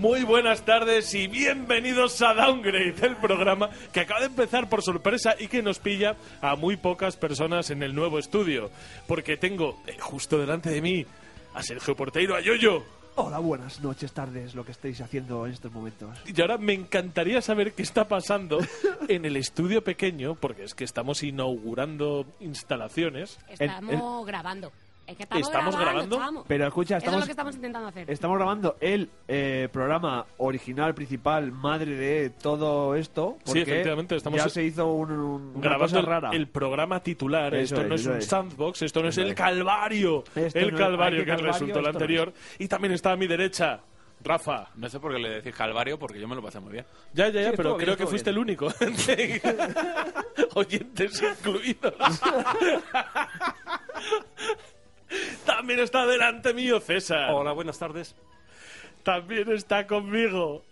Muy buenas tardes y bienvenidos a Downgrade, el programa que acaba de empezar por sorpresa y que nos pilla a muy pocas personas en el nuevo estudio. Porque tengo eh, justo delante de mí a Sergio Porteiro, a Yoyo. Hola, buenas noches, tardes, lo que estéis haciendo en estos momentos. Y ahora me encantaría saber qué está pasando en el estudio pequeño, porque es que estamos inaugurando instalaciones. Estamos grabando. Es que estamos, ¿Estamos grabando? Pero escucha, Eso es lo estamos, que estamos intentando hacer. estamos grabando el eh, programa original, principal, madre de todo esto. Sí, efectivamente, estamos ya se hizo un, un- una grabando cosa rara. el programa titular. Eso esto es, no es un es. sandbox, esto no es el calvario. Esto el no calvario que calvario, resultó el anterior. Y también está a mi derecha, Rafa. No sé por qué le decís Calvario, porque yo me lo pasé muy bien. Ya, ya, ya, Sí, pero bien, creo que fuiste el único. Oyentes incluidos. También está delante mío César. Hola, buenas tardes. También está conmigo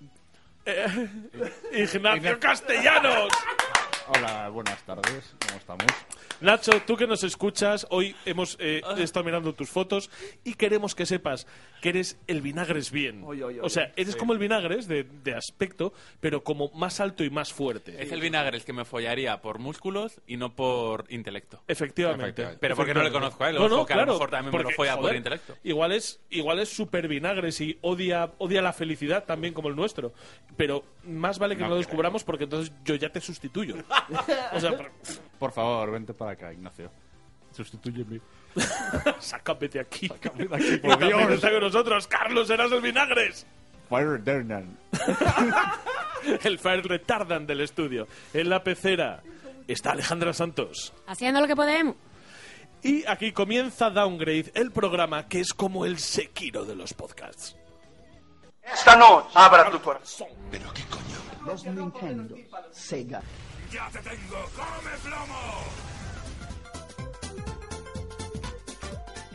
eh, Ignacio Castellanos. Hola, buenas tardes. ¿Cómo estamos? Nacho, tú que nos escuchas, hoy hemos eh, Ah. estado mirando tus fotos y queremos que sepas que eres el vinagres bien. Oy, oy, oy. o sea, eres como el vinagres de, de aspecto, pero como más alto y más fuerte. Es el vinagre el que me follaría por músculos y no por intelecto. Efectivamente. Efectivamente. Pero porque no le Efectivamente. conozco a él, No, no, que a lo claro, mejor también me lo porque, folla por joder, intelecto. Igual es, igual es super vinagres y odia, odia la felicidad también como el nuestro. Pero más vale que no, No lo descubramos porque entonces yo ya te sustituyo. o sea, pero- Por favor, vente para acá, Ignacio. Sustitúyeme. sácame de aquí. Sácame de aquí, por Dios. está con nosotros, Carlos, serás el vinagres. Fire Dernan. El fire retardant del estudio. En la pecera está Alejandra Santos. Haciendo lo que podemos. Y aquí comienza Downgrade, el programa que es como el Sekiro de los podcasts. Esta noche abra tu corazón. los Nintendo, Sega,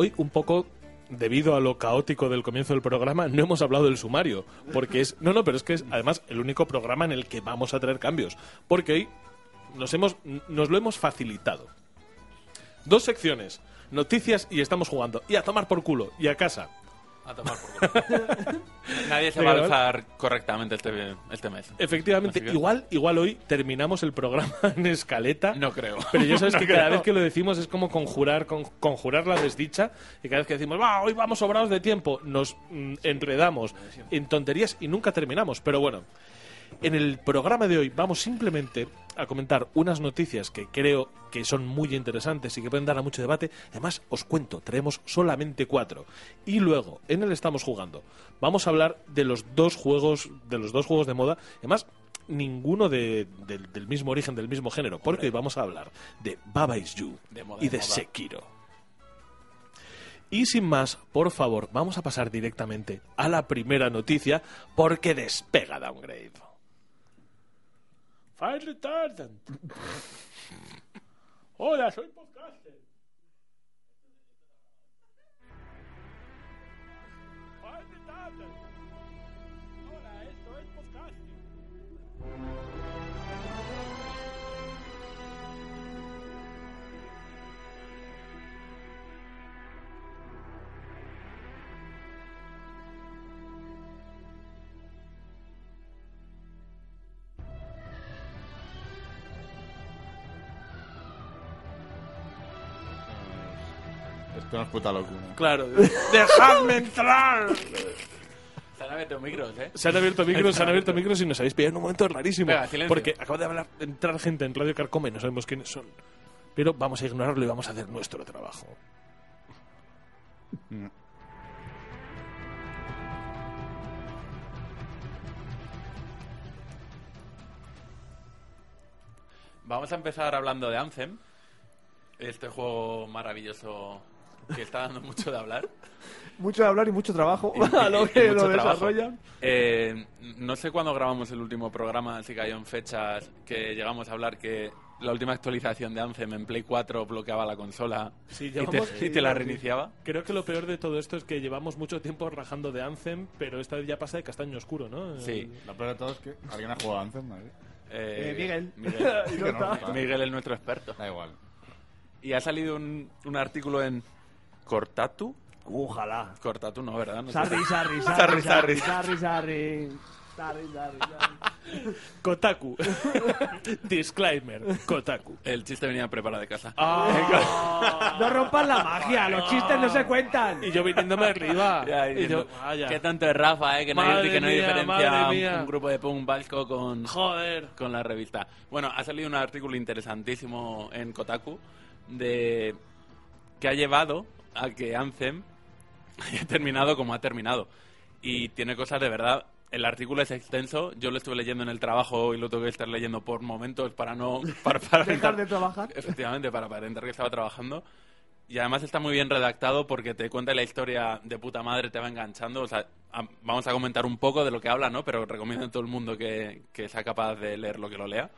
Hoy un poco debido a lo caótico del comienzo del programa no hemos hablado del sumario, porque es no, no, pero es que es además el único programa en el que vamos a traer cambios, porque hoy nos hemos nos lo hemos facilitado. Dos secciones, noticias y estamos jugando. Y a tomar por culo. Y a casa. A tomar por culo. Nadie se va a alzar correctamente este, este mes. Efectivamente, Así que- igual, igual hoy terminamos el programa en escaleta. No creo. Pero ya sabes No que cada creo. vez que lo decimos es como conjurar, con- conjurar la desdicha. Y cada vez que decimos, va, hoy vamos sobrados de tiempo, nos mm, enredamos en tonterías y nunca terminamos. Pero bueno, en el programa de hoy vamos simplemente a comentar unas noticias que creo que son muy interesantes y que pueden dar a mucho debate. Además, os cuento, traemos solamente cuatro. Y luego, en el estamos jugando, vamos a hablar de los dos juegos, de los dos juegos de moda. Además, ninguno de- del- del mismo origen, del mismo género, porque hoy vamos a hablar de Baba Is You De moda, y de de. Sekiro. Y sin más, por favor, vamos a pasar directamente a la primera noticia porque despega Downgrade. Fire retardant. Hola, soy podcaster. Fire retardant. Esto no es puta locura. Claro, dejadme entrar. Se han abierto micros, ¿eh? Se han abierto micros, se han abierto micros y nos habéis pillado en un momento rarísimo. Venga, silencio. porque acaba de hablar, de entrar gente en Radio Carcoma y no sabemos quiénes son. Pero vamos a ignorarlo y vamos a hacer nuestro trabajo. Vamos a empezar hablando de Anthem. Este juego maravilloso que está dando mucho de hablar. Mucho de hablar y mucho trabajo Y- a lo que lo desarrollan. Eh, no sé cuándo grabamos el último programa, así que hay en fechas que llegamos a hablar que la última actualización de Anthem en Play 4 bloqueaba la consola Sí, y, te, llevamos- y te la reiniciaba. Creo que lo peor de todo esto es que llevamos mucho tiempo rajando de Anthem, pero esta vez ya pasa de castaño oscuro, ¿no? Sí. Lo peor de todo es que alguien ha jugado a Anthem, ¿no? Eh, Eh, Miguel. Miguel. No. Miguel es nuestro experto. Da igual. Y ha salido un, un artículo en Cortatu. Ojalá. Cortatu no, ¿verdad? No. Sarri, sarri, Sarri, sarri, sarri. sarri, sarri, sarri. Sarri, sarri, sarri. Kotaku. Disclaimer. Kotaku. El chiste venía preparado de casa. Ah. No rompas la magia, los chistes no se cuentan. Y yo viniéndome arriba. Ya, y diciendo, yo, vaya. ¿Qué tanto es Rafa, eh? Que no, hay, que no hay diferencia un- un grupo de punk vasco con, Joder. con la revista. Bueno, ha salido un artículo interesantísimo en Kotaku de que ha llevado a que Anthem haya terminado como ha terminado. Y tiene cosas de verdad. El artículo es extenso, yo lo estuve leyendo en el trabajo y lo tengo que estar leyendo por momentos para no... Para, para Dejar de trabajar. Efectivamente, para aparentar que estaba trabajando. Y además está muy bien redactado porque te cuenta la historia de puta madre, te va enganchando. O sea, a- vamos a comentar un poco de lo que habla, ¿no? Pero recomiendo a todo el mundo que, que sea capaz de leer lo que lo lea.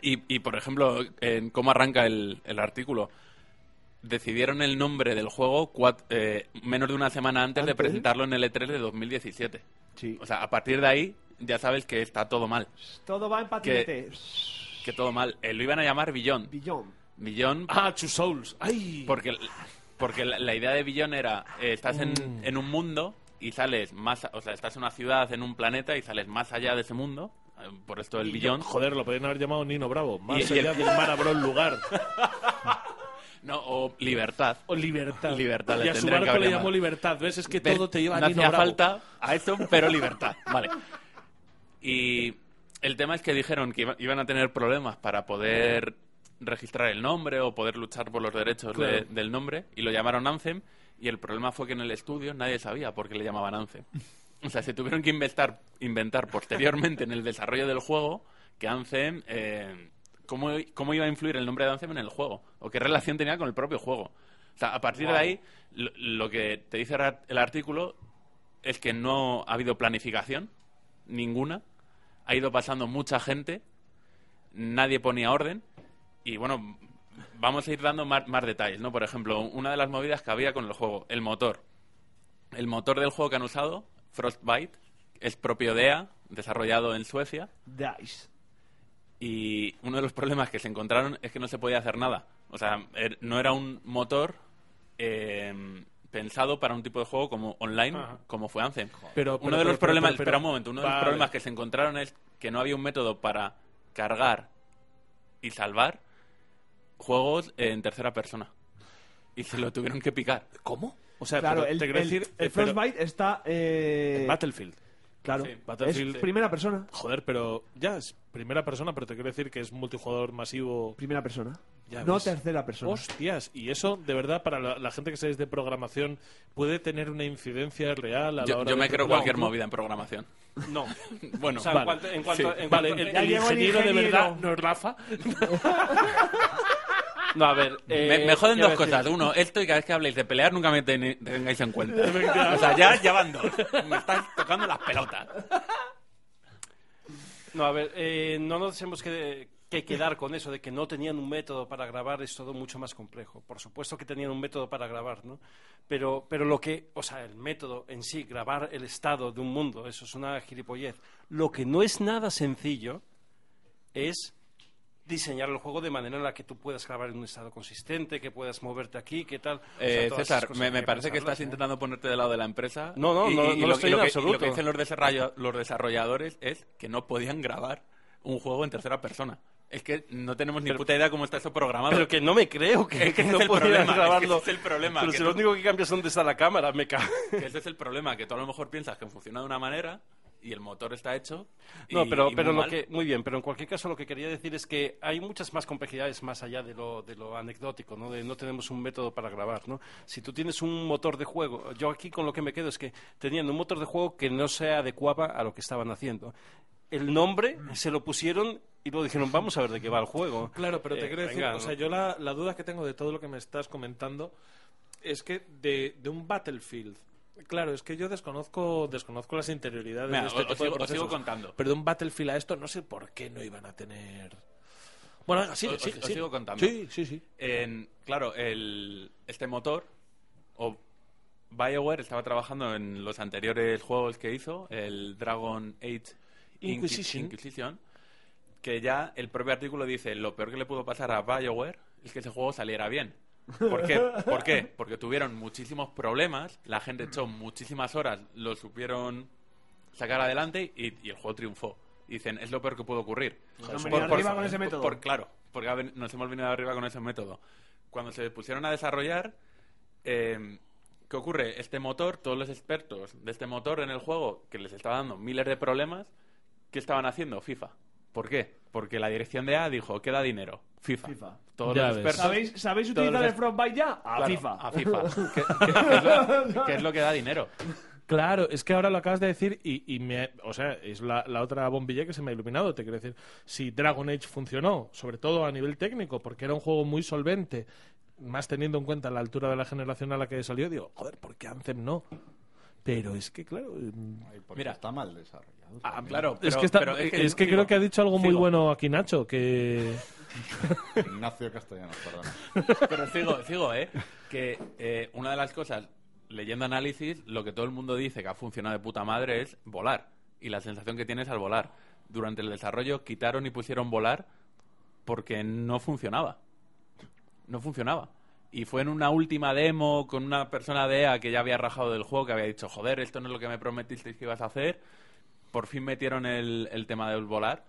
Y, y, por ejemplo, en cómo arranca el, el artículo. Decidieron el nombre del juego cuat- eh, menos de una semana antes, de ¿Antes? presentarlo en el E3 de 2017. Sí. O sea, a partir de ahí ya sabes que está todo mal. Todo va en patinete. Que todo mal. Eh, lo iban a llamar Billón. Billón. Billón Ah, Two Souls. Ay. porque, porque la, la idea de Billón era, eh, estás en, Mm. en un mundo y sales más, o sea, estás en una ciudad, en un planeta y sales más allá de ese mundo, eh, por esto el Billón. Joder, lo podrían haber llamado Nino Bravo. Más Y- y el- allá del Marabrón lugar. No, o Libertad. O Libertad. Libertad, Y a su barco le llamó Libertad. ¿Ves? Es que todo te lleva a no hacía Bravo. falta a eso, pero libertad. Vale. Y el tema es que dijeron que iba- iban a tener problemas para poder registrar el nombre o poder luchar por los derechos de- del nombre y lo llamaron Anthem y el problema fue que en el estudio nadie sabía por qué le llamaban Anthem. O sea, se tuvieron que inventar, inventar posteriormente en el desarrollo del juego que Anthem... eh, cómo, cómo iba a influir el nombre de Anthem en el juego o qué relación tenía con el propio juego. O sea, a partir de ahí, lo, lo que te dice el artículo es que no ha habido planificación ninguna, ha ido pasando mucha gente, nadie ponía orden y bueno, vamos a ir dando más, más detalles, ¿no? Por ejemplo, una de las movidas que había con el juego, el motor. El motor del juego que han usado, Frostbite, es propio de EA, desarrollado en Suecia, Dice. Y uno de los problemas que se encontraron es que no se podía hacer nada. O sea, er- no era un motor eh, pensado para un tipo de juego como online, Ajá. como fue Anthem. Pero, uno pero, de los pero, problemas, pero, pero, espera un momento, uno de los problemas que se encontraron es que no había un método para cargar y salvar juegos en tercera persona. Y se lo tuvieron que picar. ¿Cómo? O sea, Claro, pero el, te quiero el- decir... el eh, pero- Frostbite está. Eh, Battlefield. Claro. Sí, Battlefield, es primera persona. Joder, pero ya es primera persona, pero te quiero decir que es multijugador masivo. Primera persona. Ya no ves. tercera persona. Hostias, y eso de verdad para la, la gente que sabes de programación puede tener una incidencia real a la Yo, hora yo de me creo programar cualquier movida en programación. No. Bueno, O sea, Vale. en cuanto, en cuanto, Sí. en Vale, el, el llegó el ingeniero de ingeniero. verdad no es Rafa. No, a ver. Me, eh, me joden dos cosas. Uno, esto y cada vez que habléis de pelear nunca me ten- tengáis en cuenta. o sea, ya, ya van dos. Me estáis tocando las pelotas. No, a ver, eh, no nos tenemos que, que quedar con eso de que no tenían un método para grabar, es todo mucho más complejo. Por supuesto que tenían un método para grabar, ¿no? Pero, pero lo que, o sea, el método en sí, grabar el estado de un mundo, eso es una gilipollez. Lo que no es nada sencillo es diseñar el juego de manera en la que tú puedas grabar en un estado consistente, que puedas moverte aquí, que tal. O sea, Eh, César, me, parece que estás ¿no? intentando ponerte del lado de la empresa. No, no, y, no, y no lo estoy y lo en que, y lo absoluto. que dicen los, desarrolla- los desarrolladores es que no podían grabar un juego en tercera persona. Es que no tenemos ni puta idea cómo está eso programado. Pero que no me creo que, Es no es que grabarlo. ese es el problema, Pero que si tú- lo único que cambia es dónde está la cámara, me cago. Ese es el problema, que tú a lo mejor piensas que funciona de una manera y el motor está hecho. y- No, pero, y pero muy lo mal. que, muy bien, pero en cualquier caso lo que quería decir es que hay muchas más complejidades más allá de lo, de lo anecdótico, ¿no? De no tenemos un método para grabar, ¿no? Si tú tienes un motor de juego, yo aquí con lo que me quedo es que tenían un motor de juego que no se adecuaba a lo que estaban haciendo. El nombre se lo pusieron y luego dijeron, vamos a ver de qué va el juego. Claro, pero te Eh, quiero decir, venga, o sea, yo la, la duda que tengo de todo lo que me estás comentando es que de, de un Battlefield. Claro, es que yo desconozco desconozco las interioridades Mira, de este os- tipo os de sigo- os procesos. sigo contando. Pero de un Battlefield a esto no sé por qué no iban a tener. Bueno, venga, sigue, Os- sigue, os sigue. sigo contando. Sí, sí, sí. En, claro, el, este motor, o BioWare estaba trabajando en los anteriores juegos que hizo, el Dragon Age Inqui- Inquisition. Inquisition, que ya el propio artículo dice, lo peor que le pudo pasar a BioWare es que ese juego saliera bien. ¿Por qué? ¿Por qué? Porque tuvieron muchísimos problemas, la gente echó muchísimas horas, lo supieron sacar adelante y, y el juego triunfó. Y dicen, es lo peor que pudo ocurrir. Nos han venido arriba con ese método. por- claro, porque ha ven- nos hemos venido arriba con ese método. Cuando se pusieron a desarrollar, eh, ¿qué ocurre? Este motor, todos los expertos de este motor en el juego, que les estaba dando miles de problemas, ¿qué estaban haciendo? FIFA. ¿Por qué? Porque la dirección de A dijo, ¿qué da dinero? FIFA. FIFA. Todos Ya los ves. expertos... ¿Sabéis, ¿sabéis todos utilizar los el Frostbite ya? A Claro, FIFA. A FIFA. ¿Qué, qué- qué es lo, qué es lo que da dinero? Claro, es que ahora lo acabas de decir y, y me, o sea, es la, la otra bombilla que se me ha iluminado. Te quiero decir, si Dragon Age funcionó, sobre todo a nivel técnico, porque era un juego muy solvente, más teniendo en cuenta la altura de la generación a la que salió, digo, joder, ¿por qué Anthem no? Pero es que, claro, Ay, porque Mira. está mal desarrollado. Ah, claro, es pero- que, está- pero es es que, creo que ha dicho algo muy bueno aquí Nacho, que... Ignacio Castellanos, perdón. Pero sigo, sigo, ¿eh? Que eh, una de las cosas, leyendo análisis, lo que todo el mundo dice que ha funcionado de puta madre es volar. Y la sensación que tienes al volar. Durante el desarrollo quitaron y pusieron volar porque no funcionaba. No funcionaba. Y fue en una última demo con una persona de EA que ya había rajado del juego, que había dicho, joder, esto no es lo que me prometisteis que ibas a hacer. Por fin metieron el, el tema del volar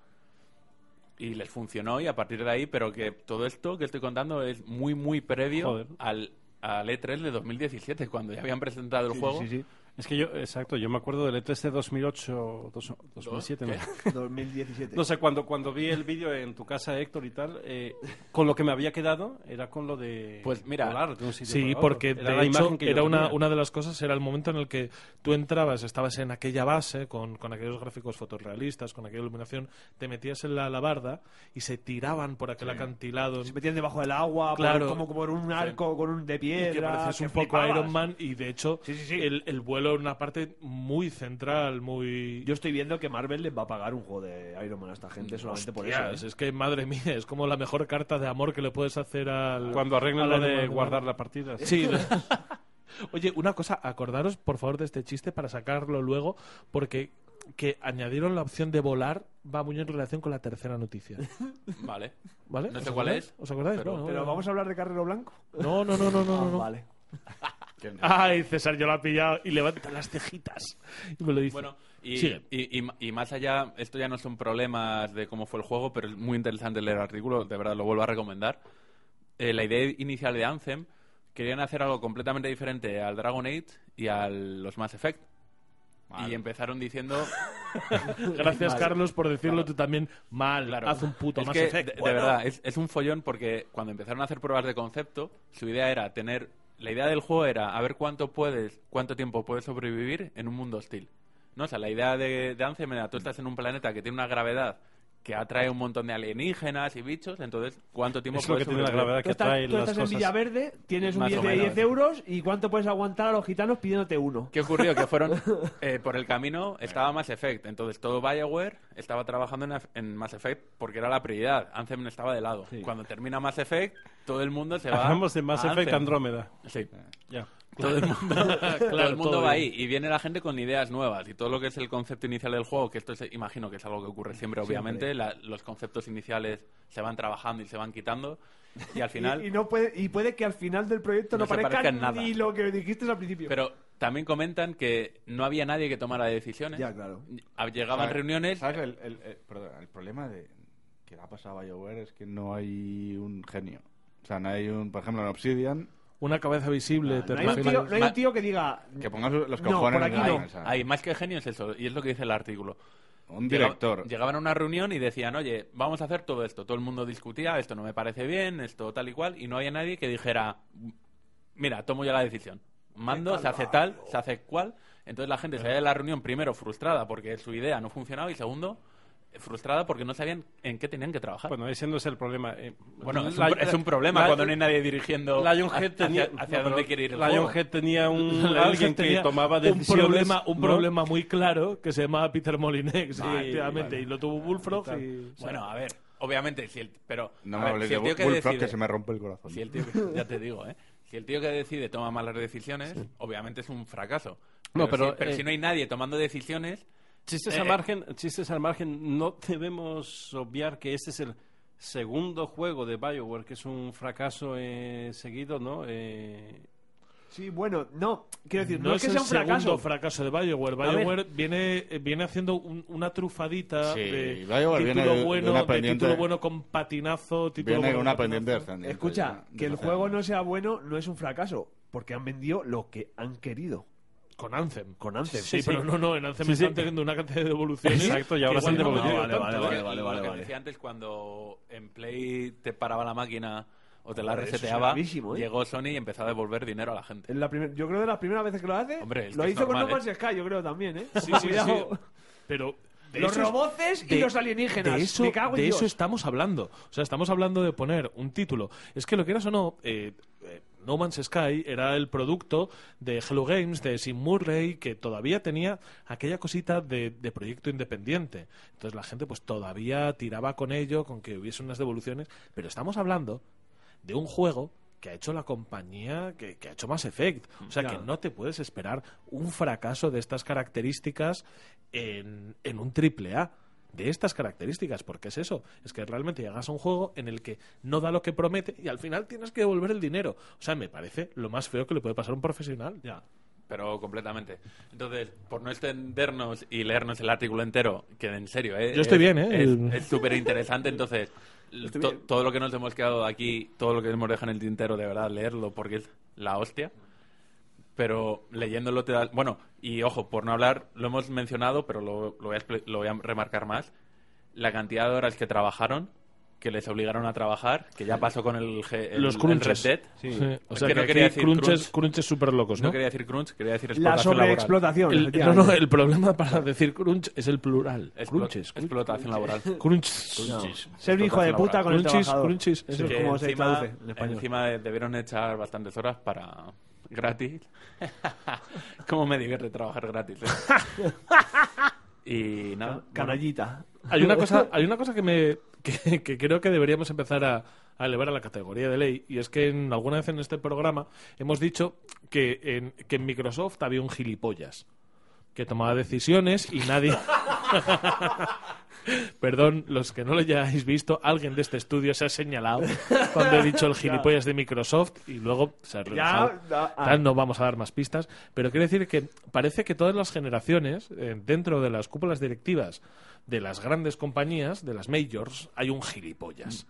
y les funcionó y a partir de ahí, pero que todo esto que estoy contando es muy, muy previo Joder. al, al E3 de 2017, cuando ya habían presentado el juego. Sí, sí. Es que yo, exacto, yo me acuerdo del E3 de 2008, dos- 2007, ¿Qué? no, 2017. No sé, cuando, cuando vi el vídeo en tu casa, Héctor, y tal, eh, con lo que me había quedado era con lo de Pues mira, volar de un sitio Sí, para otro. porque Era de la hecho imagen que yo era una, una de las cosas, era el momento en el que tú entrabas, estabas en aquella base con, con aquellos gráficos fotorrealistas, con aquella iluminación, te metías en la alabarda y se tiraban por aquel acantilado. Se metían debajo del agua, por- Claro. como por un arco con un de Y piedra. que parecías que un poco flipabas. Iron Man y de hecho Sí, sí, sí. El, el vuelo una parte muy central, muy... Yo estoy viendo que Marvel les va a pagar un juego de Iron Man a esta gente solamente por eso. Hostias, ¿eh? Es que, madre mía, es como la mejor carta de amor que le puedes hacer al... Cuando arreglan lo de Man. guardar la partida. Sí. Oye, una cosa, acordaros por favor de este chiste para sacarlo luego, porque que añadieron la opción de volar va muy en relación con la tercera noticia. Vale. ¿Vale? No sé ¿Os cuál acordáis? es, ¿Os acordáis? pero- No, no, Pero no. vamos a hablar de Carrero Blanco. No, no, no, no, no, Ah, no, no. Vale. Ay, César, yo lo he pillado y levanta las cejitas y me lo dice. Bueno, y, Sigue. y, y- y más allá, esto ya no son problemas de cómo fue el juego, pero es muy interesante leer el artículo, de verdad lo vuelvo a recomendar. Eh, la idea inicial de Anthem, querían hacer algo completamente diferente al Dragon Age y a los Mass Effect. Vale. Y empezaron diciendo... Gracias, Carlos, por decirlo tú también mal. Claro. Haz un puto Es más que, Effect. De, de Bueno. verdad, es, es un follón porque cuando empezaron a hacer pruebas de concepto, su idea era tener. La idea del juego era a ver cuánto puedes, cuánto tiempo puedes sobrevivir en un mundo hostil. ¿No? O sea, la idea de, de Anthem era tú estás en un planeta que tiene una gravedad que atrae un montón de alienígenas y bichos, entonces ¿cuánto tiempo Es lo puedes que tiene la gravedad que estás, trae tú las estás en cosas. Villaverde, tienes un billete de menos. 10 euros y ¿cuánto puedes aguantar a los gitanos pidiéndote uno? ¿Qué ocurrió? Que fueron eh, por el camino estaba Mass Effect, entonces todo Bioware estaba trabajando en, en Mass Effect porque era la prioridad. Anthem estaba de lado. Cuando termina Mass Effect, todo el mundo se va. Hablamos de Mass a Effect Anthem. Andrómeda. Sí. Ya. Todo el mundo, todo el mundo todo va bien. ahí y viene la gente con ideas nuevas y todo lo que es el concepto inicial del juego, que esto es, imagino que es algo que ocurre siempre, obviamente, la- los conceptos iniciales se van trabajando y se van quitando y al final... Y, y no puede, y puede que al final del proyecto no, No parezca parezca nada. ni lo que dijiste al principio. Pero también comentan que no había nadie que tomara decisiones. Ya, claro. Llegaban ¿Sabes- reuniones... ¿Sabes? El, el- el- perdón, el problema de que le ha pasado a BioWare es que no hay un genio. O sea, no hay un, por ejemplo, en Obsidian, Una cabeza visible. te no hay, un refieres- tío, no hay un tío que diga... que pongas los No, cojones en aquí la no. mesa. Hay más que genio es eso, y es lo que dice el artículo. Un Llega- director. Llegaban a una reunión y decían, oye, vamos a hacer todo esto. Todo el mundo discutía, esto no me parece bien, esto tal y cual, y no había nadie que dijera, mira, tomo ya la decisión. Mando, se hace tal, se hace cual. Entonces la gente salía de la reunión primero frustrada porque su idea no funcionaba y segundo, frustrada porque no sabían en qué tenían que trabajar. Bueno, ese no es el problema. eh. Bueno, es La- un, es un problema la- cuando no hay nadie dirigiendo Lionhead hacia, tenía, hacia no, dónde pero quiere ir el Lionhead juego. tenía un alguien que tenía tomaba un decisiones. problema, un ¿no? problema muy claro que se llamaba Peter Molinex, Sí, efectivamente, vale. y lo tuvo Bullfrog y... Bueno, a ver, obviamente, si el, pero No me ver, hables si de el tío que Bullfrog decide- que se me rompe el corazón. Si el tío que- ya te digo, ¿eh? Si el tío que decide toma malas decisiones, obviamente es un fracaso. No, pero, pero, si, pero eh, si no hay nadie tomando decisiones, Chistes Eh, al eh. margen, chistes al margen, no debemos obviar que este es el segundo juego de BioWare que es un fracaso eh, seguido, ¿no? Eh, Sí, bueno, no, quiero decir, no, no es es que sea el un fracaso. segundo fracaso de BioWare. BioWare viene, eh, viene haciendo un- una trufadita Sí, de BioWare viene título de bueno, de título bueno con patinazo, título Viene bueno con una con pendiente patinazo. Escucha, que el juego no sea bueno no es un fracaso, porque han vendido lo que han querido. Con Anthem. Con Anthem, Sí, sí, pero sí. no, no, en Anthem Sí, sí. están teniendo una cantidad de devoluciones. Exacto, y ahora que se han igual no Vale, tanto, vale, ¿eh? vale, lo vale, que vale. decía antes, cuando en Play te paraba la máquina o te la es reseteaba, ¿eh? llegó Sony y empezó a devolver dinero a la gente. La primer- yo creo que de las primeras veces que lo hace, Hombre, lo que hizo con No Man's Sky, yo creo también, ¿eh? Sí, sí, sí. Pero de Los roboces y de- los alienígenas. De eso, Me cago en de Dios. eso estamos hablando. O sea, estamos hablando de poner un título. Es que lo quieras o no, eh, eh, No Man's Sky era el producto de Hello Games, de Sim Murray, que todavía tenía aquella cosita de, de proyecto independiente. Entonces la gente pues todavía tiraba con ello, con que hubiese unas devoluciones. Pero estamos hablando de un juego que ha hecho la compañía que, que ha hecho Mass Effect. O sea, que no te puedes esperar un fracaso de estas características en, en un triple A. De estas características, porque es eso, es que realmente llegas a un juego en el que no da lo que promete y al final tienes que devolver el dinero. O sea, me parece lo más feo que le puede pasar a un profesional. Ya. Pero completamente. Entonces, por no extendernos y leernos el artículo entero, que en serio, ¿eh? Yo estoy es- bien, ¿eh? Es- súper interesante, entonces, to- todo lo que nos hemos quedado aquí, todo lo que hemos dejado en el tintero, de verdad, leerlo, porque es la hostia. Pero leyéndolo te da... Bueno, y ojo, por no hablar, lo hemos mencionado, pero lo, lo voy, a, lo voy a remarcar más. La cantidad de horas que trabajaron, que les obligaron a trabajar, que ya pasó con el, el, Los el crunches. Red Dead. Sí. Es O sea, que que, no quería decir crunches, crunch. crunches súper locos, No ¿no? quería decir crunch, quería decir La explotación laboral. sobreexplotación. El- no, no, el problema para decir crunch es el plural. Explo- crunches. explotación laboral. Crunches. No. Ser un hijo de puta con el Crunchies, trabajador. crunchies, Eso es como se encima, traduce en español. encima de- debieron echar bastantes horas para gratis. Cómo me divierte trabajar gratis. eh? y nada. bueno, Canallita. Hay una cosa, hay una cosa que me que, que creo que deberíamos empezar a, a elevar a la categoría de ley y es que en, alguna vez en este programa hemos dicho que en, que en Microsoft había un gilipollas que tomaba decisiones y nadie Perdón, los que no lo hayáis visto, alguien de este estudio se ha señalado cuando he dicho el gilipollas de Microsoft y luego se ha relajado. Ya, ah, Tal, no vamos a dar más pistas, pero quiero decir que parece que todas las generaciones, eh, dentro de las cúpulas directivas de las grandes compañías, de las majors, hay un gilipollas.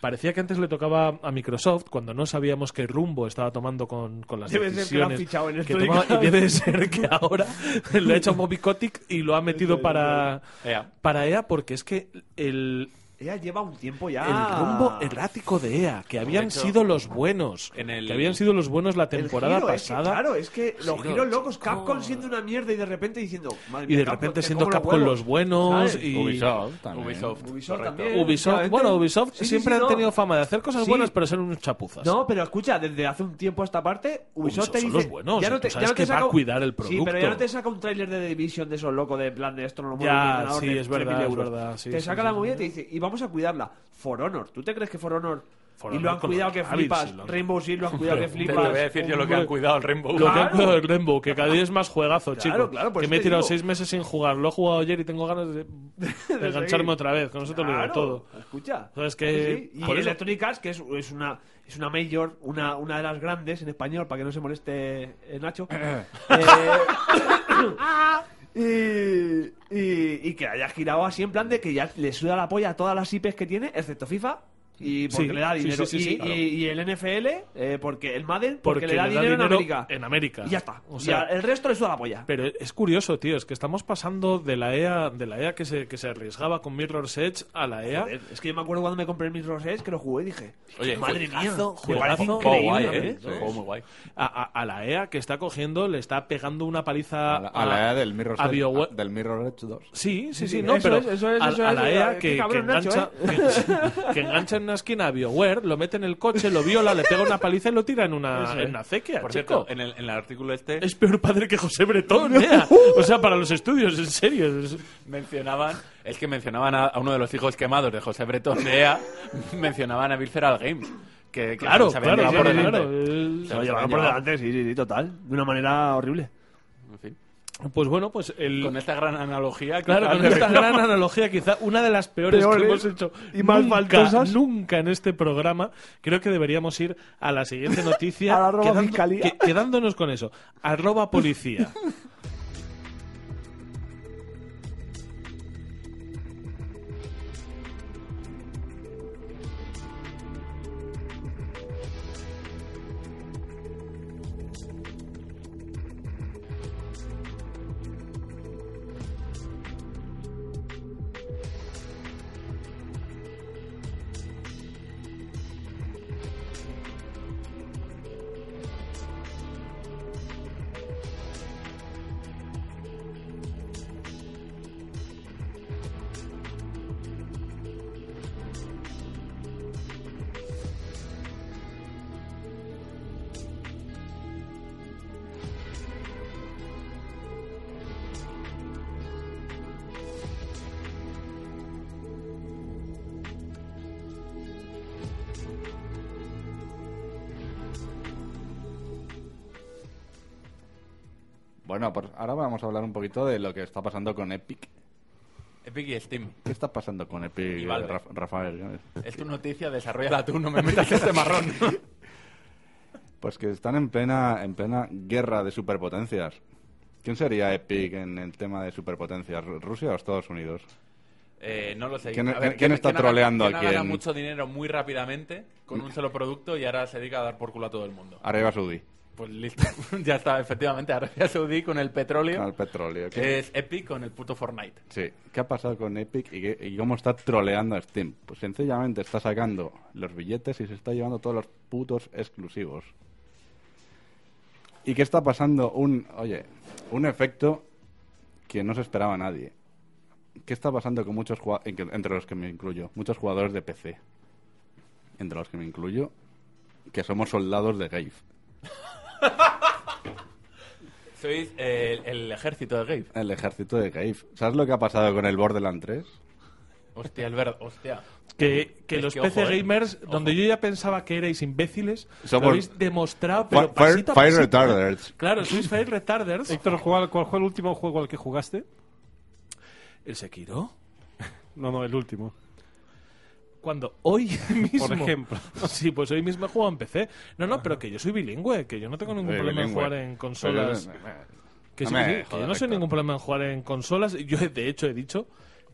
Parecía que antes le tocaba a Microsoft cuando no sabíamos qué rumbo estaba tomando con, con las Debe ser que lo han decisiones fichado en que tomaba, y debe ser que ahora lo ha hecho Bobby Kotick y lo ha metido para, Ea. para EA porque es que el, Ella lleva un tiempo ya. el rumbo errático de EA, que habían hecho, sido los buenos, en el- que habían sido los buenos la temporada giro, es que, pasada. claro, es que los Giro, giros locos, chico. Capcom siendo una mierda y de repente diciendo. madre y de Capcom, repente te siendo Capcom los buenos ¿sabes? y Ubisoft también. Ubisoft. Ubisoft también. Ubisoft, bueno, Ubisoft Sí, siempre sí, han no. tenido fama de hacer cosas Sí. buenas, pero ser unos chapuzas. No, pero escucha, desde hace un tiempo a esta parte, Ubisoft, Ubisoft te son dice. los buenos, ya no te, sabes ya no te que va a cuidar el Sí, pero producto. ya no te saca un tráiler de Division de esos locos de plan de esto no lo mueve Ya, sí, es 3.000 verdad, te saca la movida y te dice, vamos a cuidarla. For Honor. ¿Tú te crees que For Honor For y Honor lo han cuidado que Javis, flipas? Rainbow Six lo han cuidado que Te flipas. lo voy a decir yo lo que han cuidado el Rainbow. Lo que han cuidado del Rainbow, que cada día es más juegazo, Claro, chico. que me he te tirado digo. seis meses sin jugar. Lo he jugado ayer y tengo ganas de, de engancharme otra vez. Con eso te lo digo todo. Escucha. Sí. Y Electronic Arts, que es, es una es una major, una, una de las grandes en español, para que no se moleste eh, Nacho. Y, y, y que haya girado así en plan de que ya le suda la polla a todas las IPs que tiene, excepto FIFA, Y porque Sí, le da dinero. sí, sí, sí, y, claro. y- y el NFL, eh, porque el Madden, porque, le da dinero, en América. En América. Y ya está. O sea, el resto le suda la polla. Pero es curioso, tío, es que estamos pasando de la EA, de la EA que se, que se arriesgaba con Mirror's Edge a la EA. Joder, es que yo me acuerdo cuando me compré el Mirror's Edge que lo jugué y dije, Oye, madre mía, juegazo, guay, ¿eh? ¿eh? Juego muy guay. A, a- a la EA que está cogiendo, le está pegando una paliza A la, a la edad del Mirror, a Edge- del Mirror Edge 2. Sí, sí, sí, Sí, no, eso pero es, eso es, a, eso a es, la eh, EA qué que, que engancha, que, que engancha en una esquina a BioWare, lo mete en el coche, lo viola, le pega una paliza y lo tira en una, en una acequia, Por chico. cierto, en el, en el artículo este Es peor padre que José Bretón, EA. O sea, para los estudios, en serio. mencionaban, es que mencionaban a, a uno de los hijos quemados de José Bretón de EA, mencionaban a Visceral Games. Que, que Claro, se claro, llevado por delante. claro. Se lo llevaron por delante, sí, sí, sí, total. De una manera horrible. En fin, Pues bueno, pues el... con esta gran analogía... Claro, con esta gran analogía, quizá una de las peores, Peores que hemos hecho y más nunca, faltosas. nunca en este programa. Creo que deberíamos ir a la siguiente noticia, A la arroba quedando- fiscalía. que- quedándonos con eso. Arroba policía. ahora vamos a hablar un poquito de lo que está pasando con Epic. Epic y Steam. ¿Qué está pasando con Epic, Y Valve. Raf- Rafael? Es tu noticia, desarrolla tú, no me metas este marrón. Pues que están en plena, en plena guerra de superpotencias. ¿Quién sería Epic en el tema de superpotencias? ¿Ru- ¿Rusia o Estados Unidos? Eh, no lo sé. ¿Quién- A quién está gana- troleando quién a gana quién? mucho dinero muy rápidamente con un solo producto y ahora se dedica a dar por culo a todo el mundo. Arabia Saudí, Pues listo, ya está, efectivamente, Arabia Saudí con el petróleo. con el petróleo. ¿Qué- Es Epic con el puto Fortnite. Sí. ¿Qué ha pasado con Epic y, qué- y cómo está troleando a Steam? Pues sencillamente está sacando los billetes y se está llevando todos los putos exclusivos. ¿Y qué está pasando? Un, oye, un efecto que no se esperaba nadie. ¿Qué está pasando con muchos jugadores, entre los que me incluyo, muchos jugadores de PC? Entre los que me incluyo, que somos soldados de Gabe. Sois eh, el, el ejército de Gabe. El ejército de Gabe. ¿Sabes lo que ha pasado con el Borderlands 3? Hostia, el verde, hostia. Que, que los que, PC ojo, eh. gamers, Ojo. donde yo ya pensaba que erais imbéciles, Somos- lo habéis demostrado, pero Fire, pasito a fire pasito. retarders. Claro, sois fire retarders. Héctor, ¿cuál, ¿cuál fue el último juego al que jugaste? ¿El Sekiro? No, no, el último. Cuando hoy mismo. Por ejemplo. Sí, pues hoy mismo he jugado en PC. No, no, pero que yo soy bilingüe, que yo no tengo ningún Eh, problema bilingüe. en jugar en consolas. Pero- Que, sí, que yo no soy ningún problema en jugar en consolas. Yo, de hecho, he dicho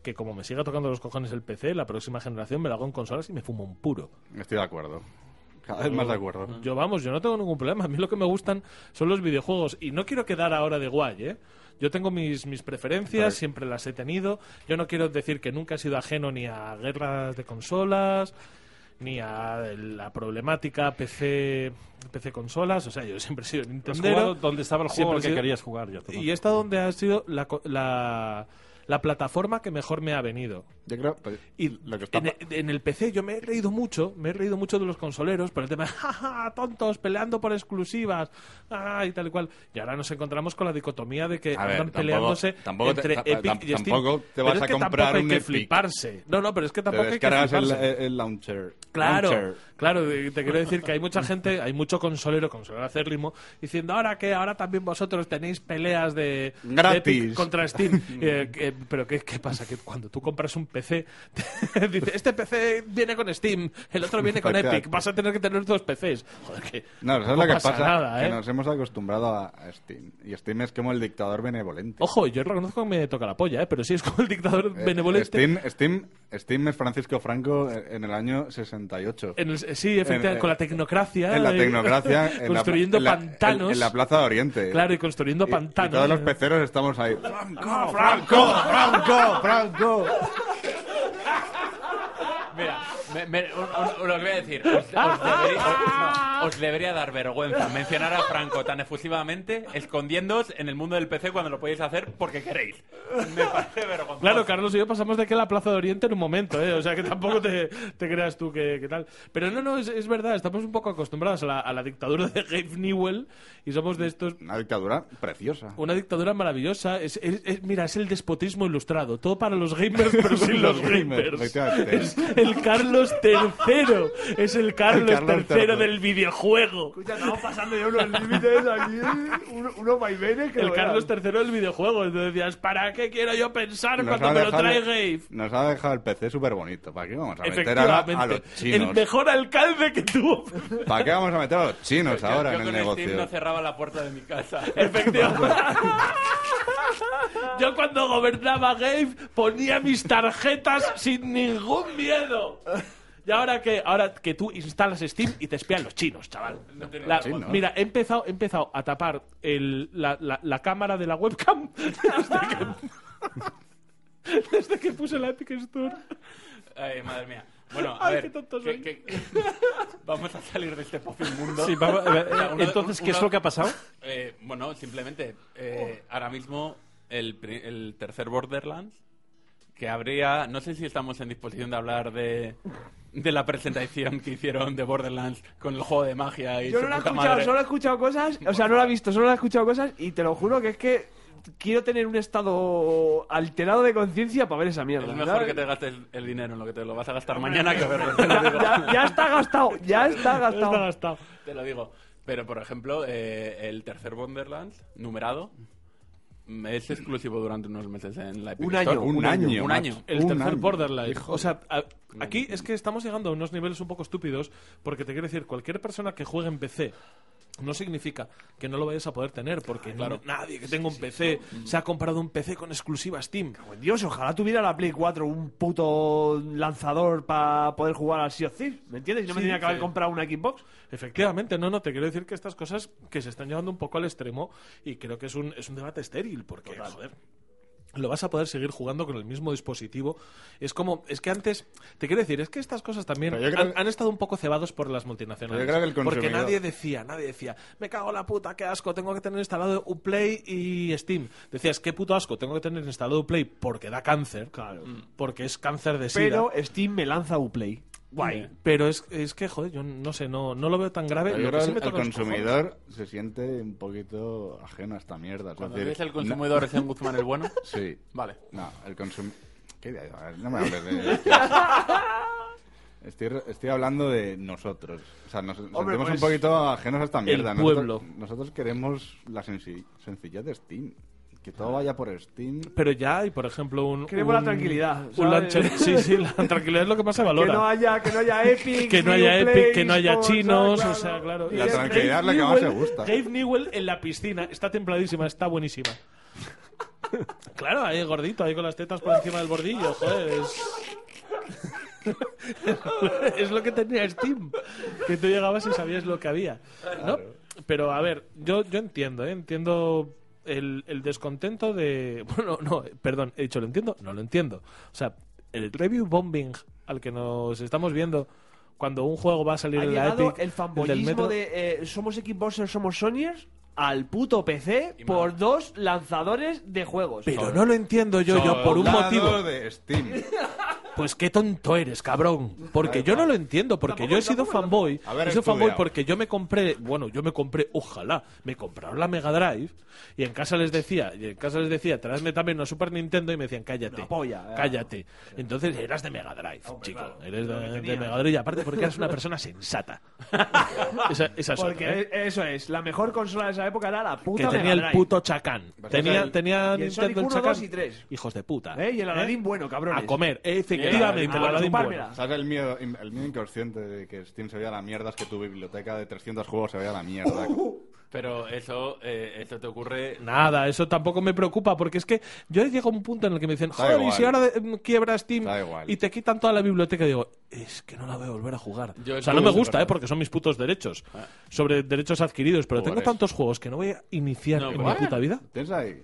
que como me siga tocando los cojones el PC, la próxima generación me lo hago en consolas y me fumo un puro. Estoy de acuerdo. Cada vez más de acuerdo. Yo, vamos, yo no tengo ningún problema. A mí lo que me gustan son los videojuegos. Y no quiero quedar ahora de guay, ¿eh? Yo tengo mis, mis preferencias, siempre las he tenido. Yo no quiero decir que nunca he sido ajeno ni a guerras de consolas, ni a la problemática PC, PC consolas. O sea, yo siempre he sido ¿Has Nintendero. jugado donde estaba el juego que sido- querías jugar? Ya. Y esta donde ha sido la, la, la plataforma que mejor me ha venido. Yo creo pues, Y lo que está en, en el PC yo me he reído mucho, me he reído mucho de los consoleros por el tema de jaja, tontos, peleando por exclusivas, ah, y tal y cual. Y ahora nos encontramos con la dicotomía de que A ver, andan tampoco- peleándose tampoco te- entre ta- Epic y Steam. tampoco te Pero vas es a que comprar tampoco hay un que Epic. fliparse. No, no, pero es que te tampoco hay que descargas el, fliparse. el launcher. Claro, Launcher. claro, de- te quiero decir que hay mucha gente, hay mucho consolero, consolero acérrimo, diciendo ahora que ahora también vosotros tenéis peleas de, de Gratis. Epic contra Steam. Eh, que- pero ¿qué, ¿qué pasa? Que cuando tú compras un PC, dice, este PC viene con Steam, el otro viene con. Epic, vas a tener que tener dos PCs. Joder, que No, ¿sabes no lo que pasa pasa? nada, que ¿eh? nos hemos acostumbrado a Steam. Y Steam es como el dictador benevolente. Ojo, yo reconozco que me toca la polla, ¿eh? pero sí es como el dictador Eh, benevolente. Steam, Steam, Steam es Francisco Franco en el año 68. En el- sí, efectivamente, En- con la tecnocracia. En la eh, tecnocracia. en construyendo en la- pantanos. En, en la Plaza de Oriente. Claro, y construyendo Y- y pantanos. todos los peceros estamos ahí. ¡Franco, Franco, Franco, Franco! Mira, me- me- un- un- lo que voy a decir, os, os debería, os- no, os debería dar vergüenza mencionar a Franco tan efusivamente escondiéndoos en el mundo del PC cuando lo podéis hacer porque queréis. Me parece vergonzoso. Claro, Carlos y yo pasamos de que la Plaza de Oriente en un momento, ¿eh? O sea, que tampoco te, te creas tú que, que tal. Pero no, no, es, es verdad, estamos un poco acostumbrados a la, a la dictadura de Gabe Newell y somos de estos... Una dictadura preciosa. Una dictadura maravillosa. Es, es- es- mira, es el despotismo ilustrado. Todo para los gamers, pero sin los gamers, el Carlos III. Es el Carlos, Carlos III III. del videojuego. Escucha, estamos pasando ya unos límites aquí, uno- unos vaivenes que El Carlos. III del videojuego. Entonces decías, ¿para qué quiero yo pensar Nos cuando me lo trae Gabe? Nos ha dejado el PC súper bonito. ¿Para qué vamos a meter a los chinos? El mejor alcalde que tuvo. ¿Para qué vamos a meter a los chinos Yo- ahora yo en el negocio? Steam no cerraba la puerta de mi casa. Efectivamente. Yo cuando gobernaba Gabe ponía mis tarjetas sin ningún miedo. Y ahora que ahora que tú instalas Steam y te espían los chinos, chaval. La- mira, he empezado, he empezado a tapar el- la, la- la cámara de la webcam desde que, desde que puse la Epic Store. Ay, madre mía. Bueno, a Ay, ver, qué tonto soy. que- vamos a salir de este pozo inmundo. Sí, vamos, a ver, O sea, uno- entonces, ¿qué es lo que ha pasado? Eh, bueno, simplemente, eh, ahora mismo el, pri- el tercer Borderlands, que habría, no sé si estamos en disposición de hablar de, de la presentación que hicieron de Borderlands con el juego de magia y Yo su no lo he escuchado, madre. solo he escuchado cosas, o sea, no lo he visto, solo he escuchado cosas y te lo juro que es que quiero tener un estado alterado de conciencia para ver esa mierda. Es mejor ¿sabes? que te gastes el dinero en lo que te lo vas a gastar mañana que verlo, ya, ya- ya está gastado, ya está gastado. Está gastado. Te lo digo. Pero, por ejemplo, eh, el tercer Borderlands, numerado, es exclusivo durante unos meses en la Epic Un Store. año, un, año. Un año. El Un tercer año. Borderline. Hijo O sea, a- aquí es que estamos llegando a unos niveles un poco estúpidos porque te quiero decir, cualquier persona que juegue en PC no significa que no lo vayas a poder tener porque no- nadie que tenga un PC se ha comprado un PC con exclusiva Steam. Dios, ojalá tuviera la Play 4 un puto lanzador para poder jugar al Sea of Thieves, ¿me entiendes? Y no me tenía que haber comprado una Xbox. Efectivamente, no, no, te quiero decir que estas cosas que se están llevando un poco al extremo y creo que es un, es un debate estéril porque, joder, lo vas a poder seguir jugando con el mismo dispositivo. Es como, es que antes, te quiero decir, es que estas cosas también han, que- han estado un poco cebados por las multinacionales. Pero yo creo que el porque nadie decía, nadie decía, me cago en la puta, qué asco, tengo que tener instalado Uplay y Steam. Decías, qué puto asco, tengo que tener instalado Uplay porque da cáncer, porque es cáncer de sida. Pero Steam me lanza Uplay. Guay. Pero es, es que, joder, yo no sé, no, no lo veo tan grave. Pero yo que creo sí que me el, consumidor se siente un poquito ajeno a esta mierda. es Cuando decir, el consumidor en Guzmán el bueno, no- sí. vale. No, el consumidor... ¿Qué No me hables de... Estoy, estoy hablando de nosotros. O sea, nos sentimos pues- un poquito ajenos a esta mierda. pueblo. Nosotros, nosotros queremos la senci- sencillez de Steam. Que todo vaya por Steam. Pero ya hay, por ejemplo, un. Queremos la tranquilidad, Un ¿sabes? launcher. Sí, sí, la tranquilidad es lo que más se valora. Que no haya, que no haya Epic, Que no haya Epic, que no haya chinos, claro, o sea, claro. La tranquilidad es lo Gabe que más se gusta. Gabe Newell en la piscina está templadísima, está buenísima. claro, ahí gordito, ahí con las tetas por encima del bordillo, joder, es. es lo que tenía Steam. Que tú llegabas y sabías lo que había. ¿no? Pero a ver, yo, yo entiendo, ¿eh? entiendo el, el descontento de. Bueno, no, perdón, he dicho lo entiendo, no lo entiendo. O sea, el review bombing al que nos estamos viendo cuando un juego va a salir Ha en la Epic el fanboyismo Metro, de eh, somos Xboxers, somos Sonyers al puto PC por dos lanzadores de juegos. Pero no lo entiendo yo, yo por un motivo. de Steam. Pues qué tonto eres, cabrón. Porque yo no lo entiendo, porque yo he sido fanboy. A ver, he sido fanboy porque yo me compré, bueno, yo me compré, ojalá, me compraron la Mega Drive y en casa les decía, y en casa les decía, traedme también una Super Nintendo y me decían, cállate, eh. cállate. Entonces eras de Mega Drive, chico, eres de, de Mega Drive y aparte porque eras una persona sensata. esa, esa es Porque otra, ¿eh? eso es, la mejor consola de esa época era la puta que tenía Mega el Drive. puto chacán. Tenía, tenía Y el Sonic Nintendo el 1, chacán. 2 y 3. Hijos de puta. ¿Eh? Y el Aladdin bueno, cabrones. A comer, el efectivamente, Aladdin el bueno, Aladdin bueno. chupármela. ¿Sabes el miedo, el miedo inconsciente de que Steam se vaya a la mierda? Es que tu biblioteca de 300 juegos se vaya a la mierda. Pero eso, eh, eso te ocurre... Nada, eso tampoco me preocupa, porque es que yo llego a un punto en el que me dicen, Da joder, y igual. si ahora de- mm, quiebra Steam y te quitan toda la biblioteca, digo, es que no la voy a volver a jugar. Yo o sea, no me gusta, ¿eh? porque son mis putos derechos sobre derechos adquiridos, pero tengo tantos juegos que no voy a iniciar No, en mi puta vida. ¿Lo tienes ahí?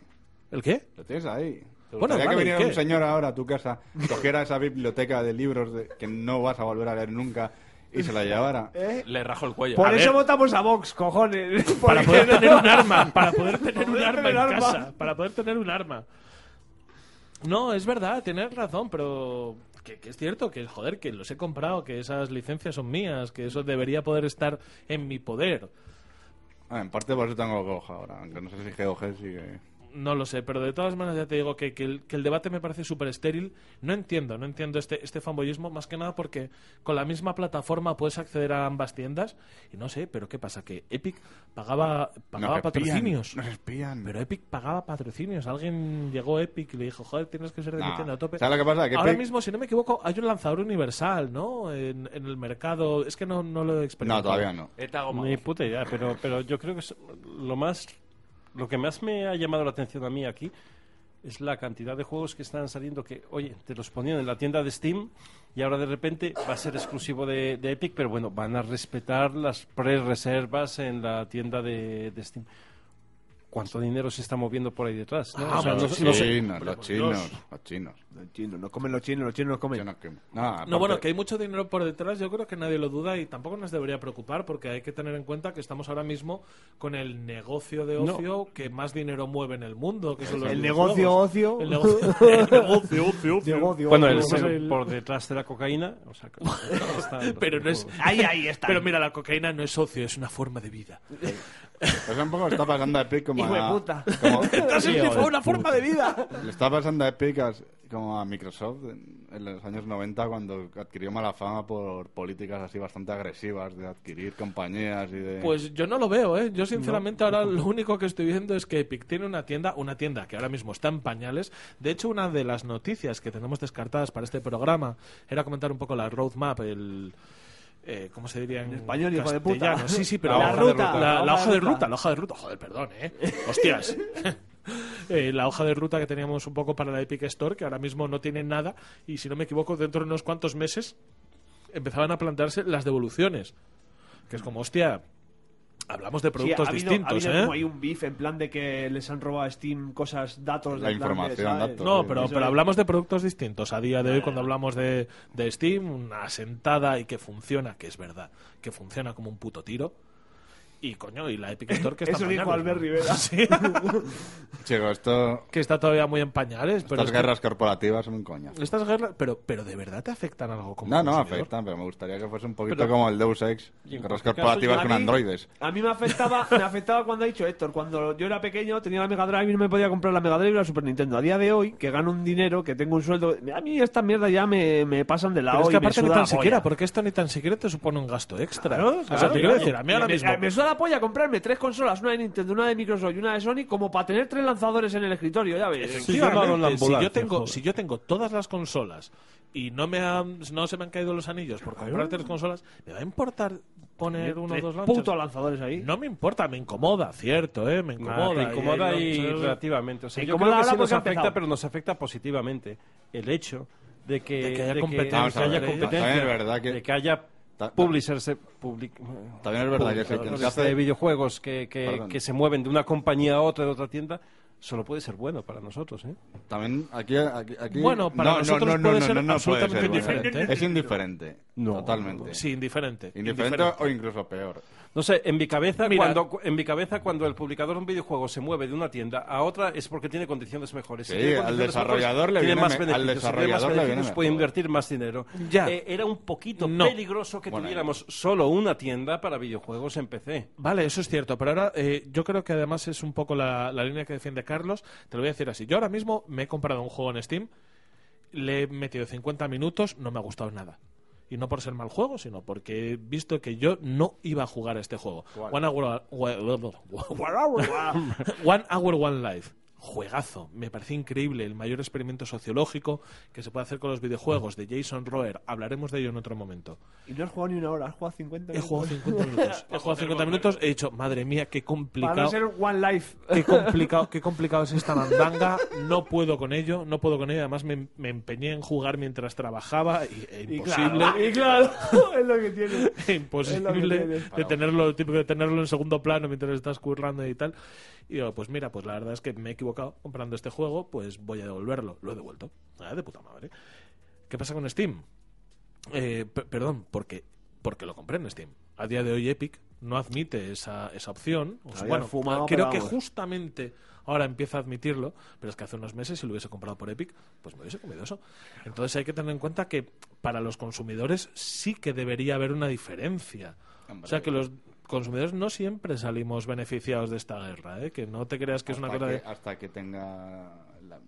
¿El qué? Lo tienes ahí. ¿Te Bueno, vale, que viniera ¿y un señor ahora a tu casa, cogiera esa biblioteca de libros de- que no vas a volver a leer nunca y se la llevara? ¿Eh? Le rajo el cuello. Por A eso ver. votamos a Vox, cojones. Para poder no- tener un arma, para poder tener un arma tener en arma. casa, para poder tener un arma. No, es verdad, tienes razón, pero que, que es cierto que, joder, que los he comprado, que esas licencias son mías, que eso debería poder estar en mi poder. Ah, en parte por eso tengo GOG ahora, aunque no sé si GOG sigue... No lo sé, pero de todas maneras ya te digo que, que el, que el debate me parece súper estéril. No entiendo, no entiendo este, este fanboyismo, más que nada porque con la misma plataforma puedes acceder a ambas tiendas y no sé, pero ¿qué pasa? Que Epic pagaba, pagaba Nos espían, patrocinios. Nos espían. Pero Epic pagaba patrocinios. Alguien llegó a Epic y le dijo, joder, tienes que ser de mi No. tienda a tope. ¿Sabes lo que pasa? Que Ahora Epic- mismo, si no me equivoco, hay un lanzador universal, ¿no? En, en el mercado. Es que no, no lo he experimentado. No, todavía no. Ni puta idea, pero, pero yo creo que es lo más lo que más me ha llamado la atención a mí aquí es la cantidad de juegos que están saliendo que, oye, te los ponían en la tienda de Steam y ahora de repente va a ser exclusivo de, Epic, pero bueno, van a respetar las pre-reservas en la tienda de Steam. ¿Cuánto dinero se está moviendo por ahí detrás? ¿no? Ah, O sea, sí, no los chinos, los chinos, los chinos. Los chinos, no comen los chinos, los chinos no comen. Chinos que- No, bueno, que hay mucho dinero por detrás, yo creo que nadie lo duda y tampoco nos debería preocupar porque hay que tener en cuenta que estamos ahora mismo con el negocio de No. ocio que más dinero mueve en el mundo, que son los El negocio ocio. El negocio, el negocio ocio, ocio. Negocio, Bueno, el ocio. ser el- por detrás de la cocaína, o sea, que está Pero no es... Ahí, ahí está. Pero mira, la cocaína no es ocio, es una forma de vida. Pues un poco está pasando a Epic como Hijo de a... puta. como- fue una forma de vida. le está pasando a Epic as- como a Microsoft en, en los años 90 cuando adquirió mala fama por políticas así bastante agresivas de adquirir compañías y de... Pues yo no lo veo, ¿eh? Yo sinceramente ahora lo único que estoy viendo es que Epic tiene una tienda, una tienda que ahora mismo está en pañales. De hecho, una de las noticias que tenemos descartadas para este programa era comentar un poco la roadmap, el... eh, ¿Cómo se diría en, español, hijo de puta. Sí, sí, pero La hoja de ruta, La, hoja de ruta, la hoja de ruta. Joder, perdón, ¿eh? Hostias. Eh, la hoja de ruta que teníamos un poco para la Epic Store, que ahora mismo no tiene nada, y si no me equivoco, dentro de unos cuantos meses empezaban a plantearse las devoluciones. Que es como, hostia, hablamos de Sí, productos ha habido- distintos, ha habido ¿eh? como hay un beef en plan de que les han robado a Steam cosas, datos. La de plan de, información, datos. No, pero, pero hablamos de productos distintos. A día de hoy, cuando hablamos de, de Steam, una sentada y que funciona, que es verdad, que funciona como un puto tiro. Y coño, y la Epic Store que está Eso en dijo pañales, Albert ¿no? Rivera. Sí, Chico, esto... que está todavía muy en pañales. Pero Estas es que- guerras corporativas son un coño. Estas guerras, pero, pero de verdad te afectan algo como No, no consumidor? afectan, pero me gustaría que fuese un poquito Pero- como el Deus Ex, Y en guerras cualquier caso, corporativas yo- con a mí- androides. A mí me afectaba, me afectaba cuando ha dicho Héctor, cuando yo era pequeño tenía la Mega Drive y no me podía comprar la Mega Drive y la Super Nintendo. A día de hoy, que gano un dinero, que tengo un sueldo, a mí esta mierda ya me, me pasan de lado Pero es que y me aparte ni suda tan la polla. siquiera, porque esto ni tan siquiera te supone un gasto extra. Claro, o sea, claro, te quiero claro. decir, a mí ahora me, mismo... me suda la polla comprarme tres consolas, una de Nintendo, una de Microsoft y una de Sony, como para tener tres lanzadores en el escritorio, ya ves. Sí, si yo tengo joder. si yo tengo todas las consolas y no me han- no se me han caído los anillos por comprar tres consolas, ¿me va a importar poner uno o dos lanchas? putos lanzadores ahí. No me importa, me incomoda, cierto, eh, me incomoda. te incomoda y- y, y- relativamente. O sea, yo creo que sí nos afecta, pero nos afecta positivamente el hecho de que, De que haya de competencia. De que haya competencia, también es verdad que- de que haya Ta- ta- publishers, public- También es verdad que sí, que el publicadores que hace- de videojuegos que, que, que se mueven de una compañía a otra, de otra tienda, solo puede ser bueno para nosotros, ¿eh? También aquí, aquí, aquí- Bueno, para no, no, nosotros no, no, puede no, ser no, no puede absolutamente ser indiferente. Es indiferente. No. Totalmente. Sí, indiferente. Indiferente indiferente. o incluso peor. No sé, en mi cabeza, Mira- cuando, en mi cabeza, cuando el publicador de un videojuego se mueve de una tienda a otra es porque tiene condiciones mejores. Si Sí, tiene al desarrollador mejores, le tiene viene más me- al beneficios. Si tiene más desarrollador le viene beneficios, puede invertir más dinero. Ya. Eh, era un poquito No. peligroso que Bueno, tuviéramos solo una tienda para videojuegos en PC. Vale, eso es cierto, pero ahora eh, yo creo que además es un poco la, la línea que defiende Carlos. Te lo voy a decir así. Yo ahora mismo me he comprado un juego en Steam, le he metido 50 minutos, no me ha gustado nada. Y no por ser mal juego, sino porque he visto que yo no iba a jugar a este juego. One Hour, One Hour One Life. Juegazo, me pareció increíble, el mayor experimento sociológico que se puede hacer con los videojuegos de Jason Roer. Hablaremos de ello en otro momento. Y no has jugado ni una hora, has jugado 50 He minutos. jugado 50 minutos. He jugado 50 minutos, he dicho, madre mía, qué Para complicado. no ser One Life. Qué complicado, qué complicado es esta mandanga. No puedo con ello, no puedo con ello. Además, me, me empeñé en jugar mientras trabajaba y e Y imposible. claro, y claro, es lo que tiene. Es lo que imposible tiene. de tenerlo, lo típico de tenerlo en segundo plano mientras estás currando y tal. Y digo, pues mira, pues la verdad es que me he equivocado comprando este juego, pues voy a devolverlo. Lo he devuelto. Ah, de puta madre. ¿Qué pasa con Steam? Eh, pe- perdón, porque, porque lo compré en Steam. A día de hoy Epic no admite esa, esa opción. O sea, bueno, fumado, creo que justamente ahora empieza a admitirlo, pero es que hace unos meses si lo hubiese comprado por Epic, pues me hubiese comido eso. Entonces hay que tener en cuenta que para los consumidores sí que debería haber una diferencia. O sea que los consumidores no siempre salimos beneficiados de esta guerra, ¿eh? que no te creas que es una cosa que, de... hasta que tenga la-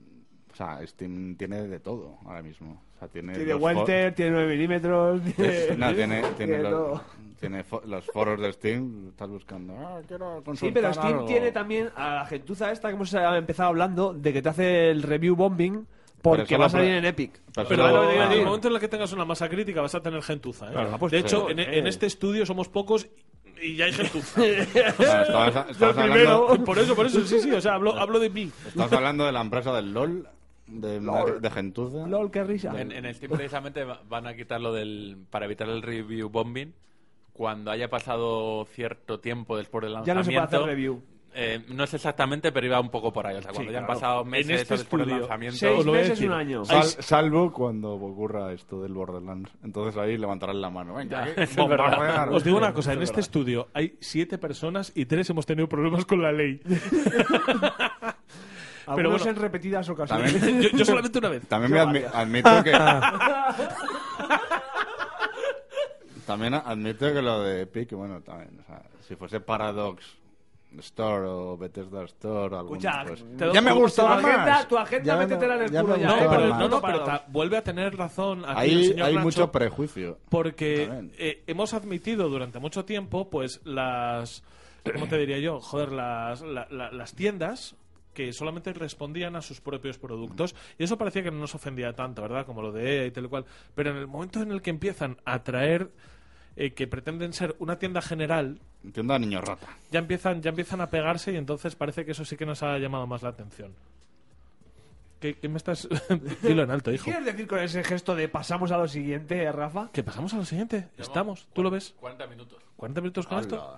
o sea Steam tiene de todo ahora mismo o sea tiene Tiene Welter, tiene 9 milímetros. Tiene... no, tiene, tiene, los, todo. tiene fo- los foros de Steam estás buscando ah, quiero consultar Sí, pero Steam algo. tiene también a la gentuza esta que hemos empezado hablando de que te hace el review bombing porque Pero va a salir en Epic. pero Pero ¿sabes lo que te en el momento en el que tengas una masa crítica vas a tener gentuza. ¿eh? Claro, pues de hecho, sí. en, en este estudio somos pocos y ya estabas Yo hablando, primero. por eso, por eso, sí, sí, o sea, hablo, hablo de mí. estabas hablando de la empresa del LOL de, LOL. de gentuza LOL, qué risa. En, en Steam precisamente va- van a quitarlo del para evitar el review bombing cuando haya pasado cierto tiempo después del Ya no se puede lanzamiento. hacer review. Eh, no sé exactamente, pero iba un poco por ahí. O sea, cuando ya han pasado En meses este del estudio, lanzamiento. Seis meses, decir. un año. Sal- salvo cuando ocurra esto del Borderlands entonces ahí levantarán la mano venga Ya, es verdad. Os digo una cosa, en este estudio hay siete personas y tres hemos tenido problemas con la ley. Algunos bueno. en repetidas ocasiones. También- Yo, yo solamente una vez. También me admi- admito que. también admito que lo de Epic, bueno, también. O sea, si fuese Paradox Store o Bethesda Store, algún, Escucha, pues, ya me gustaba tu agenda- más. tu agenda Ya métetela en el ya culo ya, No, pero, no, no, pero ta- vuelve a tener razón aquí el Hay, señor hay Nacho, mucho prejuicio. porque eh, hemos admitido durante mucho tiempo, pues las, ¿cómo te diría yo? Joder, las, la- la- las tiendas que solamente respondían a sus propios productos y eso parecía que no nos ofendía tanto, ¿verdad? Como lo de EA y tal y cual. Pero en el momento en el que empiezan a traer eh, que pretenden ser una tienda general, Entiendo a niño rata. ya empiezan, ya empiezan a pegarse y entonces parece que eso sí que nos ha llamado más la atención. ¿Qué, qué me estás...? Dilo en alto, ¿Qué hijo. quieres decir con ese gesto de pasamos a lo siguiente, Rafa? Que pasamos a lo siguiente. Estamos. ¿Tú lo ves? 40 minutos. ¿40 minutos con esto?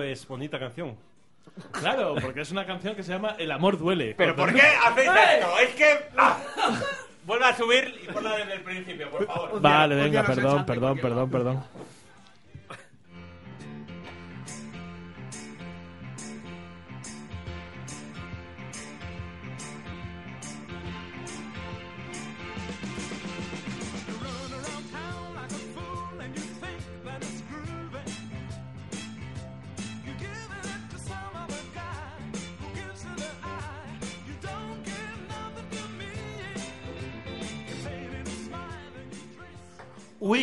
Pues bonita canción. Claro, porque es una canción que se llama El amor duele. ¿Pero por qué hacéis esto? Es que. ¡Ah! Vuelve a subir y ponla desde el principio, por favor. Vale, venga, perdón, perdón, perdón, perdón.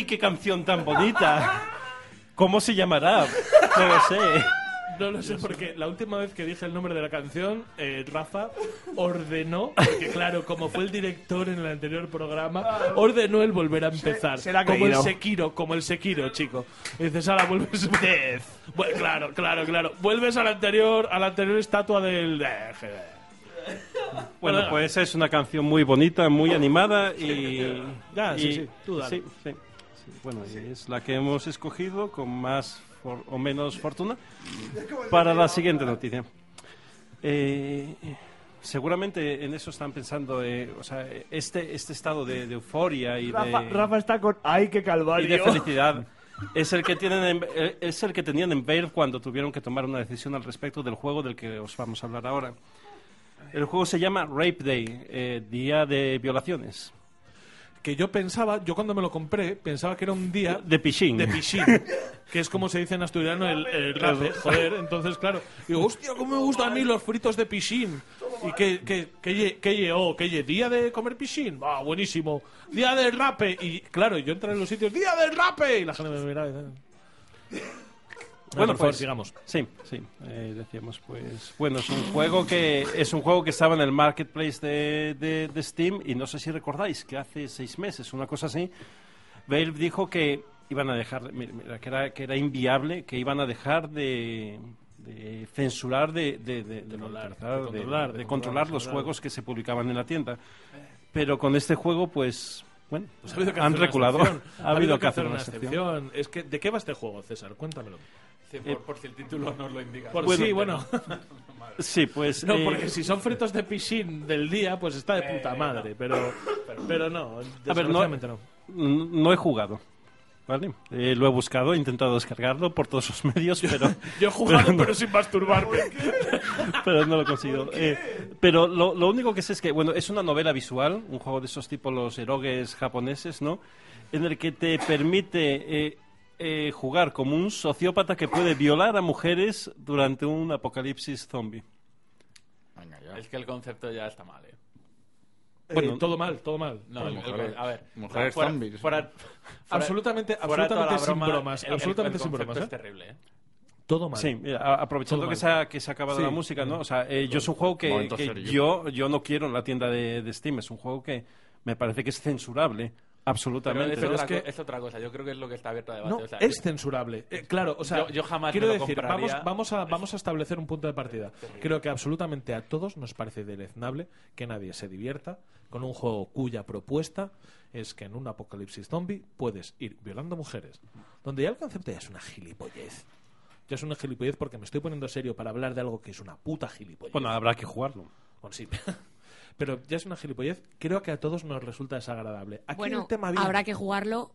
Qué canción tan bonita. ¿Cómo se llamará? No lo sé. No lo sé porque la última vez que dije el nombre de la canción, eh, Rafa ordenó, porque claro, como fue el director en el anterior programa, ordenó el volver a empezar. se la ha como el creído. Sekiro, como el Sekiro, chico. Y dices, ahora vuelves. Bu- claro, claro, claro. Vuelves a la anterior, a la anterior estatua del. Bueno, pues es una canción muy bonita, muy animada y... Ya, sí, sí, tú dale. sí, sí, sí. Bueno, y es la que hemos escogido con más for- o menos fortuna para la siguiente noticia. Eh, seguramente en eso están pensando, eh, o sea, este, este estado de, de euforia y Rafa, de... Rafa está con. ¡Ay, qué y calvario! de felicidad. Es el que tienen en, eh, es el que tenían en Valve cuando tuvieron que tomar una decisión al respecto del juego del que os vamos a hablar ahora. El juego se llama Rape Day, eh, Día de Violaciones. Que yo pensaba, yo cuando me lo compré, pensaba que era un día De Pichín. de piscin, que es como se dice en asturiano el, el rape, joder, entonces claro, digo, hostia, cómo me gustan a mí los fritos de piscin. Y que, que, que, que lle- oh, que día de comer piscin, ah, buenísimo, día del rape, y claro, yo entré en los sitios, día del rape, y la gente me miraba y Bueno, por favor, pues, sigamos. Sí, sí, eh, decíamos pues, bueno, es un juego que es un juego que estaba en el marketplace de, de- de Steam y no sé si recordáis que hace seis meses, una cosa así, Valve dijo que iban a dejar, mira, mira, que era que era inviable, que iban a dejar de, de censurar, de, de, de- de Controlar, los juegos que se publicaban en la tienda. Pero con este juego, pues, bueno, Pues ha habido que han hacer una reculado. excepción. Ha habido que hacer una excepción. Es que, ¿de qué va este juego, César? Cuéntamelo. Sí, por, por si el título nos lo indica. Por sí, bueno. Sí, pues. No, eh, porque si son fritos de piscin del día, pues está de puta madre. Pero, pero no, A ver, no, desgraciadamente no. no he jugado. ¿Vale? Eh, lo he buscado, he intentado descargarlo por todos los medios, pero, Yo he jugado, pero no. pero sin masturbarme. pero no lo he conseguido. Eh, pero lo, lo único que sé es que, bueno, es una novela visual, un juego de esos tipos, los erogues japoneses, ¿no? En el que te permite eh, eh, jugar como un sociópata que puede violar a mujeres durante un apocalipsis zombie. Venga, ya. Es que el concepto ya está mal, ¿eh? Bueno, Eh, todo mal, todo mal. No, el- el- mujeres- a ver. mujeres fuera- zombies. fuera- fuera- Absolutamente, absolutamente sin broma, bromas. el- absolutamente el sin bromas. es ¿eh? terrible, ¿eh? Todo mal. Sí, mira, aprovechando Todo que mal. se, ha, que se ha acabado Sí. la música, ¿no? O sea, eh, yo es un juego que, que yo, yo no quiero en la tienda de, de Steam. Es un juego que me parece que es censurable, Pero absolutamente. es, Pero otra es que- es otra cosa. Yo creo que es lo que está abierto a debate. No, o sea, es censurable. Eh, claro, o sea, Yo- yo jamás quiero me lo decir, compraría. vamos, vamos, a, vamos a establecer un punto de partida. Creo que absolutamente a todos nos parece deleznable que nadie se divierta con un juego cuya propuesta es que en un apocalipsis zombie puedes ir violando mujeres. Donde ya el concepto ya es una gilipollez. Ya es una gilipollez porque me estoy poniendo serio para hablar de algo que es una puta gilipollez. Bueno, habrá que jugarlo. Bueno, sí. Pero ya es una gilipollez. Creo que a todos nos resulta desagradable. Aquí Bueno, el tema habrá que jugarlo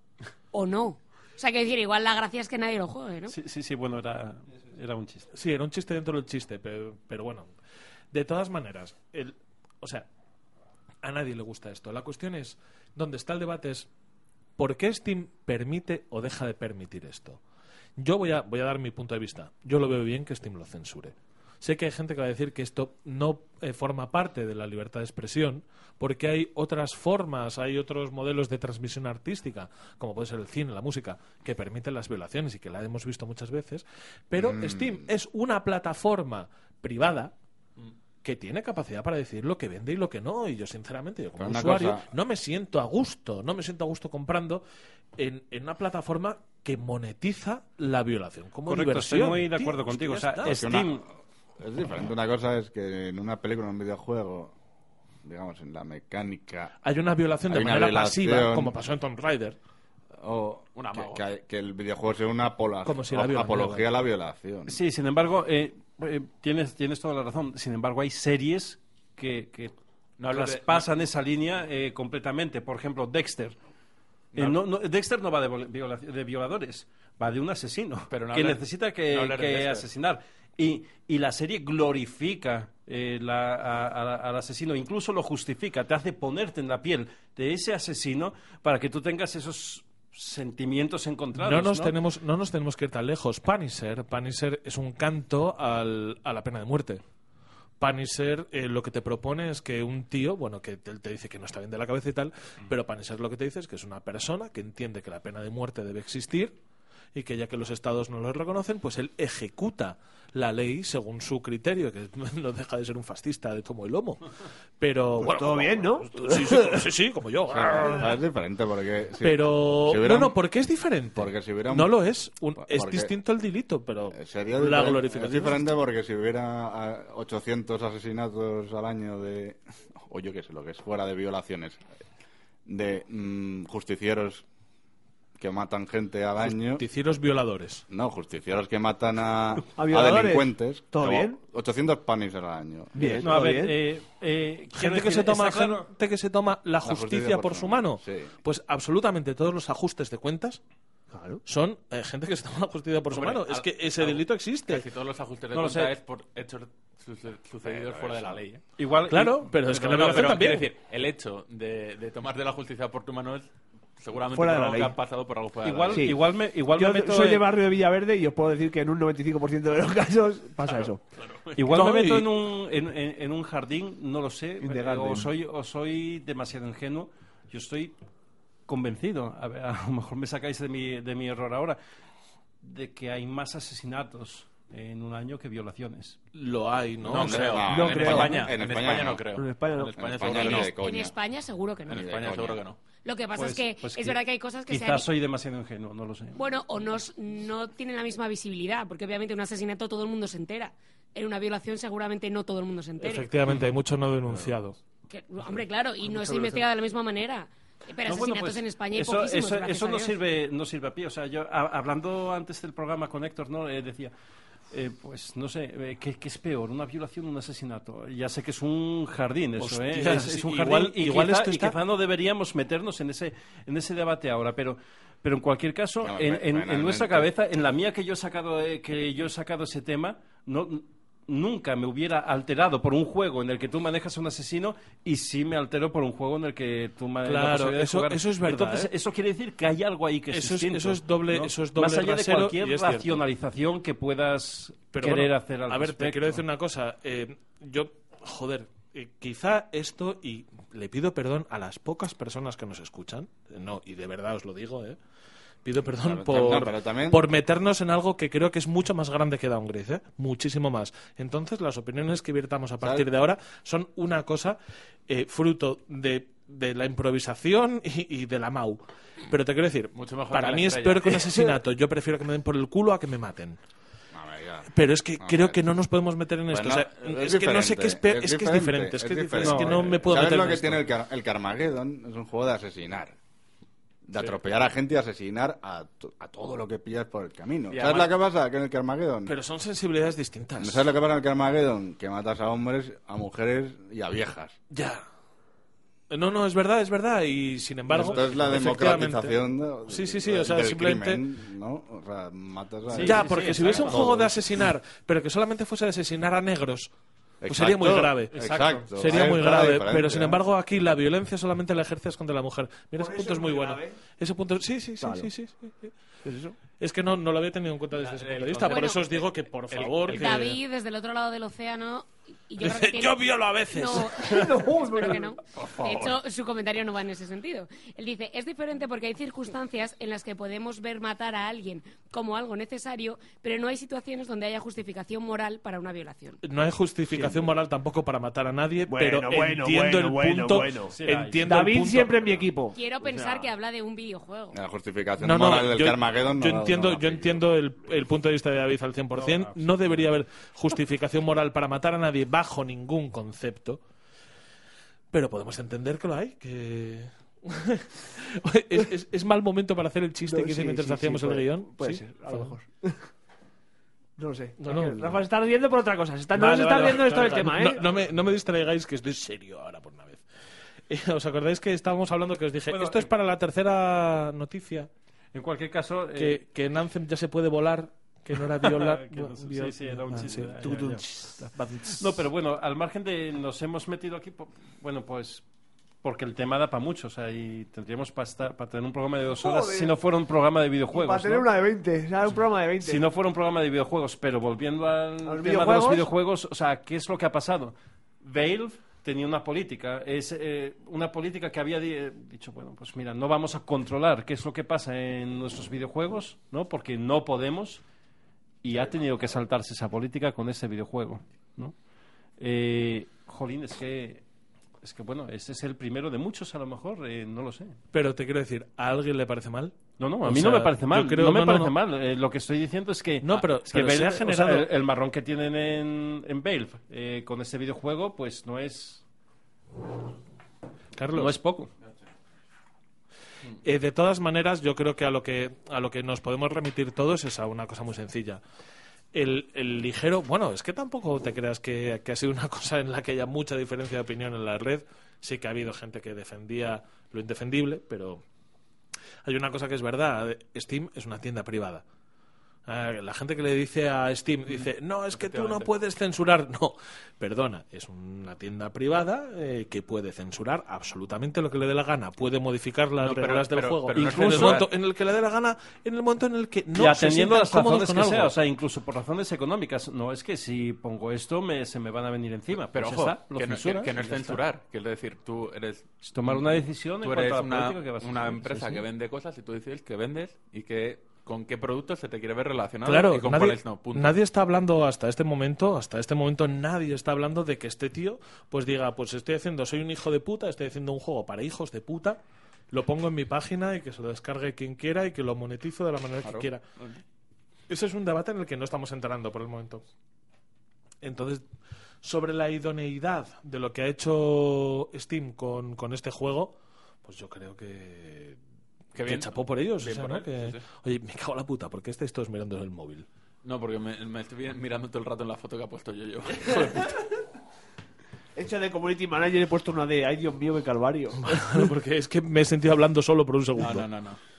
o no. O sea, que decir, igual la gracia es que nadie lo juegue, ¿no? Sí, sí, sí, bueno, era, era un chiste. Sí, era un chiste dentro del chiste, pero, pero bueno. De todas maneras, el, o sea, a nadie le gusta esto. La cuestión es, donde está el debate es, ¿por qué Steam permite o deja de permitir esto? Yo voy a, voy a dar mi punto de vista. Yo lo veo bien que Steam lo censure. Sé que hay gente que va a decir que esto no eh, forma parte de la libertad de expresión, porque hay otras formas, hay otros modelos de transmisión artística, como puede ser el cine, la música, que permiten las violaciones y que la hemos visto muchas veces. Pero Steam es una plataforma privada que tiene capacidad para decir lo que vende y lo que no. Y yo, sinceramente, yo como usuario, cosa- no me siento a gusto, no me siento a gusto comprando en, en una plataforma que monetiza la violación como Correcto, diversión. estoy muy de acuerdo contigo. O sea, Steam... una- es diferente. Una cosa es que en una película, en un videojuego, digamos, en la mecánica, Hay una violación de una manera violación. pasiva, como pasó en Tomb Raider. o Un amago. que, que- que el videojuego sea una apola- Como si la violan, apología a la violación. Sí, sin embargo, eh, eh, tienes, tienes toda la razón. Sin embargo, hay series que, que No hablo de- traspasan esa línea eh, completamente. Por ejemplo, Dexter. Eh, no- no, Dexter no va de, viola- de violadores, va de un asesino Pero no que necesita que, asesinar. Y, y la serie glorifica eh, la- a- a- al asesino, incluso lo justifica, te hace ponerte en la piel de ese asesino para que tú tengas esos sentimientos encontrados. No nos, ¿no? Tenemos, no nos tenemos que ir tan lejos. Punisher, Punisher es un canto al- a la pena de muerte. Punisher eh, lo que te propone es que un tío, bueno, que te, te dice que no está bien de la cabeza y tal, pero Punisher lo que te dice es que es una persona que entiende que la pena de muerte debe existir y que ya que los estados no lo reconocen, pues él ejecuta la ley según su criterio, que no deja de ser un fascista de tomo y lomo. Pero bueno, todo bien, ¿no? Sí, sí, sí, sí, como yo. Ah, Es diferente porque... si- Pero si hubiera no, no, porque es diferente. Porque si hubiera no lo es. Un- es distinto el delito, pero Sería la glorificación. Es diferente porque si hubiera ah, 800 asesinatos al año de... O yo qué sé, lo que es fuera de violaciones. De mm, justicieros que matan gente al año. Justicieros violadores. No, justicieros que matan a, delincuentes. ¿Todo bien? 800 panis al año. Bien, No, a ver, bien. eh, eh, Gente que, se toma, claro- gente que se toma la justicia, por su mano. Sí. Pues absolutamente todos los ajustes de cuentas Claro. son eh, gente que se toma la justicia por su mano. Es que ese al- delito existe. Casi todos los ajustes de No cuenta es por hechos suce- sucedidos fuera de la ley. ¿eh? Igual, Claro, pero es que la No, no, pero también. quiero decir, el hecho de, de tomar de la justicia por tu mano es seguramente Fuera de la algo ley. que ha pasado por algo fuera igual, de la ley. Sí. igual me, igual Yo me meto soy de barrio de Villaverde y os puedo decir que en un 95% de los casos pasa eso. Igual No, me meto y- en, un, en, en- en un jardín, no lo sé, o soy, o soy demasiado ingenuo. Yo estoy convencido, a, ver, a lo mejor me sacáis de mi, de mi error ahora, de que hay más asesinatos en un año que violaciones. Lo hay, ¿no? Creo. no en, creo. España, En en España no. creo. En España no. En España En seguro España que no. de En. España seguro que no. En Ni de España coña. seguro que no. Lo que pasa Pues- es que pues es verdad que hay cosas que se han... Quizás soy demasiado ingenuo, no lo sé. Bueno, o no, no tienen la misma visibilidad, porque obviamente un asesinato todo el mundo se entera. En una violación seguramente no todo el mundo se entera. Efectivamente, hay mucho no denunciado. Que- hombre, claro, y no se investiga de la misma manera. Pero No, bueno, asesinatos pues, en España hay eso, poquísimos, eso, eso no sirve no sirve a pie. O sea, yo a- hablando antes del programa con Héctor, ¿no? Eh, decía, eh, pues no sé, eh, ¿qué, qué es peor, una violación o un asesinato? Ya sé que es un jardín eso, ¿eh? Es, es un jardín igual- y, igual quizá, esto y está- quizá no deberíamos meternos en ese en ese debate ahora, pero pero en cualquier caso, No, en, en- nuestra cabeza, en la mía que yo he sacado eh, que yo he sacado ese tema, no nunca me hubiera alterado por un juego en el que tú manejas a un asesino y sí me altero por un juego en el que tú manejas Claro, eso- eso es verdad, Entonces, ¿eh? eso quiere decir que hay algo ahí que es Eso es- distinto, eso es doble- ¿no? eso es doble Más allá de cualquier es racionalización que puedas Pero querer bueno, hacer al A ver, te quiero decir una cosa. eh, yo, joder, eh, quizá esto, y le pido perdón a las pocas personas que nos escuchan, no, y de verdad os lo digo, ¿eh? Pido perdón por, no, pero también- por meternos en algo que creo que es mucho más grande que Downgrade, ¿eh? muchísimo más. Entonces, las opiniones que virtamos a partir ¿Sabes? de ahora son una cosa eh, fruto de, de la improvisación y, y de la MAU. Pero te quiero decir, Mucho mejor para mí es peor que un asesinato. Yo prefiero que me den por el culo a que me maten. Pero es que A creo que no nos podemos meter en esto. Bueno, O sea, es, que no sé qué es peor. Es, que es diferente. Es que es diferente. Es que no me puedo ¿Sabes meter lo en que esto. tiene el, Car- el Carmageddon? Es un juego de asesinar. De atropellar a gente y asesinar a, a todo lo que pillas por el camino. Y ¿Sabes además- lo que pasa que en el Carmageddon? Pero son sensibilidades distintas. ¿Sabes lo que pasa en el Carmageddon? Que matas a hombres, a mujeres y a viejas. Ya. No, no, es verdad, es verdad. Y sin embargo. Esto es la democratización de- Sí, sí, sí. O sea, del simplemente. crimen, ¿no? O sea, matas a... Sí, ya, sí, porque sí, si hubiese un juego de asesinar, pero que solamente fuese de asesinar a negros, pues sería muy grave. Exacto. Sería muy grave, diferencia. pero sin embargo aquí la violencia solamente la ejerces contra la mujer. Mira, ese punto es muy bueno. Ese punto, sí, sí, sí, Claro. sí, sí, sí, sí. Es que no, no lo había tenido en cuenta desde ese el punto de vista. Por Bueno, eso os digo que, por favor, el que... David, desde el otro lado del océano... Y yo, creo que tiene- yo violo a veces. No, espero que no. De hecho, su comentario no va en ese sentido. Él dice, es diferente porque hay circunstancias en las que podemos ver matar a alguien como algo necesario, pero no hay situaciones donde haya justificación moral para una violación. No hay justificación moral tampoco para matar a nadie, Bueno, pero bueno, entiendo bueno, el punto. entiendo el David punto. siempre en mi equipo. Quiero pensar que habla de un videojuego. La justificación No, no, moral del yo, Carmageddon no yo entiendo, no yo entiendo el, el punto de vista de David al 100%. No, debería haber justificación moral para matar a nadie bajo ningún concepto. Pero podemos entender que lo hay, que... es, es- es mal momento para hacer el chiste No, que hice sí, mientras sí, hacíamos sí, el puede- guion. Puede ¿Sí? ser, a lo mejor. No lo sé. No, no. Rafa se está riendo por otra cosa. Se está, no Vale, se está vale, riendo vale, esto del vale, tema, no, ¿eh? No, me, no me distraigáis, que estoy serio ahora por una vez. Eh, ¿Os acordáis que estábamos hablando que os dije, Bueno, esto es eh, para la tercera noticia, En cualquier caso, eh, que, que en Anthem ya se puede volar, que no era violar... Que no sí, sí, era un Ah, chiste, sí. ya, Tu- ya, tu- ya. chis- No, pero bueno, al margen de nos hemos metido aquí, po- bueno, pues porque el tema da para mucho, o sea, y tendríamos para para tener un programa de dos horas Joder. si no fuera un programa de Para videojuegos. tener ¿no? una de 20, o sea, un programa de 20. Si no fuera un programa de videojuegos, pero volviendo al tema de los videojuegos? videojuegos, o sea, ¿qué es lo que ha pasado? Valve tenía una política, es eh, una política que había di- dicho, bueno, pues mira, no vamos a controlar qué es lo que pasa en nuestros videojuegos, ¿no? Porque no podemos y ha tenido que saltarse esa política con ese videojuego, ¿no? Eh, jolín, es que es que bueno, ese es el primero de muchos a lo mejor, eh, no lo sé. Pero te quiero decir, ¿a alguien le parece mal? No, no, O a mí sea, no me parece mal. creo- no me no, parece no. mal. Eh, lo que estoy diciendo es que. No, pero- es que pero o sea, el, el marrón que tienen en, en Valve eh, con ese videojuego, pues no es. Carlos. No es poco. Eh, de todas maneras, yo creo que a lo que a lo que nos podemos remitir todos es a una cosa muy sencilla. El, el ligero, bueno, es que tampoco te creas que, que ha sido una cosa en la que haya mucha diferencia de opinión en la red. Sí que ha habido gente que defendía lo indefendible, pero hay una cosa que es verdad. Steam es una tienda privada. Ah, la gente que le dice a Steam, dice, no, es que tú no puedes censurar. No, perdona, es una tienda privada eh, que puede censurar absolutamente lo que le dé la gana. Puede modificar las No, pero- reglas del pero- juego. pero no incluso en el momento en el que le dé la gana, en el momento en el que no y se atendiendo a sientan las razones con que algo. sea, o sea, incluso por razones económicas. No es que si pongo esto me, se me van a venir encima. Pero Pues ojo, está, lo que, no, que- que no es censurar. Quiero decir, tú eres... Es tomar una decisión en Tú cuanto eres a la una, política que vas a una hacer. empresa Sí, sí. que vende cosas y tú decides que vendes y que con qué productos se te quiere ver relacionado Claro, y con nadie, cuáles no. Punto. nadie está hablando hasta este momento, hasta este momento nadie está hablando de que este tío pues diga, pues estoy haciendo, soy un hijo de puta, estoy haciendo un juego para hijos de puta, lo pongo en mi página y que se lo descargue quien quiera y que lo monetizo de la manera Claro. que quiera. Ese es un debate en el que no estamos entrando por el momento. Entonces, sobre la idoneidad de lo que ha hecho Steam con, con este juego, pues yo creo que que bien. chapó por ellos. Bien o sea, por ¿no? él, Que- sí, sí. Oye, me cago en la puta, porque este estos mirando el móvil. No, porque me, me estoy mirando todo el rato en la foto que ha puesto yo yo. Hecha de community manager he puesto una de ay Dios mío, qué calvario. porque es que me he sentido hablando solo por un No, segundo. no, no, no.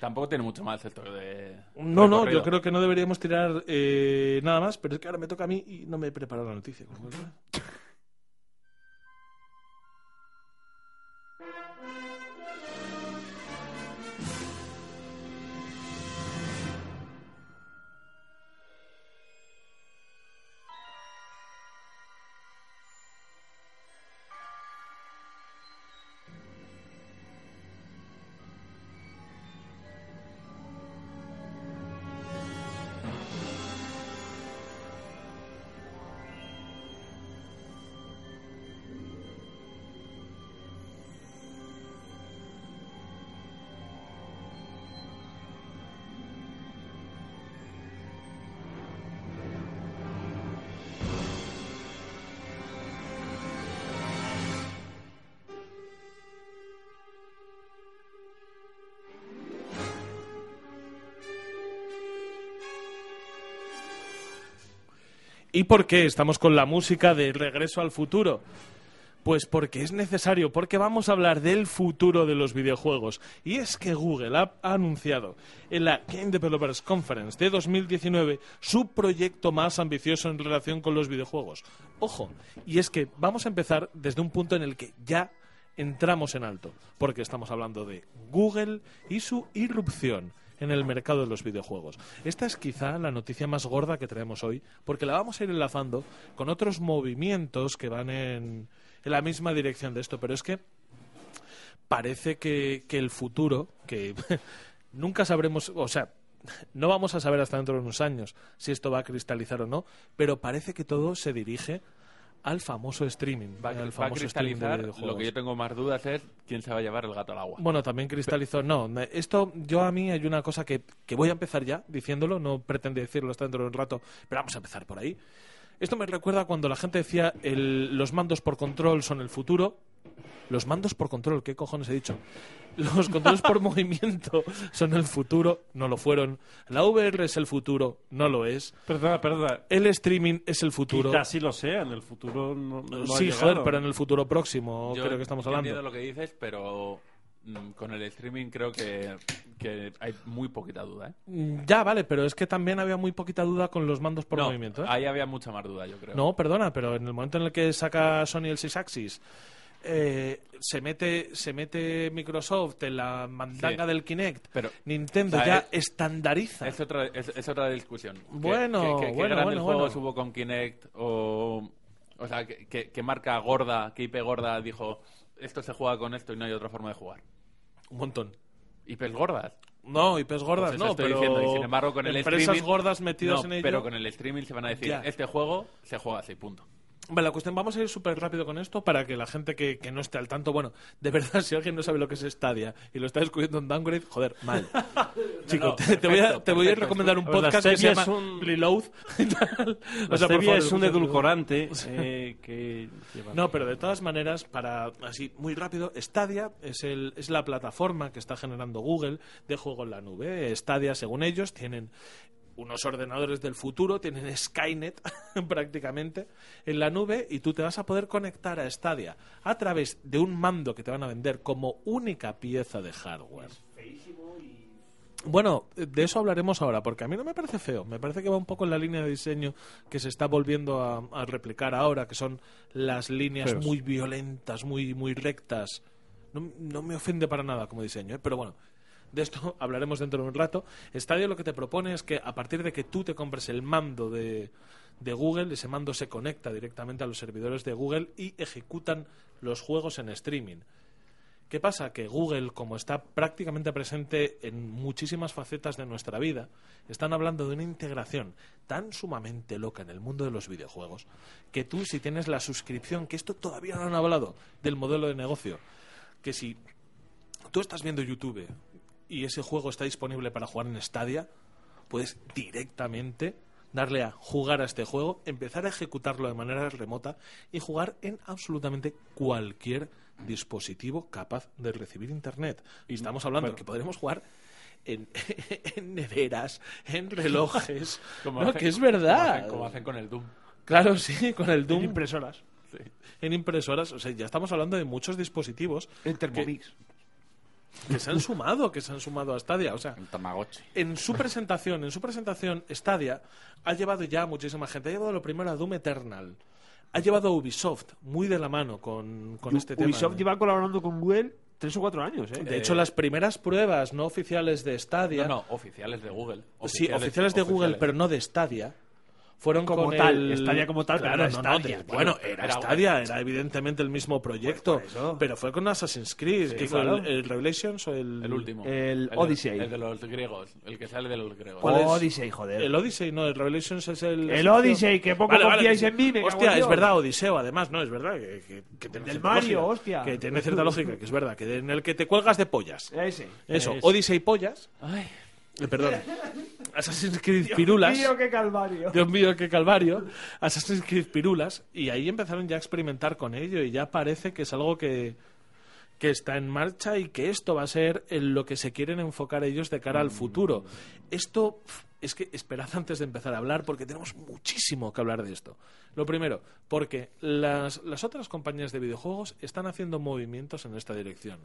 Tampoco tiene mucho más esto de... No, no, yo creo que no deberíamos tirar eh, nada más, pero es que ahora me toca a mí y no me he preparado la noticia. ¿Y por qué estamos con la música de Regreso al Futuro? Pues porque es necesario, porque vamos a hablar del futuro de los videojuegos. Y es que Google ha anunciado en la Game Developers Conference de 2019 su proyecto más ambicioso en relación con los videojuegos. Ojo, y es que vamos a empezar desde un punto en el que ya entramos en alto, porque estamos hablando de Google y su irrupción en el mercado de los videojuegos. Esta es quizá la noticia más gorda que traemos hoy, porque la vamos a ir enlazando con otros movimientos que van en, la misma dirección de esto, pero es que parece que, que el futuro, que nunca sabremos, o sea, no vamos a saber hasta dentro de unos años si esto va a cristalizar o no, pero parece que todo se dirige al famoso streaming. Va, al va a famoso streaming. Lo que yo tengo más dudas es quién se va a llevar el gato al agua. Bueno, también cristalizó. No, esto yo a mí hay una cosa que, que voy a empezar ya diciéndolo, no pretendo decirlo hasta dentro de un rato, pero vamos a empezar por ahí. Esto me recuerda cuando la gente decía el- los mandos por control son el futuro. Los mandos por control, ¿qué cojones he dicho? Los controles por movimiento son el futuro, no lo fueron. La VR es el futuro, no lo es. Perdona, perdona. El streaming es el futuro. Quizás sí lo sea, en el futuro no, no sí, joder, pero en el futuro próximo Yo creo que estamos hablando. entiendo lo que dices, pero mm, con el streaming creo que, que hay muy poquita duda. ¿eh? Mm, Ya, vale, pero es que también había muy poquita duda con los mandos por No, movimiento. ¿eh? Ahí había mucha más duda, yo creo. No, perdona, pero en el momento en el que saca Sony el Six Axis, eh, se mete se mete Microsoft en la mandanga Sí. del Kinect, Pero, Nintendo o sea, ya es- estandariza. Es otra, es, es otra discusión. ¿Qué- Bueno, qué, qué- qué bueno, grandes bueno, juegos bueno. hubo con Kinect o, O sea, que, que- que marca gorda, que IP gorda dijo, esto se juega con esto y no hay otra forma de jugar. Un montón. IPs gordas. No, IPs gordas Pues no, estoy pero diciendo. Y sin embargo, con el empresas streaming... gordas metidas No, en ello. pero con el streaming se van a decir, Ya. este juego se juega así, punto. Vale, la cuestión, vamos a ir súper rápido con esto para que la gente que, que no esté al tanto, bueno, de verdad, si alguien no sabe lo que es Stadia y lo está descubriendo en Downgrade, joder, mal. Chico, no, te, te voy a, perfecto, te voy a recomendar un Pues podcast que se llama es un- Reload. y tal. La O sea, por stevia favor, es un edulcorante eh, que lleva- No, pero de todas maneras, para así muy rápido, Stadia es, el, es la plataforma que está generando Google de juego en la nube. Stadia, según ellos, tienen unos ordenadores del futuro, tienen Skynet prácticamente en la nube y tú te vas a poder conectar a Stadia a través de un mando que te van a vender como única pieza de hardware. Bueno, de eso hablaremos ahora, porque a mí no me parece feo. Me parece que va un poco en la línea de diseño que se está volviendo a, a replicar ahora, que son las líneas Feos. muy violentas, muy, muy rectas. No, no me ofende para nada como diseño, ¿eh? pero bueno, de esto hablaremos dentro de un rato. Stadia lo que te propone es que a partir de que tú te compres el mando de, de Google, ese mando se conecta directamente a los servidores de Google y ejecutan los juegos en streaming. ¿Qué pasa? Que Google, como está prácticamente presente en muchísimas facetas de nuestra vida, están hablando de una integración tan sumamente loca en el mundo de los videojuegos que tú, si tienes la suscripción, que esto todavía no han hablado del modelo de negocio, que si tú estás viendo YouTube y ese juego está disponible para jugar en Stadia, puedes directamente darle a jugar a este juego, empezar a ejecutarlo de manera remota y jugar en absolutamente cualquier dispositivo capaz de recibir internet. Y estamos hablando de que podremos jugar en, en neveras, en relojes, Como No, hacen- que es como verdad. hacen- Como hacen con el Doom. Claro, sí, con el Doom. En impresoras. En impresoras, o sea, ya estamos hablando de muchos dispositivos En Thermomix. que se han sumado, que se han sumado a Stadia, o sea, El Tamagotchi. en su presentación, en su presentación, Stadia ha llevado ya a muchísima gente. Ha llevado lo primero a Doom Eternal. Ha llevado a Ubisoft muy de la mano con, con este tema. Ubisoft lleva colaborando con Google tres o cuatro años, ¿eh? De hecho, las primeras pruebas no oficiales de Stadia, No, no, oficiales de Google. sí, oficiales de Google, pero no de Stadia, fueron Como con tal, el- Stadia como tal, pero Claro, era no, no, Stadia, de- tío. bueno, era, Era Stadia, era evidentemente el mismo proyecto, Pues por eso. pero fue con Assassin's Creed, que fue claro. el, el Revelations o el, El último. El de- Odyssey. El de los griegos. El que sale de los griegos. ¿Cuál es? Odyssey, joder. El Odyssey, no, el Revelations es el... El Odyssey, que poco confiáis en mí, me cago Hostia, es verdad, Odiseo, además, no, es verdad que, que, que tiene Del cierta Mario, lógica, hostia. Que tiene cierta lógica, que es verdad, que en el que te cuelgas de pollas. Ese. Eso, Es- Odyssey pollas, Ay, perdón, Assassin's Creed pirulas... Tío, qué calvario. Dios mío, qué calvario. Assassin's Creed Pirulas. Y ahí empezaron ya a experimentar con ello. Y ya parece que es algo que, que está en marcha y que esto va a ser en lo que se quieren enfocar ellos de cara al futuro. Esto es que esperad antes de empezar a hablar porque tenemos muchísimo que hablar de esto. Lo primero, porque las, las otras compañías de videojuegos están haciendo movimientos en esta dirección.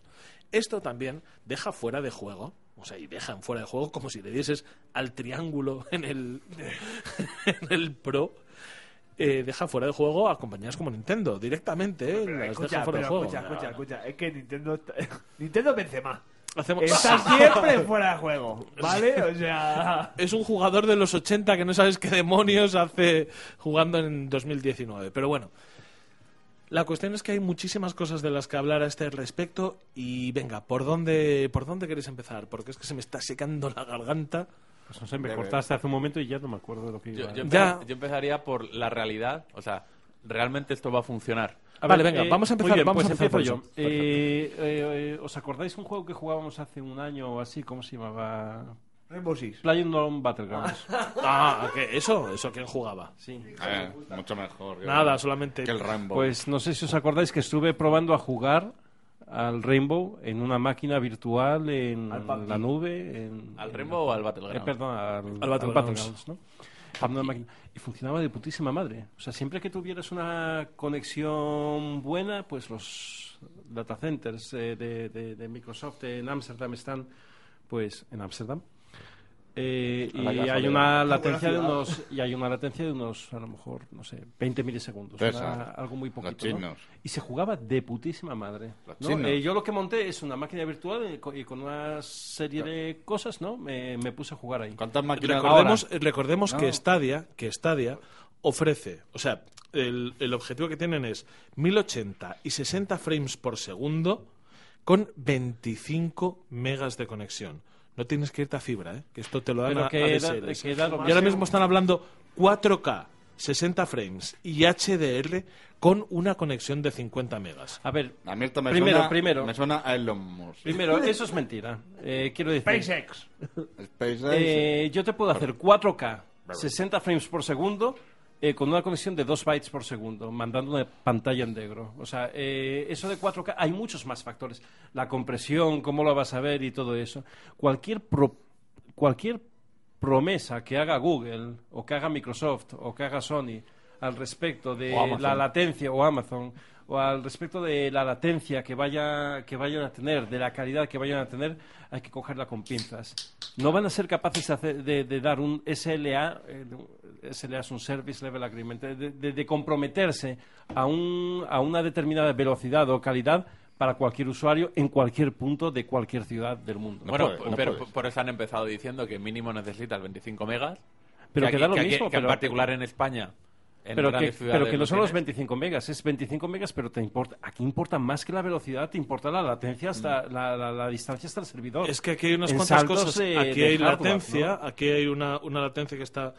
Esto también deja fuera de juego, o sea, y dejan fuera de juego como si le dieses al triángulo en el, en el Pro. eh, deja fuera de juego a compañías como Nintendo, directamente, ¿eh? Las Escucha, deja fuera de pero juego. escucha, escucha, escucha. Es que Nintendo... Nintendo vence más. Hacemos- Está siempre fuera de juego, ¿vale? O sea... es un jugador de los 80 que no sabes qué demonios hace jugando en 2019. Pero bueno, la cuestión es que hay muchísimas cosas de las que hablar a este respecto y venga, ¿por dónde, ¿por dónde queréis empezar? Porque es que se me está secando la garganta. Pues no sé, me cortaste hace un momento y ya no me acuerdo de lo que iba yo, yo, yo empezaría por la realidad. O sea, ¿realmente esto va a funcionar? A Vale, venga, vamos a empezar, Muy bien, vamos pues a empezar empiezo yo. Eh, eh, eh, ¿Os acordáis un juego que jugábamos hace un año o así? ¿Cómo se llamaba? Rainbow Six. PlayerUnknown Battlegrounds. Ah, ¿qué? ¿Eso? ¿Eso quién jugaba? Sí. Eh, mucho mejor. que- Nada, solamente... Que el Rainbow. Pues no sé si os acordáis que estuve probando a jugar al Rainbow en una máquina virtual en la nube. En, ¿Al en- Rainbow o al Eh, Battleground? perdón, al, Al al Battlegrounds. ¿no? En. Y funcionaba de putísima madre. O sea, siempre que tuvieras una conexión buena, pues los data centers eh, de, de- de Microsoft en Ámsterdam están, pues, en Ámsterdam. Eh, y hay casualidad. una latencia de unos y hay una latencia de unos a lo mejor no sé 20 milisegundos algo muy poquito y se jugaba de putísima madre. Eh, yo lo que monté es una máquina virtual eh, y con una serie de cosas no me, me puse a jugar ahí ¿Cuántas máquinas Recordemos, ahora? recordemos No. que Stadia, que Stadia ofrece, o sea, el, el objetivo que tienen es 1080 y 60 frames por segundo con 25 megas de conexión. No tienes que irte a fibra, ¿eh? que esto te lo dan Pero a, que a da- DSLs. que da lo Y ahora mismo están hablando 4K, 60 frames y HDR con una conexión de 50 megas. A ver, A mí esto me Primero, suena, primero. me suena a Elon Musk. primero, eso es mentira. Eh, quiero decir, SpaceX. SpaceX. eh, yo te puedo hacer 4K, 60 frames por segundo, eh, con una conexión de 2 bytes por segundo, mandando una pantalla en negro. O sea, eh, eso de 4K, hay muchos más factores. La compresión, cómo lo vas a ver y todo eso. Cualquier, pro- cualquier promesa que haga Google, o que haga Microsoft, o que haga Sony al respecto de la latencia, o Amazon, o al respecto de la latencia que, vaya, que vayan a tener, de la calidad que vayan a tener, hay que cogerla con pinzas. No van a ser capaces de, hacer- de- de dar un SLA, eh, SLA es un Service Level Agreement, de, de- de comprometerse a, un, a una determinada velocidad o calidad para cualquier usuario en cualquier punto de cualquier ciudad del mundo. No bueno, puedes, no pero puedes. por eso han empezado diciendo que mínimo necesitas 25 megas. Pero que aquí- da lo aquí- mismo, que en particular en España. En pero que, ciudades pero que no son los tienes. 25 megas, es 25 megas, pero te importa, aquí importa más que la velocidad, te importa la latencia hasta la, la- la distancia hasta el servidor. Es que aquí hay unas En cuantas cosas. de- aquí de hay hardware, latencia, ¿no? aquí hay una, una latencia que está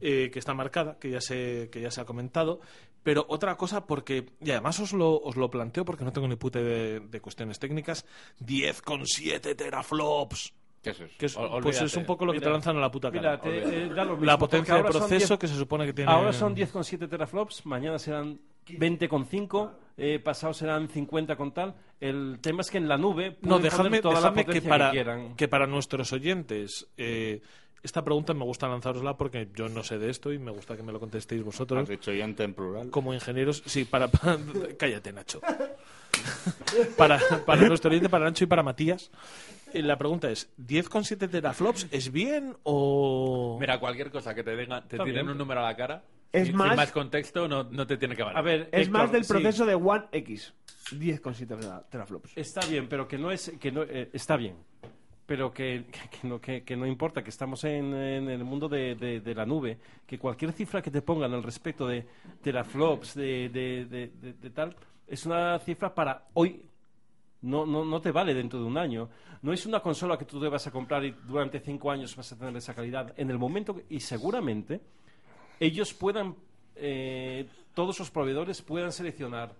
eh, que está marcada, que ya se que ya se ha comentado. Pero otra cosa, porque, y además os lo, os lo planteo porque no tengo ni puta de, de cuestiones técnicas, 10,7 teraflops. ¿Qué es eso? Que es, Ol- pues es un poco lo que te lanzan a la puta cara. Mira, te- eh, da lo mismo, la potencia de proceso 10 que se supone que tiene. Ahora son 10,7 teraflops, mañana serán 20,5, eh, pasado serán 50 con tal. El tema es que en la nube No, pueden dejadme, poner toda la dejadme que, potencia para, quieran. que para nuestros oyentes, eh, esta pregunta me gusta lanzarosla porque yo no sé de esto y me gusta que me lo contestéis vosotros. Has dicho oyente en plural. Como ingenieros, sí, para. para- cállate, Nacho. para, para nuestro oyente, para Nacho y para Matías. Eh, La pregunta es: ¿10,7 teraflops es bien o.? Mira, cualquier cosa que te, diga, te tiren un número a la cara, Es sin, más- sin más contexto, no, no te tiene que valer. A ver, Es Héctor, más del sí, proceso de One X. 10,7 teraflops. Está bien, pero que no es que no eh, está bien, pero que, que- que no que, que no importa que estamos en, en el mundo de, de- de la nube, que cualquier cifra que te pongan al respecto de teraflops de, de, de- de- de tal es una cifra para hoy. No, no, no te vale dentro de un año. No es una consola que tú te vas a comprar y durante cinco años vas a tener esa calidad. En el momento que- y seguramente ellos puedan, eh, todos los proveedores puedan seleccionar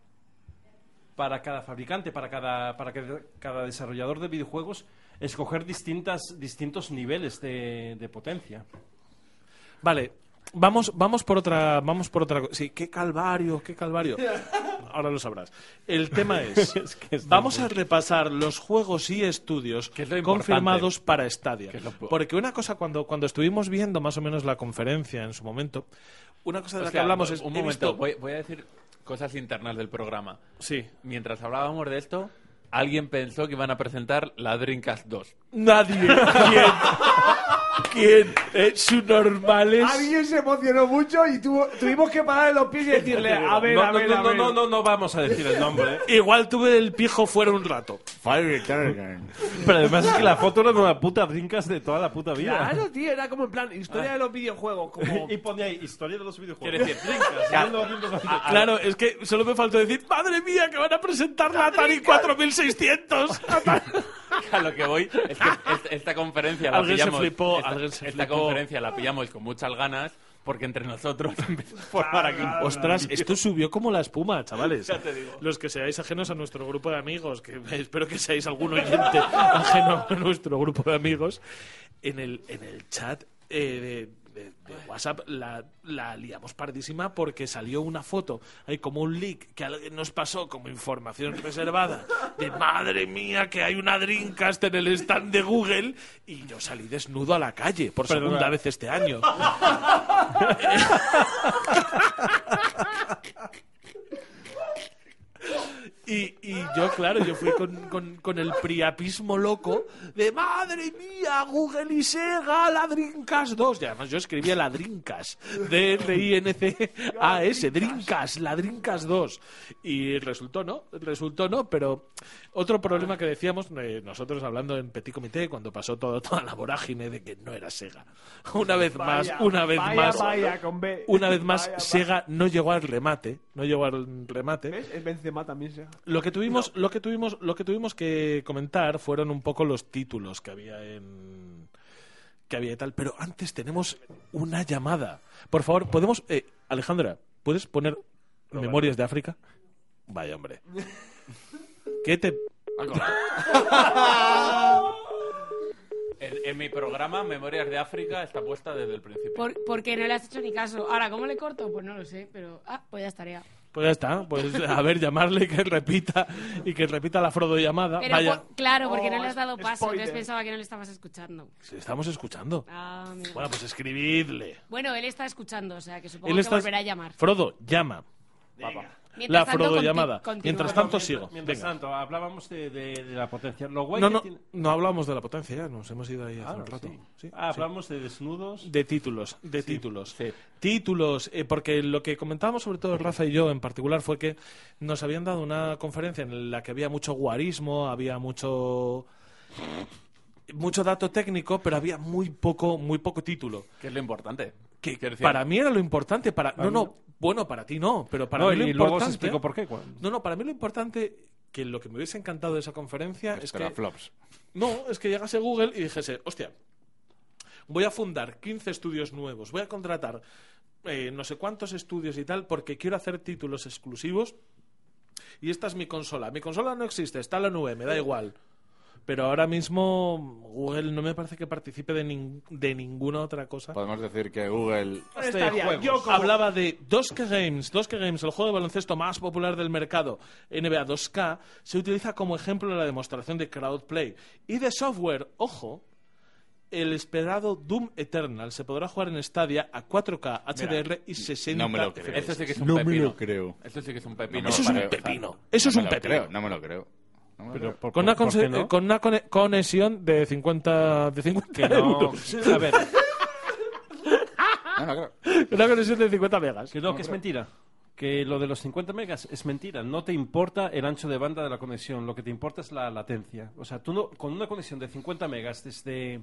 para cada fabricante, para cada, para cada, cada desarrollador de videojuegos, escoger distintas, distintos niveles de, de potencia. Vale, vamos, vamos por otra. Vamos por otra. co- Sí, qué calvario, qué calvario. Ahora lo sabrás. El tema es. Es que es vamos a repasar los juegos y estudios Que es confirmados para Stadia. Que lo- Porque una cosa, cuando, cuando estuvimos viendo más o menos la conferencia en su momento, una cosa de la que hablamos es. Un momento, visto- voy, voy a decir cosas internas del programa. Sí. Mientras hablábamos de esto, alguien pensó que iban a presentar la Dreamcast 2. Nadie. ¿Quién? ¿Quién? Eh, subnormales. Alguien se emocionó mucho y tuvo- tuvimos que parar los pies y decirle, a ver, no, a ver, no, a no, ver. no, no, no vamos a decir el nombre. Igual tuve el pijo fuera un rato. Pero además es que la foto era de una puta brincas de toda la puta vida. Claro, tío, era como en plan, historia de los videojuegos, como... Y ponía ahí, historia de los videojuegos. Quiere decir, brincas. Claro. Claro, es que solo me faltó decir, madre mía, que van a presentar la Atari 4600. A lo que voy es que est- esta conferencia la Alguien se pillamos. flipó, esta, alguien se esta flipó. conferencia la pillamos con muchas ganas porque entre nosotros empezó a formar aquí un Ostras, esto subió como la espuma, chavales. Ya te digo. Los que seáis ajenos a nuestro grupo de amigos, que espero que seáis algún oyente ajeno a nuestro grupo de amigos, en el, en el chat eh, de, WhatsApp la, la liamos pardísima porque salió una foto, hay como un leak que alguien nos pasó como información reservada de madre mía que hay una Dreamcast en el stand de Google y yo salí desnudo a la calle por Perdona. segunda vez este año. Y, y yo, claro, yo fui con, con- con el priapismo loco de madre mía, Google y Sega, la Dreamcast 2. Y además yo escribía la Dreamcast, D-R-I-N-C-A-S, Dreamcast, la Dreamcast 2. Y resultó no, resultó no, pero otro problema que decíamos, eh, nosotros hablando en Petit Comité, cuando pasó todo, toda la vorágine de que no era Sega. Una vez más, una vez vaya, más, vaya, una vez más. Sega no llegó al remate, no llegó al remate. ¿Ves? Es Benzema también, Sega. Lo que tuvimos, lo que tuvimos, lo que tuvimos que comentar fueron un poco los títulos que había en que había y tal. Pero antes tenemos una llamada. Por favor, podemos, eh, Alejandra, puedes poner Memorias de África. Vaya hombre. ¿Qué te? En, en mi programa, Memorias de África, está puesta desde el principio. Por- porque no le has hecho ni caso. Ahora, ¿cómo le corto? Pues no lo sé, pero... Ah, pues ya estaría. Pues ya está. Pues a ver, llamarle y que repita y que repita la Frodo llamada. Pero Vaya, por- claro, porque Oh, no le has dado es- paso, spoiler. entonces pensaba que no le estabas escuchando. si estamos escuchando. Ah. Bueno, pues escribidle. Bueno, él está escuchando, o sea que supongo Él que está- volverá a llamar. Frodo, llama. Mientras La tanto, Frodo conti- llamada. continúa. Mientras tanto sigo. Mientras Venga. tanto, hablábamos de, de- de la potencia. Lo guay No, no, tiene- no hablamos de la potencia ya, nos hemos ido ahí hace un rato. sí. Sí, Ah, sí. hablamos de desnudos. De títulos, de títulos. Sí. Títulos, eh, porque lo que comentábamos sobre todo Rafa y yo en particular fue que nos habían dado una conferencia en la que había mucho guarismo, había mucho mucho dato técnico, pero había muy poco muy poco título. Que es lo importante. Que para mí era lo importante, para no, no. Bueno, para ti no, pero para No, mí lo y importante luego os explico por qué. No, no, para mí lo importante que lo que me hubiese encantado de esa conferencia es que flops. no, es que llegase Google y dijese, hostia, voy a fundar 15 estudios nuevos, voy a contratar eh, no sé cuántos estudios y tal, porque quiero hacer títulos exclusivos y esta es mi consola. Mi consola no existe, está en la nube, me da igual. Pero ahora mismo Google no me parece que participe de, nin- de ninguna otra cosa. Podemos decir que Google juegos. yo como- Hablaba de 2K Games. 2K Games, el juego de baloncesto más popular del mercado, NBA 2K, se utiliza como ejemplo en la demostración de crowdplay. Y de software, ojo, el esperado Doom Eternal se podrá jugar en Stadia a 4K, HDR y 60 no me lo creo. Esto sí que es un No me pepino. lo creo. Esto sí que es un pepino. Eso es un pepino. Eso es un me pepino. creo, no me lo creo. Pero, por- Con una, por- con una cone- conexión de 50, de 50 Que no. euros. A ver. Una conexión de 50 megas. que no, que es mentira. Que lo de los 50 megas es mentira. No te importa el ancho de banda de la conexión. Lo que te importa es la latencia. O sea, tú no, con una conexión de 50 megas desde.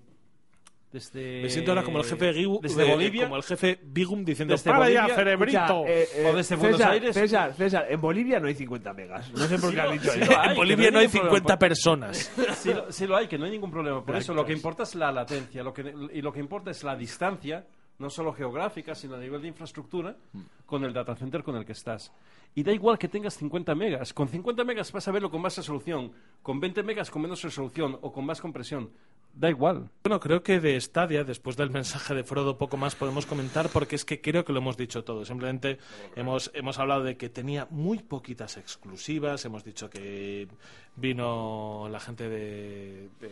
Desde, Me siento ahora como el jefe Gigu- desde de- Bolivia. como el jefe Bigum diciendo Desde "Para ya, Bolivia, cerebrito". Escucha, eh, eh, O desde Buenos César, Aires. César, César, en Bolivia no hay 50 megas. No sé por qué has dicho sí eso. hay, en Bolivia no no hay hay ningún 50 problema. personas. Sí lo, sí lo hay, que no hay ningún problema por eso. Lo que importa es la latencia. Lo que, y lo que importa es la distancia, no solo geográfica, sino a nivel de infraestructura, con el data center con el que estás. Y da igual que tengas 50 megas. Con 50 megas vas a verlo con más resolución. Con 20 megas con menos resolución o con más compresión. Da igual. Bueno, creo que de Stadia, después del mensaje de Frodo, poco más podemos comentar porque es que creo que lo hemos dicho todo. Simplemente hemos, hemos hablado de que tenía muy poquitas exclusivas, hemos dicho que vino la gente de... de,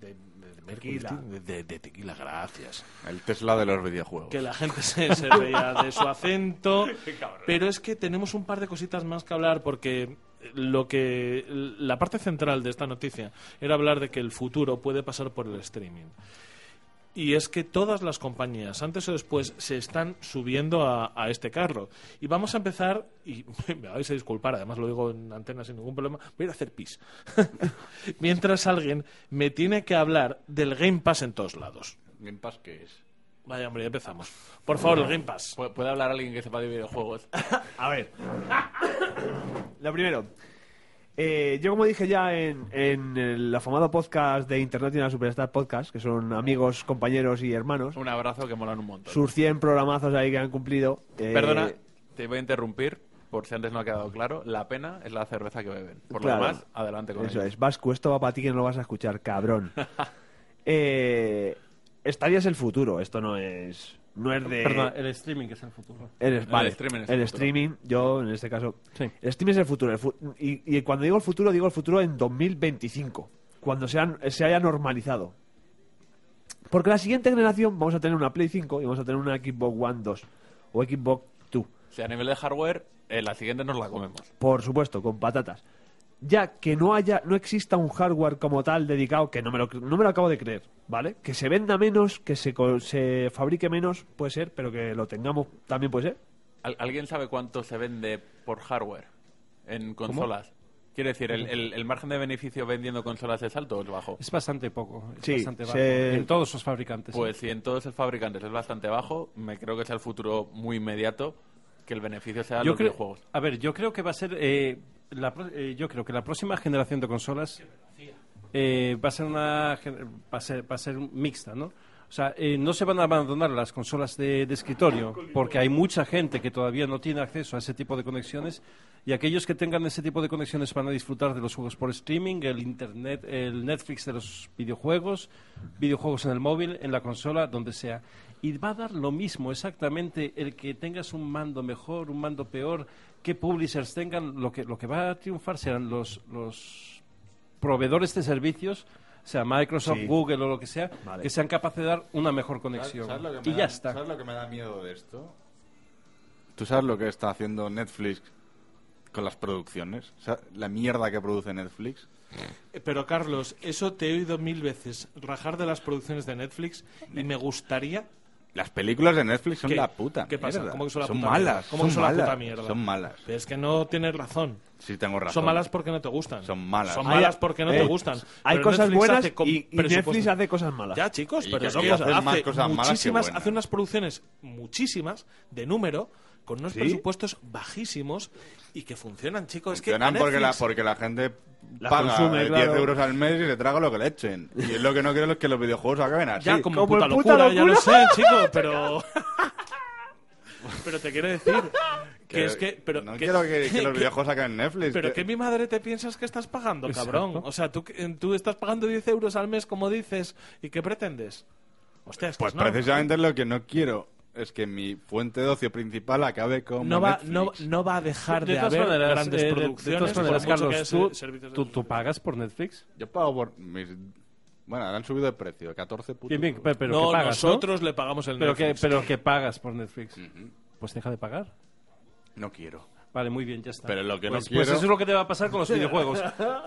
de- de Mercury, de, de- de Tequila, gracias. El Tesla de los videojuegos. Que la gente se, se reía de su acento. Pero es que tenemos un par de cositas más que hablar porque lo que la parte central de esta noticia era hablar de que el futuro puede pasar por el streaming. Y es que todas las compañías, antes o después, se están subiendo a, este carro. Y vamos a empezar, y me vais a disculpar, además lo digo en antena sin ningún problema, voy a ir a hacer pis. Mientras alguien me tiene que hablar del Game Pass en todos lados. Game Pass, ¿qué es? Vaya, hombre, ya empezamos. Por favor, el Game Pass. ¿Puede, puede hablar alguien que sepa de videojuegos? A ver. Lo primero. eh, yo, como dije ya en, en el afamado podcast de la Superstar Podcast, que son amigos, compañeros y hermanos, Un abrazo que molan un montón. sus 100 programazos ahí que han cumplido. eh, Perdona, te voy a interrumpir, por si antes no ha quedado claro. La pena es la cerveza que beben. Por Claro. lo demás, adelante con Eso ello. es. Vasco, esto va para ti que no lo vas a escuchar, cabrón. eh, Stadia es el futuro, esto no es. No es de. Perdona, el streaming que es el futuro. El, El vale, streaming es el el futuro. streaming, yo en este caso. Sí. El streaming es el futuro. el fu- y, y cuando digo el futuro, digo el futuro en 2025. Cuando sean, se haya normalizado. Porque la siguiente generación vamos a tener una Play 5 y vamos a tener una Xbox One 2 o Xbox 2. O sea, a nivel de hardware, eh, la siguiente nos la comemos. Por supuesto, con patatas. Ya que no haya, no exista un hardware como tal dedicado, que no me lo, no me lo acabo de creer, ¿vale? Que se venda menos, que se, se fabrique menos, puede ser, pero que lo tengamos también puede ser. ¿Al- ¿Alguien sabe cuánto se vende por hardware en consolas? Quiero decir, ¿el, el- el margen de beneficio vendiendo consolas es alto o es bajo? Es bastante poco. Es Sí, bastante bajo. se- En todos los fabricantes. Pues si en todos los fabricantes es bastante bajo, me creo que es el futuro muy inmediato que el beneficio sea yo los creo, videojuegos. A ver, yo creo que va a ser. eh, la eh, yo creo que la próxima generación de consolas eh, va a ser una va a ser, va a ser mixta, ¿no? O sea, eh, no se van a abandonar las consolas de escritorio porque hay mucha gente que todavía no tiene acceso a ese tipo de conexiones y aquellos que tengan ese tipo de conexiones van a disfrutar de los juegos por streaming, el internet, el Netflix de los videojuegos, videojuegos en el móvil, en la consola, donde sea. Y va a dar lo mismo exactamente el que tengas un mando mejor, un mando peor, que publishers tengan, lo que, lo que va a triunfar serán los, los proveedores de servicios, sea Microsoft, Sí. Google o lo que sea, Vale. que sean capaces de dar una mejor conexión. ¿Sabes lo que Y ya está. ¿Sabes lo que me da miedo de esto? ¿Tú sabes lo que está haciendo Netflix con las producciones? O sea, la mierda que produce Netflix. Eh, Pero Carlos, eso te he oído mil veces rajar de las producciones de Netflix y me gustaría Las películas de Netflix son ¿Qué? la puta ¿Qué pasa? mierda. ¿Cómo que son la puta malas. mierda? ¿Cómo son que son la malas. puta mierda? Son malas. Pero es que no tienes razón. Sí tengo razón. Son malas porque no te gustan. Son malas. Son malas porque no eh, te gustan. Hay Pero cosas Netflix buenas y, y Netflix hace cosas malas. Ya, chicos, pero es no que hace más cosas malas muchísimas, buenas. hace unas producciones muchísimas de número con unos ¿Sí? presupuestos bajísimos y que funcionan, chicos. Es que Funcionan porque la, porque la gente paga consume, eh, 10 claro. euros al mes y se traga lo que le echen. Y es lo que no quiero es que los videojuegos acaben así. Ya, como, como puta, locura, ya lo sé, chico, pero... pero te quiero decir que, es que... Pero no que- quiero que, que los videojuegos acaben en Netflix. Pero que- ¿qué mi madre te piensas que estás pagando, cabrón? O sea, ¿tú, que- tú estás pagando 10 euros al mes, como dices, ¿y qué pretendes? Hostia, es que Pues no. precisamente es lo que no quiero. Es que mi fuente de ocio principal acabe como no va, Netflix. no, no va a dejar de, de haber maneras, grandes eh, de- de, producciones. todas maneras, que Carlos, ¿tú, de tú, tú pagas por Netflix? Yo pago por mis... Bueno, ahora han subido de precio, 14 putos. Bien, bien, pero, no, que pagas, ¿no? nosotros le pagamos el Pero que, Netflix. pero que pagas por Netflix. Pues deja de pagar. No quiero. Vale, muy bien, ya está. Pero lo que no pues, quiero- pues eso es lo que te va a pasar con los videojuegos.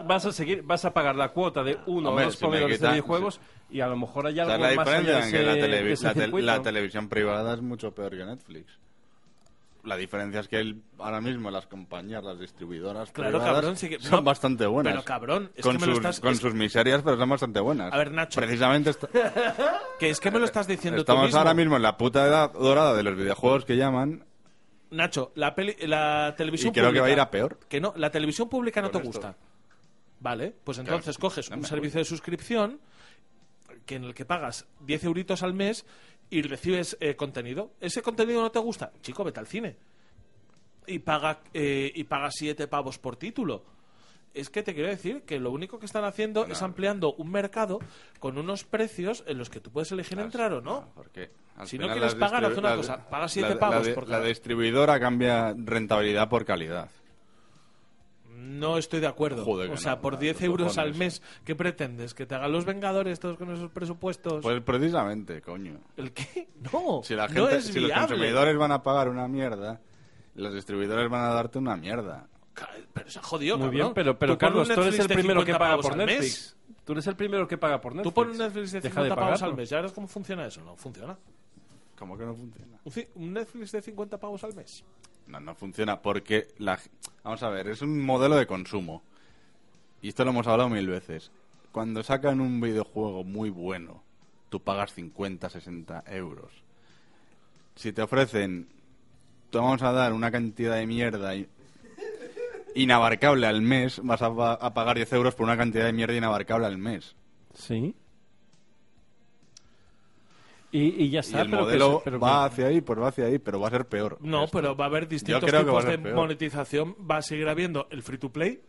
Vas a seguir, vas a pagar la cuota de uno Hombre, o dos si proveedores de videojuegos y a lo mejor hay algo ¿Sabes la más diferencia? allá En de que la, ese- televi- de ese la circuito. la televisión privada es mucho peor que Netflix. La diferencia es que el- ahora mismo las compañías, las distribuidoras Claro, privadas cabrón, sí que- son no, bastante buenas. pero, cabrón, es con que me lo sus, estás- con es- sus miserias, pero son bastante buenas. A ver, Nacho. Precisamente est- Que es que me lo estás diciendo tú estamos mismo. ahora mismo en la puta edad dorada de los videojuegos que llaman Nacho, la, peli- la televisión y creo que pública... va a ir a peor. Que no, la televisión pública no te gusta. Vale, pues entonces coges un servicio de suscripción que en el que pagas 10 euritos al mes y recibes eh, contenido. ¿Ese contenido no te gusta? Chico, vete al cine. Y paga, eh, y paga 7 pavos por título. Es que te quiero decir que lo único que están haciendo es ampliando un mercado con unos precios en los que tú puedes elegir entrar o no. Porque Si no quieres pagar, haz una la- cosa, paga siete la- la pavos de- por La distribuidora cambia rentabilidad por calidad. No estoy de acuerdo. Joder, o sea, no, por no, 10 los euros al mes, ¿qué pretendes? ¿Que te hagan los Vengadores todos con esos presupuestos? Pues precisamente, coño. ¿El qué? No, Si, la no gente, es si los consumidores van a pagar una mierda, los distribuidores van a darte una mierda. Pero se ha jodido, Muy cabrón. bien, pero, pero Carlos, tú eres Netflix el primero que 50 paga por al mes. Netflix. Tú eres el primero que paga por Netflix. Tú pones un Netflix de Deja de 50 pavos al mes. ¿Ya ves cómo funciona eso? No funciona. ¿Cómo que no funciona? Un, Netflix de 50 pavos al mes. No, no funciona porque la... Vamos a ver, es un modelo de consumo. Y esto lo hemos hablado mil veces. Cuando sacan un videojuego muy bueno, tú pagas 50, 60 euros. Si te ofrecen, te vamos a dar una cantidad de mierda inabarcable al mes, vas a, a pagar 10 euros por una cantidad de mierda inabarcable al mes. Sí. Y, y ya Y está. el pero modelo pero va que- hacia ahí, pues va hacia ahí, pero va a ser peor. No, Esto. pero va a haber distintos tipos de peor. monetización. Va a seguir habiendo el free to play,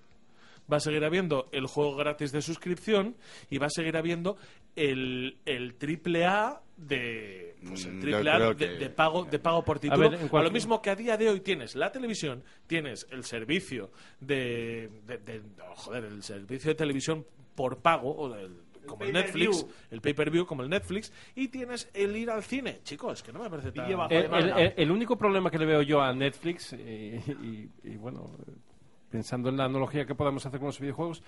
va a seguir habiendo el juego gratis de suscripción y va a seguir habiendo el, el triple A de pues, el Mm, triple A de, que- de pago de pago por título. ver, a cualquier- lo mismo que a día de hoy tienes la televisión, tienes el servicio de, de- de- oh, joder, el servicio de televisión por pago o del- como el, Netflix, el pay-per-view como el Netflix y tienes el ir al cine. Chicos, es que no me parece tan El, el- único problema que le veo yo a Netflix, y, y- y bueno, pensando en la analogía que podemos hacer con los videojuegos,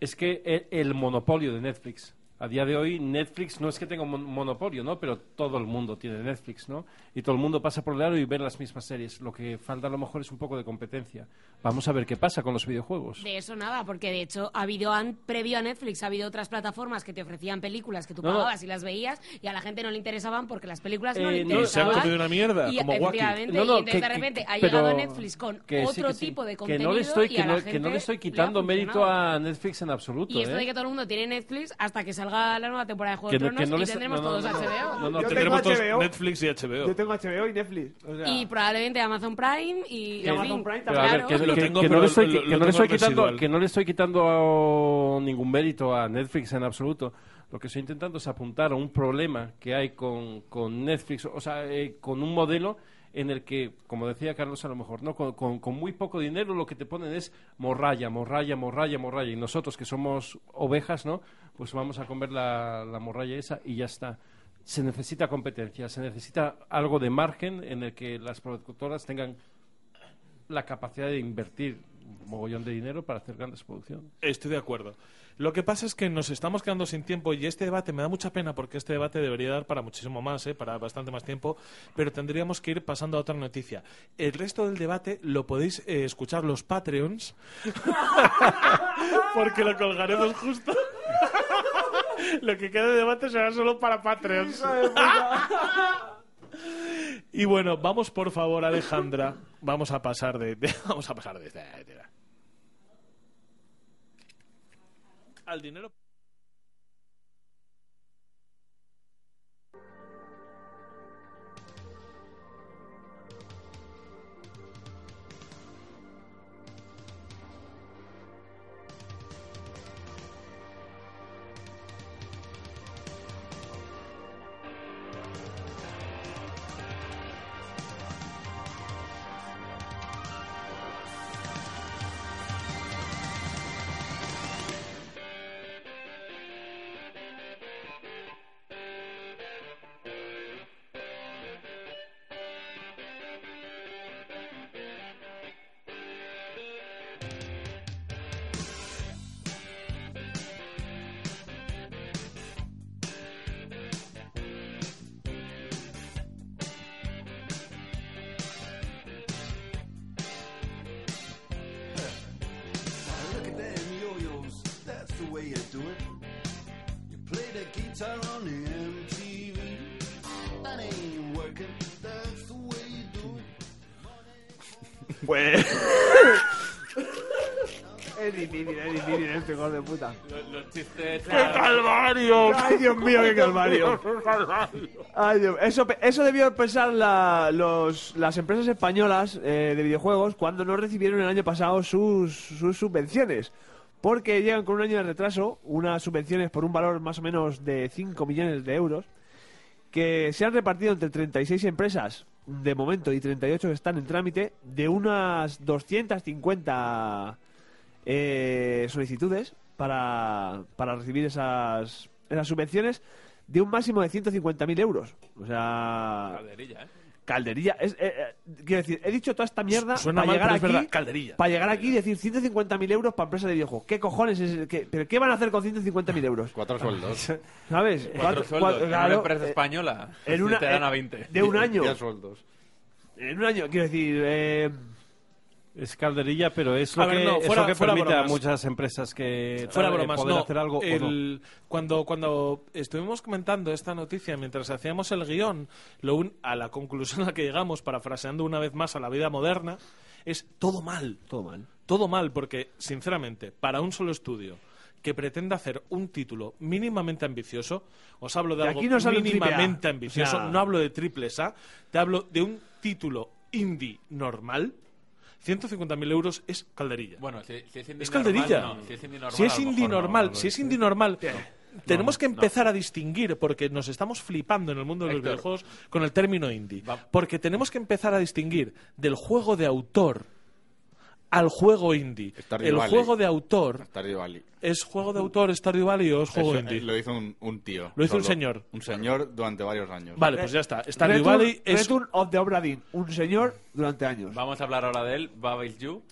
es que el, el monopolio de Netflix. A día de hoy, Netflix no es que tenga un mon- monopolio, ¿no? Pero todo el mundo tiene Netflix, ¿no? Y todo el mundo pasa por el aro y ve las mismas series. Lo que falta a lo mejor es un poco de competencia. Vamos a ver qué pasa con los videojuegos. De eso nada, porque de hecho ha habido an- previo a Netflix ha habido otras plataformas que te ofrecían películas que tú No, no. pagabas y las veías y a la gente no le interesaban porque las películas no Eh, le no, se han interesaban. comido una mierda, y, como efectivamente, No, no, y que- de que- repente ha pero llegado Netflix con que otro que sí. tipo de que contenido no le estoy y que a la no, que no gente le estoy le ha quitando mérito funcionado. a Netflix en absoluto Y esto ¿eh? de que todo el mundo tiene Netflix hasta que salga la nueva temporada de Juego Que de no- Tronos que no y les- tendremos no, no, todos no, HBO. No, no, Yo tendremos tengo todos HBO. Netflix y HBO. Yo tengo HBO y Netflix. o sea, Y probablemente Amazon Prime y, en Amazon Prime Pero a ver, claro. que, Lo que- tengo, que no pero le estoy, lo- que lo no le tengo estoy quitando, residual. que no le estoy quitando ningún mérito a Netflix en absoluto. Lo que estoy intentando es apuntar a un problema que hay con, con Netflix, o sea, eh, con un modelo en el que, como decía Carlos, a lo mejor, ¿no? Con, muy poco dinero lo que te ponen es morralla, morralla, morralla, morralla. Y nosotros, que somos ovejas, ¿no? Pues vamos a comer la, la morralla esa y ya está. Se necesita competencia, se necesita algo de margen en el que las productoras tengan la capacidad de invertir un mogollón de dinero para hacer grandes producciones. Estoy de acuerdo. Lo que pasa es que nos estamos quedando sin tiempo y este debate me da mucha pena porque este debate debería dar para muchísimo más, ¿eh? para bastante más tiempo, pero tendríamos que ir pasando a otra noticia. El resto del debate lo podéis eh, escuchar los Patreons porque lo colgaremos justo. lo que queda de debate será solo para Patreons. y bueno, vamos por favor, Alejandra, vamos a pasar de, de- vamos a pasar de esta al dinero. Ay, Dios mío, qué calvario. Ay, Dios. Eso, debió pensar la- los, las empresas españolas eh, de videojuegos cuando no recibieron el año pasado sus, sus subvenciones. Porque llegan con un año de retraso unas subvenciones por un valor más o menos de 5 millones de euros que se han repartido entre 36 empresas de momento y 38 que están en trámite de unas 250 eh, solicitudes para, para recibir esas, esas subvenciones de un máximo de 150.000 euros. O sea, Calderilla, ¿eh? calderilla. Es, eh, eh, quiero decir, he dicho toda esta mierda Suena para mal, llegar pero es aquí. verdad, calderilla. Para llegar aquí y decir 150.000 euros para empresas de videojuegos. ¿Qué cojones es? qué- ¿Pero qué van a hacer con 150.000 euros? Cuatro sueldos. ¿Sabes? Cuatro sueldos. en una claro, empresa eh, española. en una- te dan a eh, 20. de un año. Diez sueldos. En un año, quiero decir. Eh, Es calderilla, pero es A lo ver, que, no, es lo que fuera permite a muchas empresas que Fuera eh, bromas, poder no. hacer algo o no. El- Cuando, cuando estuvimos comentando esta noticia mientras hacíamos el guion, lo un- a la conclusión a la que llegamos, parafraseando una vez más a la vida moderna, es todo mal. todo mal. Todo mal, porque, sinceramente, para un solo estudio que pretenda hacer un título mínimamente ambicioso, os hablo de algo aquí no mínimamente ambicioso, O sea- no hablo de triples A, te hablo de un título indie normal, 150.000 euros es calderilla. Bueno, si, si es indie Es calderilla. normal, no. Si es indie normal, Si es indie normal, no lo si es es. indie normal, tenemos No, que no. empezar a distinguir, porque nos estamos flipando en el mundo de los Héctor. videojuegos con el término indie. Va- Porque tenemos que empezar a distinguir del juego de autor al juego indie. Stardew El Valley. juego de autor Stardew Valley. Es juego de autor Stardew Valley o es juego Eso, indie. lo hizo un, un tío. Lo hizo un señor. Un señor durante varios años. Vale, pues ya está. Stardew Return, Valley es Return of the Obra Dinn, un señor durante años. Vamos a hablar ahora de él, Babel You.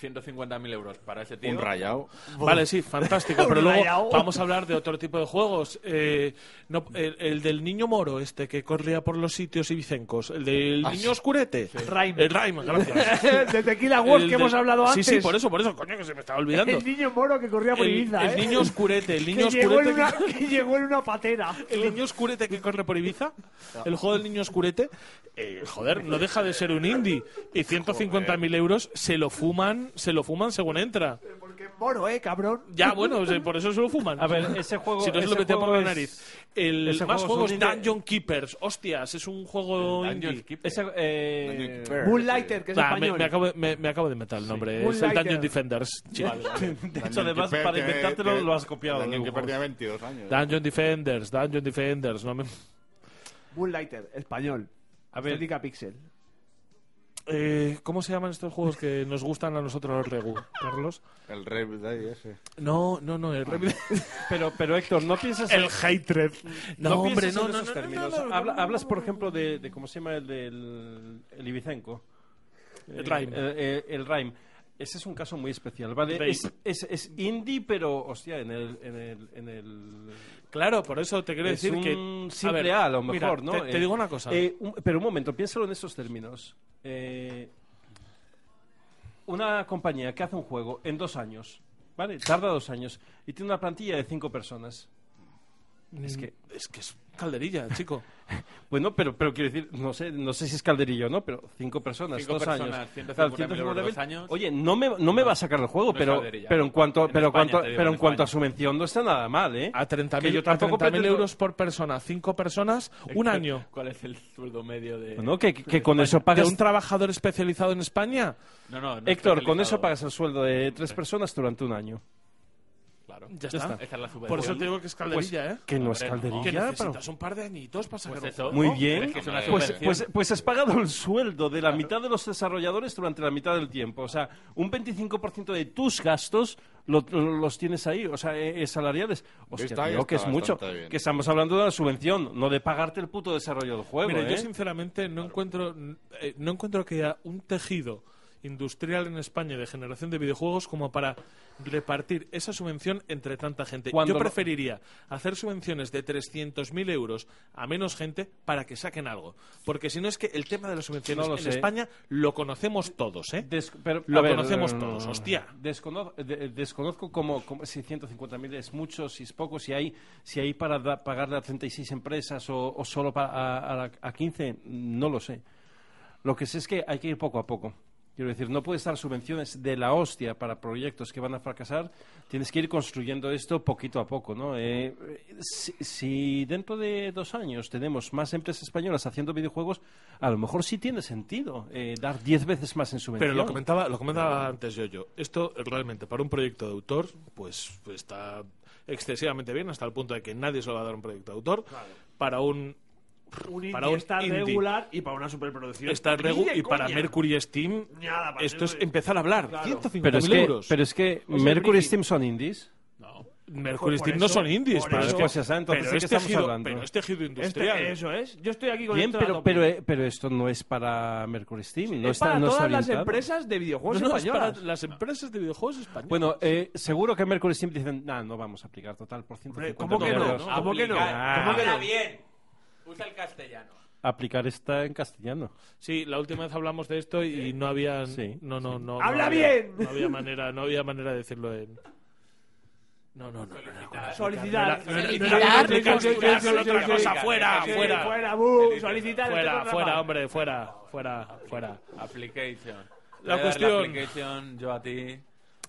150.000 euros para ese tío. Un rayado. Vale, sí, fantástico. Pero luego rayado. vamos a hablar de otro tipo de juegos. Eh, no, el, el del niño moro, este que corría por los sitios ibicencos. El del niño oscurete. Rhyme. El Rhyme, gracias. de Tequila World El que hemos hablado Sí, antes. sí, por eso, por eso, coño, que se me estaba olvidando. El niño moro que corría por El- Ibiza, el ¿eh? niño oscurete, el niño que llegó, en oscurete una, que- que llegó en una patera. El niño oscurete que corre por Ibiza, el juego del niño oscurete, eh, joder, no deja de ser un indie. Y 150.000 euros se lo fuman, se lo fuman según entra. Porque es moro, ¿eh, cabrón? Ya, bueno, por eso se lo fuman. A ver, ese juego- Si no se lo metía por la es- nariz. El ese más juego es Dungeon Keepers. Hostias, es un juego Dungeon indie. Keeper. Ese, eh, Moonlighter, que es Nah, me, español. me acabo, de- me, me acabo de meter el nombre. Es el. Dungeon Defenders. chico. de hecho, además, para inventártelo lo has copiado. dibujos. perdía 22 años. Dungeon Defenders, Dungeon Defenders. No me... Moonlighter, español. A ver. Estética pixel. Eh, ¿Cómo se llaman estos juegos que nos gustan a nosotros los Regu, Carlos? El Rev Day ese. No, no, no, el Rev- Pero, pero Héctor, no piensas El Hatred. No, No, hombre, no, en no, esos no, términos. no, no, no, Habla- hablas, por ejemplo, de, de cómo se llama el del el Ibicenco. El Rhyme. El, el- el Rhyme. Ese es un caso muy especial, ¿vale? Es, es indie, pero, hostia, en el... En el, en el Claro, por eso te quiero es decir un que. simple ver, A, a lo mira, mejor, ¿no? Te, te Eh, digo una cosa. eh, un- pero un momento, piénsalo en estos términos. Eh, una compañía que hace un juego en dos años, ¿vale? Tarda dos años y tiene una plantilla de cinco personas. Es que, es que es calderilla, chico. bueno, pero, pero quiero decir, no sé, no sé si es calderillo o no, pero cinco personas, Cinco dos personas, años. 150.000 Claro, euros, 150.000. dos años. Oye, no me, no me va a sacar el juego, No pero, pero en cuanto, En pero, España, cuanto, digo, pero en en cuanto a España. subvención no está nada mal, ¿eh? A 30.000 Que yo a tampoco 30.000 pretendo- euros por persona, cinco personas, un año. ¿Cuál es el sueldo medio de.? Bueno, que, que con eso ¿De pagas... un trabajador especializado en España? No, no, no Héctor, con eso pagas el sueldo de tres personas durante un año. Claro. Ya Ya está. está. La. Por eso te digo que es calderilla, ¿eh? Que no es calderilla. Que necesitas un par de añitos para sacar Pues. Muy bien. es que es una Pues, pues, pues has pagado el sueldo de la mitad de los desarrolladores durante la mitad del tiempo. O sea, un 25% de tus gastos lo- lo- los tienes ahí, o sea, eh, eh, salariales. Hostia, Está tío, que es está mucho. bien. Que estamos hablando de una subvención, no de pagarte el puto desarrollo del juego. Mira, ¿eh? yo sinceramente no encuentro, eh, no encuentro que haya un tejido industrial en España de generación de videojuegos como para repartir esa subvención entre tanta gente. Cuando Yo preferiría hacer subvenciones de 300.000 euros a menos gente para que saquen algo. Porque si no es que el tema de las subvenciones No en sé. España lo conocemos todos, ¿eh? Des- pero, Lo ver, conocemos eh, todos, hostia. Descono- de- desconozco cómo, cómo- si 150.000 es mucho, si es poco, si hay, si hay para pagarle a 36 empresas o, o solo para, a, a a 15, no lo sé. Lo que sé es que hay que ir poco a poco. Quiero decir, no puedes dar subvenciones de la hostia para proyectos que van a fracasar. Tienes que ir construyendo esto poquito a poco, ¿no? Eh, si, si dentro de dos años tenemos más empresas españolas haciendo videojuegos, a lo mejor sí tiene sentido eh, dar 10 veces más en subvención. Pero lo comentaba, lo comentaba antes yo, yo. Esto realmente para un proyecto de autor, pues, pues está excesivamente bien hasta el punto de que nadie se lo va a dar un proyecto de autor. Para un Un para un está indie. regular y para una superproducción. Está Regu y para coña. Mercury Steam Nada, para esto es Mercury- empezar a hablar. Claro. 150.000 pero es que, euros. pero es que el Mercury. Steam son indies. Mercury por Steam no son indies, pero eso- es que pues ya está, entonces pero ¿de es qué estamos tejido, hablando? pero es tejido Este- industrial. eso es. Yo estoy aquí con Bien, pero, pero, eh, pero esto no es para Mercury Steam. no es está, para no está todas las empresas de videojuegos No, no, es españolas. para las empresas de videojuegos españolas. Bueno, eh, seguro que Mercury Steam dicen, nah, no vamos a aplicar total por 150 ¿cómo que no? euros". No, ¿Cómo que no? ¿Cómo que no? bien. Usa el castellano. Aplicar está en castellano. Sí, la última vez hablamos de esto y no había Sí, no no no ¡Habla no había- bien! No había manera, no había manera de decirlo en No, no, no. Solicitar. Solicitar. otra cosa, fuera, fuera. Fuera, solicitar. Fuera, fuera, hombre, fuera, fuera, fuera. Application. La cuestión- application, yo a ti.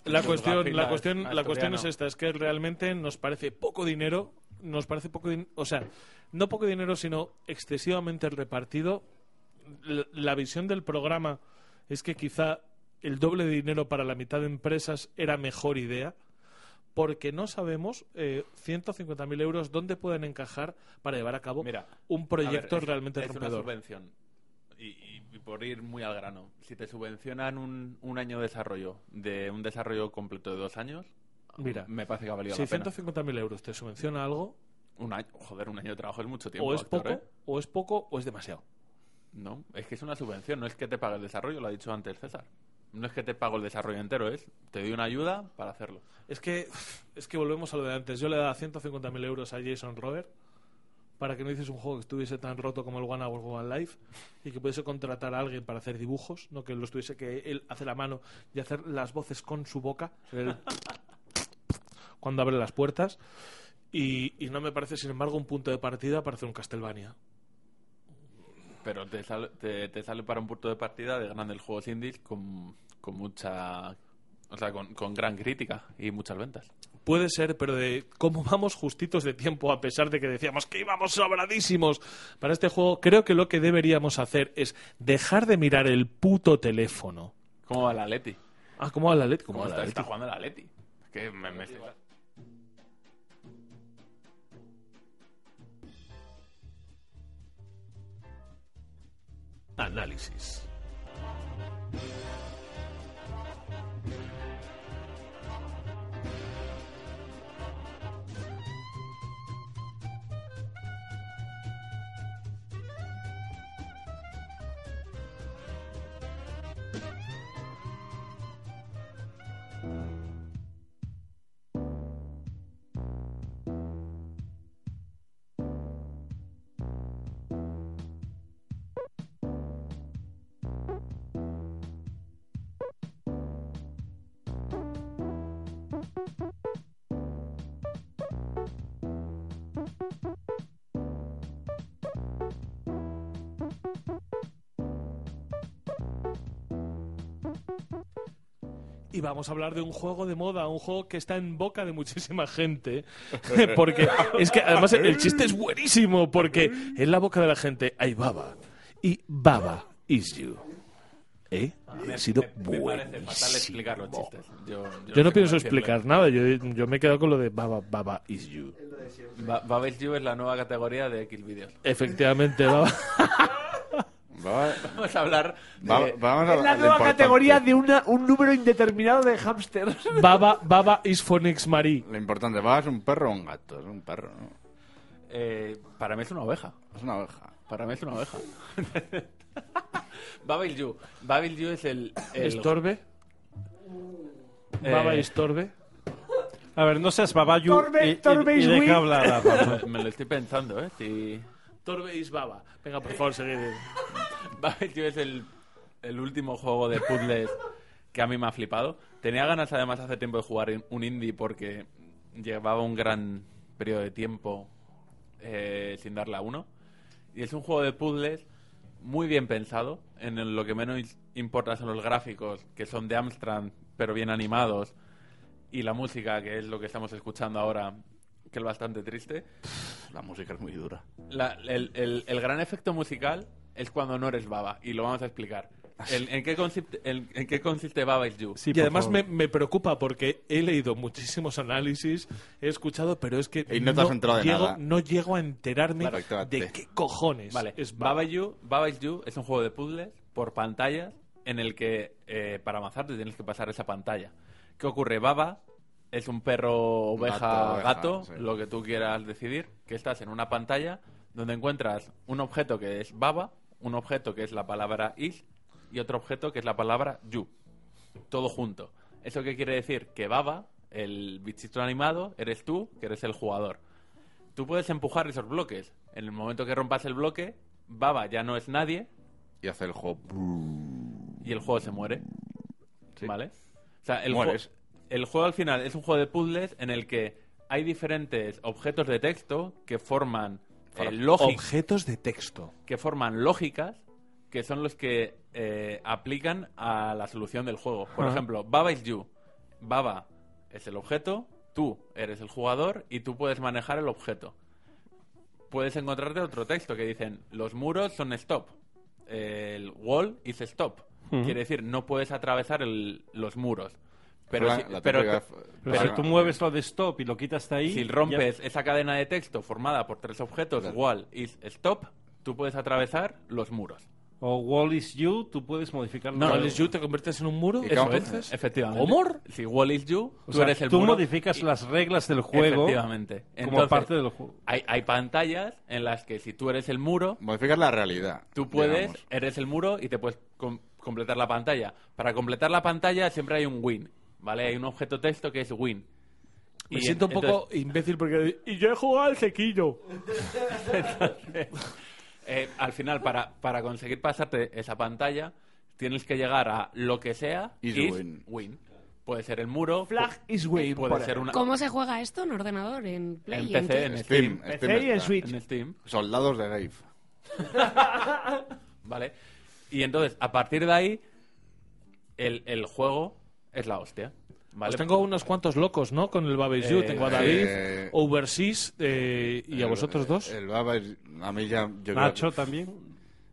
La cuestión, la cuestión, la cuestión es esta, es que realmente nos parece poco dinero, nos parece poco din- o sea, no poco dinero, sino excesivamente repartido. La visión del programa es que quizá el doble de dinero para la mitad de empresas era mejor idea, porque no sabemos eh, 150.000 euros dónde pueden encajar para llevar a cabo Mira, un proyecto A ver, es- realmente es una subvención. Y, y- y por ir muy al grano, si te subvencionan un, un año de desarrollo, de un desarrollo completo de dos años, Mira, me parece que ha valido si la pena. 150.000 euros te subvenciona algo, Un año, joder, un año de trabajo es mucho tiempo. o es poco, ¿eh? o es poco, o es demasiado. No, es que es una subvención, no es que te pague el desarrollo, lo ha dicho antes César. No es que te pago el desarrollo entero, es te doy una ayuda para hacerlo. Es que, es que volvemos a lo de antes. Yo le daba 150.000 euros a Jason Robert para que no hiciese un juego que estuviese tan roto como el One Hour One Life y que pudiese contratar a alguien para hacer dibujos, no que lo estuviese que él hace la mano y hacer las voces con su boca el- cuando abre las puertas. Y, y no me parece, sin embargo, un punto de partida para hacer un Castlevania. Pero te sale, te, te sale para un punto de partida de grandes juegos indies con, con mucha. O sea, con, con gran crítica y muchas ventas. Puede ser, pero de cómo vamos justitos de tiempo, a pesar de que decíamos que íbamos sobradísimos para este juego, creo que lo que deberíamos hacer es dejar de mirar el puto teléfono. ¿Cómo va la Leti? Ah, ¿cómo va la Leti? ¿Cómo ¿Cómo va la está, está Leti? jugando la Leti? Que me, me- Análisis. Vamos a hablar de un juego de moda, un juego que está en boca de muchísima gente. Porque es que además el chiste es buenísimo, porque en la boca de la gente hay Baba. Y Baba is you. ¿Eh? Ha sido me parece fatal buenísimo. explicar los chistes. Yo, Yo no pienso decirlo. explicar nada, yo, yo me he quedado con lo de Baba, Baba is you. Ba- Babel You es la nueva categoría de Xvideos. Efectivamente, Baba. Vamos a hablar de... Va- vamos a Es la nueva categoría de una, un número indeterminado de hámsters. Baba, Baba is Phoenix Marie. Lo importante, ¿va? ¿Es un perro o un gato? Es un perro, ¿no? Eh, para mí es una oveja. Es una oveja. Para mí es una oveja. Babel You. Babel You es el... el ¿Estorbe? Eh, Baba is Torbe. A ver, no seas babayu Torbe- y, y- Torbe y is deja we. hablar me, me lo estoy pensando, ¿eh? Si... Torbe is Baba. Venga, por favor, seguid. Babel You es el, el último juego de puzzles que a mí me ha flipado. Tenía ganas, además, hace tiempo de jugar un indie porque llevaba un gran periodo de tiempo eh, sin darle a uno. Y es un juego de puzzles muy bien pensado. En lo que menos importa son los gráficos, que son de Amstrad, pero bien animados. Y la música, que es lo que estamos escuchando ahora, que es bastante triste. La música es muy dura. La- el, el- el gran efecto musical es cuando no eres Baba, y lo vamos a explicar. ¿en, qué consiste, ¿En qué consiste Baba is You? Sí, y además me, me preocupa porque he leído muchísimos análisis, he escuchado, pero es que Y no te has enterado de llego, nada. no llego a enterarme Claro, de qué cojones Vale, es Baba. Baba is You, Baba is You es un juego de puzzles por pantallas en el que eh, para avanzar te tienes que pasar esa pantalla. ¿Qué ocurre? Baba es un perro, oveja, Gato, oveja, gato, sí. lo que tú quieras decidir, que estás en una pantalla donde encuentras un objeto que es Baba, un objeto que es la palabra is y otro objeto que es la palabra you. Todo junto. ¿Eso qué quiere decir? Que Baba, el bichito animado, eres tú, que eres el jugador. Tú puedes empujar esos bloques. En el momento que rompas el bloque, Baba ya no es nadie Y hace el juego. y el juego se muere. Sí. ¿Vale? O sea, el, Mueres. El juego al final es un juego de puzzles en el que hay diferentes objetos de texto que forman eh, Objetos de texto. que forman lógicas que son los que eh, aplican a la solución del juego. Por ejemplo, Baba is you. Baba es el objeto, tú eres el jugador y tú puedes manejar el objeto. Puedes encontrarte otro texto que dicen los muros son stop. El wall is stop. Quiere decir, no puedes atravesar el- los muros. Pero, La- si, la pero, Pero la- si tú mueves lo de stop y lo quitas de ahí... si ya- rompes esa cadena de texto formada por tres objetos, Claro. wall is stop, tú puedes atravesar los muros. O wall is you, tú puedes modificarlo. No, ¿Cuál no, es you? ¿Te conviertes en un muro? Y Eso es, efectivamente. ¿Cómo? Si Wall is you, O tú sea, eres el tú muro. modificas y- las reglas del juego Efectivamente. como Entonces, parte del juego. Hay, hay pantallas en las que si tú eres el muro, Modificas la realidad. tú puedes, digamos. eres el muro y te puedes con- completar la pantalla. Para completar la pantalla siempre hay un win, ¿vale? Hay un objeto texto que es win. Me Y siento un poco imbécil porque... Y yo he jugado al sequillo. entonces, eh, al final, para, para conseguir pasarte esa pantalla, tienes que llegar a lo que sea Is is win. win. Puede ser el muro, Flag is win, puede ser una... ¿Cómo se juega esto en ordenador, en Play? En en PC, en Steam, PC y en. Switch. En Steam. Soldados de Grave. ¿Vale? Y entonces, a partir de ahí, el, el juego es la hostia. ¿Vale? Pues tengo unos cuantos locos, ¿no? Con el Babes You. Eh, Tengo a David, eh, Overseas eh, y a vosotros dos. El Baba es- a mí ya... Yo creo- Nacho también.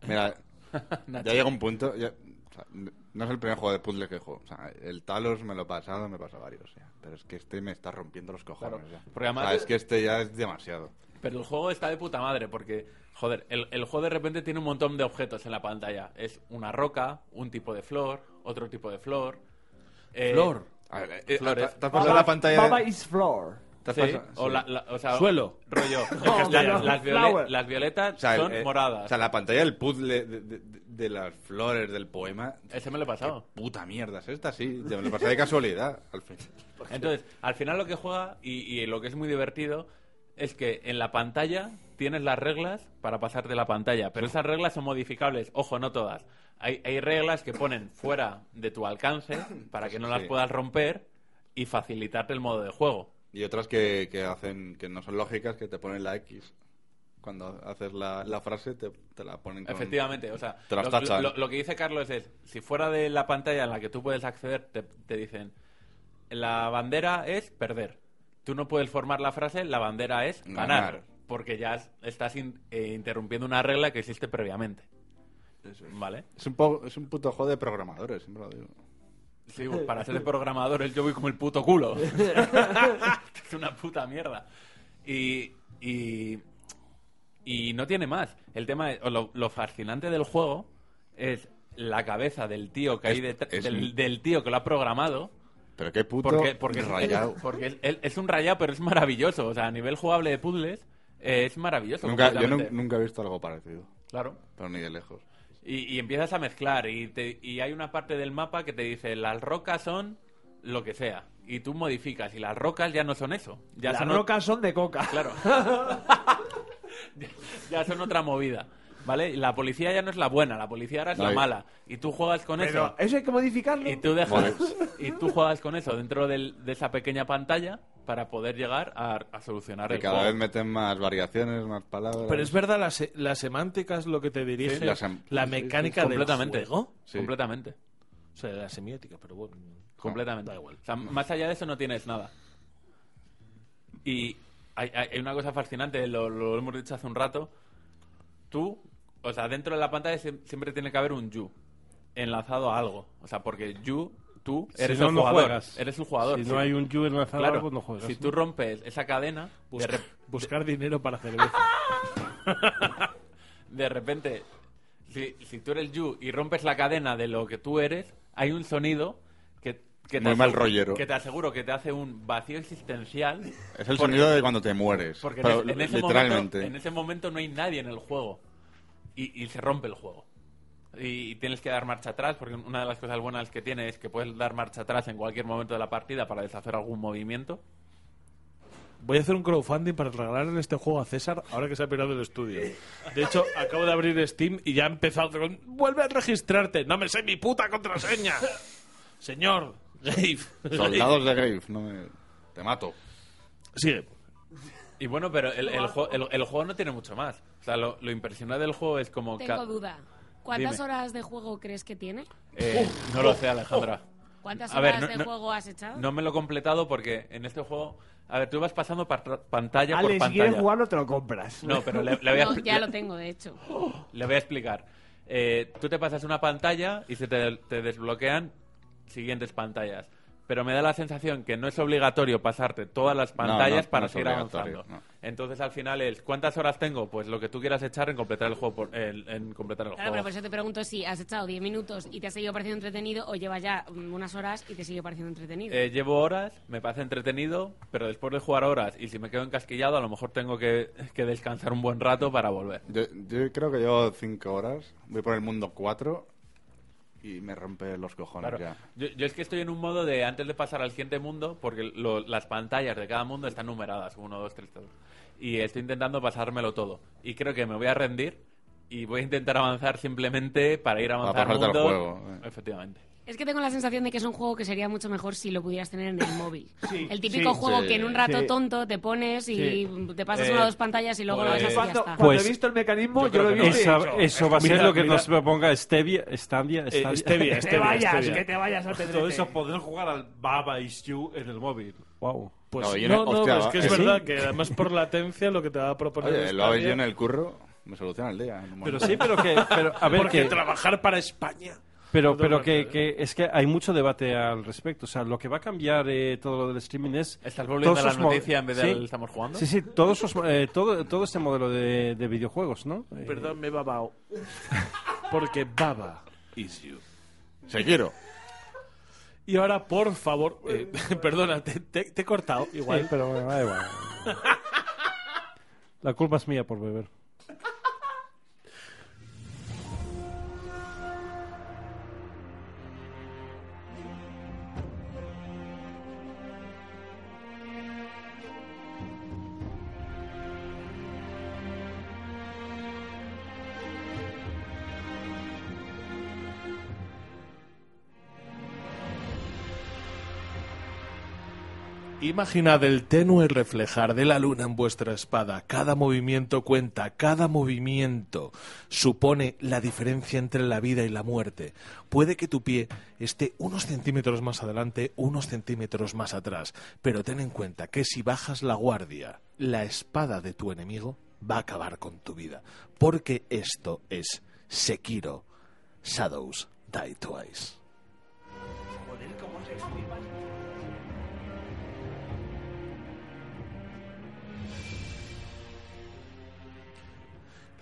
Mira, ya llega un punto... ya- o sea, n- no es el primer juego de puzzle que juego. O sea, el Talos me lo he pasado, me he pasado varios ya. Pero es que este me está rompiendo los cojones Claro, ya. porque además- O sea, es que este ya es demasiado. Pero el juego está de puta madre porque, joder, el, el juego de repente tiene un montón de objetos en la pantalla. Es una roca, un tipo de flor, otro tipo de flor. Eh, Flor. Eh, Flores. ¿te- te has pasado la pantalla Baba de- is floor. te has sí, pasado- o, sí. la- la- o sea, Suelo. Rollo. No, las, no, las viole- flower. las violetas O sea, el- son eh, moradas. O sea, la pantalla del puzzle de, de- de- de las flores del poema. Ese me lo he pasado. Puta mierda, es esta, sí. Me lo pasé de casualidad, al fin. Entonces, al final lo que juega y, y lo que es muy divertido es que en la pantalla tienes las reglas para pasarte la pantalla, pero esas reglas son modificables. Ojo, no todas. Hay, hay reglas que ponen fuera de tu alcance para que no las Sí. puedas romper y facilitarte el modo de juego. Y otras que, que hacen que no son lógicas, que te ponen la X. Cuando haces la, la frase, te, te la ponen con... Efectivamente, o sea, Te lo, tachan. lo- lo que dice Carlos es, si fuera de la pantalla en la que tú puedes acceder, te, te dicen, la bandera es perder. Tú no puedes formar la frase, la bandera es ganar, Ganar. Porque ya es- estás in- eh, interrumpiendo una regla que existe previamente. ¿Vale? Es un, poco, es un puto juego de programadores, siempre lo digo. Sí, pues, para ser programadores yo voy como el puto culo. es una puta mierda. Y, y, y no tiene más. El tema, es- lo, lo fascinante del juego es la cabeza del tío que hay Es- detrás, es- del, del tío que lo ha programado. Pero qué puto Porque, porque, es- rayado. porque es, es un rayado, pero es maravilloso. O sea, a nivel jugable de puzzles, es maravilloso. Nunca, yo nu- nunca he visto algo parecido, Claro. pero ni de lejos. Y, y empiezas a mezclar y, te- y hay una parte del mapa que te dice las rocas son lo que sea y tú modificas y las rocas ya no son eso ya Las son o- rocas son de coca. claro ya, ya son otra movida vale Y la policía ya no es la buena la policía ahora es la mala y tú juegas con Pero eso eso hay que modificarlo. y tú dejas Vale. y tú juegas con eso dentro del- de esa pequeña pantalla para poder llegar a, a solucionar Y el cada juego. vez meten más variaciones, más palabras. Pero es verdad, la, se- la semántica es lo que te dirige Sí, la sí, sí, mecánica del completamente juego. Sí. completamente O sea, la semiótica, pero bueno. completamente. Da igual. O sea, más allá de eso no tienes nada. Y hay, hay- hay una cosa fascinante, lo, lo hemos dicho hace un rato. Tú, o sea, dentro de la pantalla siem- siempre tiene que haber un you enlazado a algo. O sea, porque you, tú, Si eres no, el no jugador. juegas. Eres el jugador. Si Sí. no hay un you enlazado a Claro, algo, no juegas. si ¿no? tú rompes esa cadena, de, Busca- re- buscar dinero para cerveza. de repente, si, si tú eres you y rompes la cadena de lo que tú eres, hay un sonido que, que Muy te mal asegu- rollero. Que te aseguro que te hace un vacío existencial. Es el porque- sonido de cuando te mueres. Porque pero en, ese- en ese literalmente. momento, en ese momento no hay nadie en el juego. Y, y se rompe el juego. Y, y tienes que dar marcha atrás, porque una de las cosas buenas que tiene es que puedes dar marcha atrás en cualquier momento de la partida para deshacer algún movimiento. Voy a hacer un crowdfunding para regalar en este juego a César ahora que se ha pirado del estudio. De hecho, acabo de abrir Steam y ya ha empezado con... ¡Vuelve a registrarte! ¡No me sé mi puta contraseña! Señor, Dave. Soldados de Grave, no me... Te mato. Sigue. Y bueno, pero el, el jue- el- el juego no tiene mucho más. O sea, lo, lo impresionante del juego es como... Tengo duda. ¿Cuántas Dime. horas de juego crees que tiene? Eh, no lo sé, Alejandra. ¿Cuántas A ver, horas no- de no- juego has echado? No me lo he completado porque en este juego... A ver, tú vas pasando par- pantalla por Ale, si pantalla. quieres jugarlo, te lo compras. No, pero le, le voy a No, expli- ya le- lo tengo, de hecho. Le voy a explicar. Eh, tú te pasas una pantalla y se te, te desbloquean siguientes pantallas. Pero me da la sensación que no es obligatorio pasarte todas las pantallas no, para no seguir avanzando. no. Entonces al final es ¿cuántas horas tengo? Pues lo que tú quieras echar en completar el juego por- en, en completar el Claro, pero juego. por eso te pregunto si has echado 10 minutos y te ha seguido pareciendo entretenido o llevas ya mm, unas horas y te sigue pareciendo entretenido. Eh, llevo horas, me parece entretenido, pero después de jugar horas y si me quedo encasquillado, a lo mejor tengo que, que descansar un buen rato para volver. Yo, yo creo que llevo 5 horas. Voy por el mundo 4. Y me rompe los cojones Claro. ya. Yo, yo es que estoy en un modo de antes de pasar al siguiente mundo, porque lo- las pantallas de cada mundo están numeradas, 1, 2, 3, 4. Y estoy intentando pasármelo todo. Y creo que me voy a rendir y voy a intentar avanzar simplemente para ir a avanzar pasarte el juego, eh. Efectivamente. Es que tengo la sensación de que es un juego que sería mucho mejor si lo pudieras tener en el móvil. el típico sí, juego sí, que en un rato sí. tonto te pones y Sí. te pasas Eh, una o dos pantallas y luego lo pues- dejas y ya Cuando, está. cuando Pues- he visto el mecanismo, yo yo, lo he que visto. Esa- dicho, eso va a ser lo que mira. nos proponga Stevia, Stadia, Eh, Stadia. Stevia, Que te Stevia, vayas, Stevia. que te vayas al Todo eso, poder jugar al Baba Is You en el móvil. Wow. Pues No, no, no- no, hostia, es que es ¿que sí? verdad que además por latencia lo que te va a proponer Oye, es lo Stadia, yo en el curro, me soluciona el día. Pero momento. sí, pero que. Pero, a ver, porque que, trabajar para España. Pero, pero te que, lo que es que hay mucho debate al respecto. O sea, lo que va a cambiar eh, todo lo del streaming es. ¿Estás volviendo a todos la noticia en vez de Sí. al estamos jugando? Sí, sí, todos esos, eh, todo, todo este modelo de, de videojuegos, ¿no? Eh, Perdón, me he babao. Porque baba is you. Se quiero. Y ahora, por favor, eh, perdona, te, te- te he cortado igual. sí, pero bueno, da igual. La culpa es mía por beber. Imaginad el tenue reflejar de la luna en vuestra espada. Cada movimiento cuenta, cada movimiento supone la diferencia entre la vida y la muerte. Puede que tu pie esté unos centímetros más adelante, unos centímetros más atrás, pero ten en cuenta que si bajas la guardia, la espada de tu enemigo va a acabar con tu vida. Porque esto es Sekiro. Shadows Die Twice.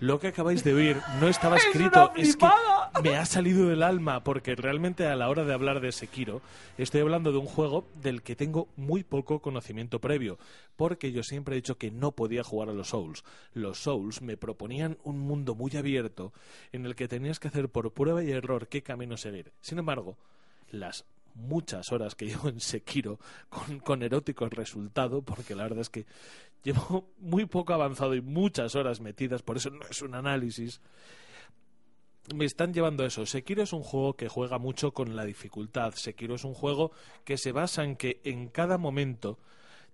Lo que acabáis de oír no estaba ¡Es escrito, una es que me ha salido del alma, porque realmente a la hora de hablar de Sekiro, estoy hablando de un juego del que tengo muy poco conocimiento previo, porque yo siempre he dicho que no podía jugar a los Souls. Los Souls me proponían un mundo muy abierto en el que tenías que hacer por prueba y error qué camino seguir. Sin embargo, las muchas horas que llevo en Sekiro con, con erótico resultado, porque la verdad es que llevo muy poco avanzado y muchas horas metidas, por eso no es un análisis. Me están llevando a eso. Sekiro es un juego que juega mucho con la dificultad. Sekiro es un juego que se basa en que en cada momento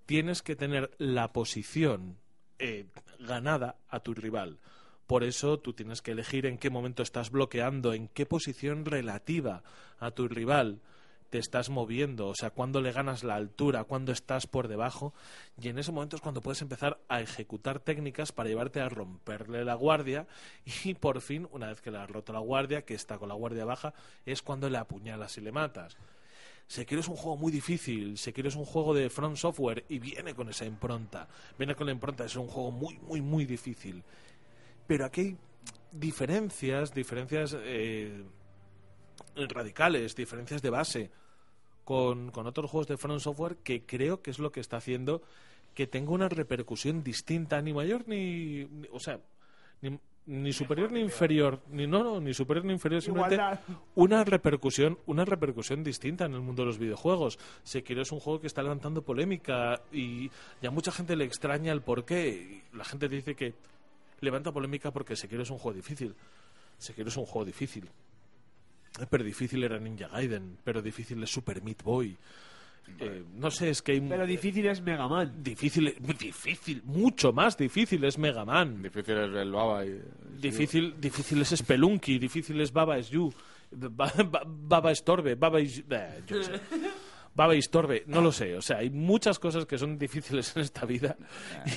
tienes que tener la posición eh, ganada a tu rival. Por eso tú tienes que elegir en qué momento estás bloqueando, en qué posición relativa a tu rival te estás moviendo, o sea, cuándo le ganas la altura, cuándo estás por debajo, y en ese momento es cuando puedes empezar a ejecutar técnicas para llevarte a romperle la guardia y por fin, una vez que le has roto la guardia, que está con la guardia baja, es cuando le apuñalas y le matas. Sekiro es un juego muy difícil, Sekiro es un juego de Front Software y viene con esa impronta, viene con la impronta de ser un juego muy, muy, muy difícil. Pero aquí hay diferencias, diferencias eh, radicales, diferencias de base con, con otros juegos de Front Software que creo que es lo que está haciendo que tenga una repercusión distinta, ni mayor ni, ni- o sea, ni, ni superior ni inferior, ni no, no, ni superior ni inferior, simplemente Igualdad. una repercusión, una repercusión distinta en el mundo de los videojuegos. Sekiro es un juego que está levantando polémica y, y a mucha gente le extraña el porqué. La gente dice que levanta polémica porque Sekiro es un juego difícil. Sekiro es un juego difícil. Pero difícil era Ninja Gaiden, pero difícil es Super Meat Boy. Eh, no sé, es que hay... Pero difícil es Mega Man. Difícil, difícil, mucho más difícil es Mega Man. Difícil es el baba y... Difícil, difícil es Spelunky, difícil es Baba is You, Ba- Ba- Baba Estorbe, Baba is... eh, yo sé. Baba Istorbe, no lo sé. O sea, hay muchas cosas que son difíciles en esta vida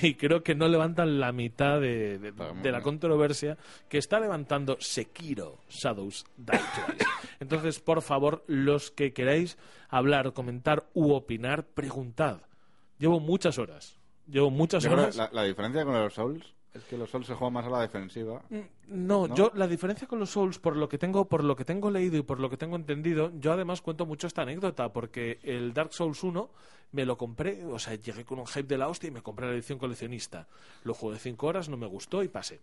y creo que no levantan la mitad de, de- de la controversia que está levantando Sekiro Shadows Die Twice. Entonces, por favor, los que queráis hablar, comentar u opinar, preguntad. Llevo muchas horas. Llevo muchas Yo horas. la, la diferencia con los Souls es que los Souls se juegan más a la defensiva. No, ¿no? yo la diferencia con los Souls, por lo que tengo, por lo que tengo leído y por lo que tengo entendido, yo además cuento mucho esta anécdota, porque el Dark Souls 1 me lo compré, o sea, llegué con un hype de la hostia y me compré la edición coleccionista. Lo jugué 5 horas, no me gustó y pasé.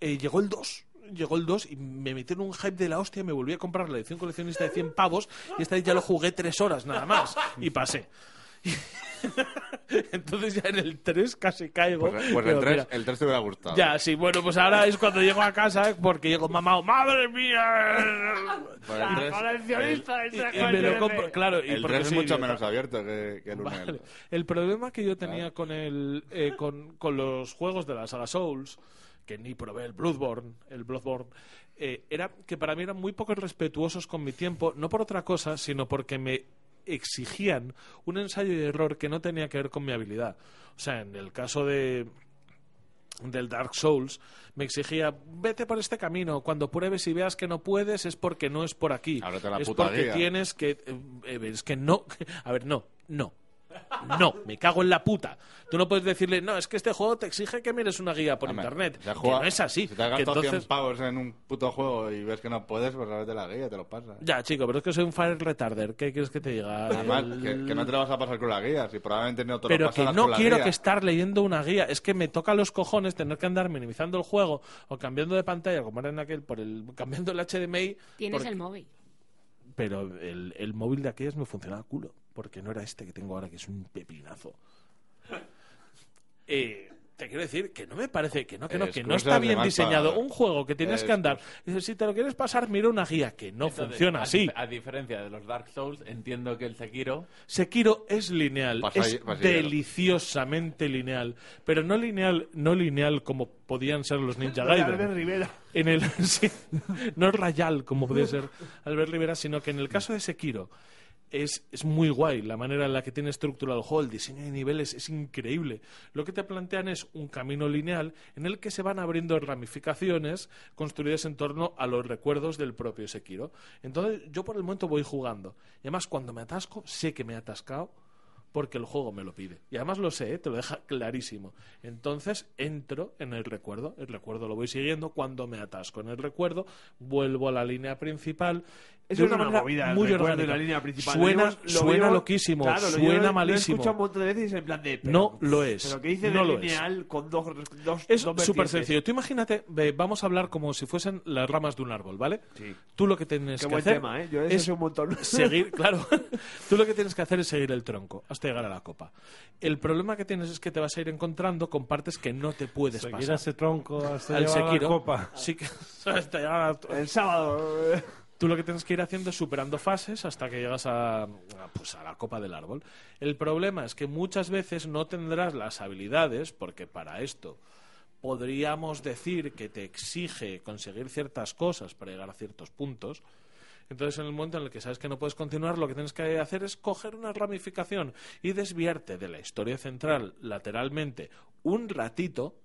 Eh, llegó el 2, llegó el 2 y me metí en un hype de la hostia, me volví a comprar la edición coleccionista de 100 pavos y esta vez ya lo jugué tres horas nada más y pasé. Entonces ya en el 3 casi caigo. Pues, pues el, 3, mira, el 3 te hubiera gustado. ya, sí, bueno, pues ahora es cuando llego a casa ¿eh? porque llego mamado, madre mía. Pues el 3, Coleccionista, Y, ese y me lo juego. compro, claro, y el porque 3 es soy mucho menos abierto que, que el 1 Vale. El problema que yo tenía con el eh, con, con los juegos de la saga Souls, que ni probé el Bloodborne, el Bloodborne, eh, era que para mí eran muy poco respetuosos con mi tiempo, no por otra cosa, sino porque me exigían un ensayo y error que no tenía que ver con mi habilidad. O sea, en el caso de del Dark Souls me exigía vete por este camino cuando pruebes y veas que no puedes es porque no es por aquí. Ábrete la es puta porque tienes que eh, eh, es que no a ver no no no me cago en la puta tú no puedes decirle no es que este juego te exige que mires una guía por Hombre, internet que no es así Si te has que gastado 100 entonces pavos en un puto juego y ves que no puedes, pues a de la guía te lo pasas. ya chico pero es que soy un fire retarder ¿qué quieres que te diga Además, El- que, que no te lo vas a pasar con la guía, si probablemente no te lo pero pasas que no con la quiero guía. que estar leyendo una guía es que me toca los cojones tener que andar minimizando el juego o cambiando de pantalla como era en aquel por el cambiando el HDMI Tienes porque- el móvil. pero el, el móvil de aquellas me funcionaba a culo porque no era este que tengo ahora que es un pepinazo Eh, te quiero decir que no me parece que no que no que no está bien diseñado un juego que tienes que andar si te lo quieres pasar mira una guía que no Entonces, funciona a así A diferencia de los Dark Souls, entiendo que el Sekiro Sekiro es lineal, Pasa- es pasillero. deliciosamente lineal, pero no lineal, no lineal como podían ser los Ninja Albert Gaiden. Rivera. En el sí, no es rayal como podía ser Albert Rivera, sino que en el caso de Sekiro es, es muy guay la manera en la que tiene estructurado el juego, el diseño de niveles es increíble. Lo que te plantean es un camino lineal en el que se van abriendo ramificaciones construidas en torno a los recuerdos del propio Sekiro. Entonces yo por el momento voy jugando. Y además cuando me atasco, sé que me he atascado porque el juego me lo pide. Y además lo sé, ¿eh? te lo deja clarísimo. Entonces entro en el recuerdo, el recuerdo lo voy siguiendo, cuando me atasco en el recuerdo, vuelvo a la línea principal. Eso de es una manera movida, muy orgánica. la línea principal. Suena, Lo suena loquísimo, claro, lo- yo suena lo- Lo he malísimo. escuchado un montón de veces en plan de... pero, No lo es, Pero que dice no de lo es. lineal con dos... dos Es dos súper sencillo. Tú imagínate, ve, vamos a hablar como si fuesen las ramas de un árbol, ¿vale? Sí. Tú lo que tienes Qué que buen hacer tema, ¿eh? Yo de eso es un montón. seguir, claro. Tú lo que tienes que hacer es seguir el tronco hasta llegar a la copa. El problema que tienes es que te vas a ir encontrando con partes que no te puedes Seguir pasar. ese tronco hasta llegar a la copa. sí que hasta llegar a- El sábado... Tú lo que tienes que ir haciendo es superando fases hasta que llegas a, pues, a la copa del árbol. El problema es que muchas veces no tendrás las habilidades, porque para esto podríamos decir que te exige conseguir ciertas cosas para llegar a ciertos puntos. Entonces, en el momento en el que sabes que no puedes continuar, lo que tienes que hacer es coger una ramificación y desviarte de la historia central lateralmente un ratito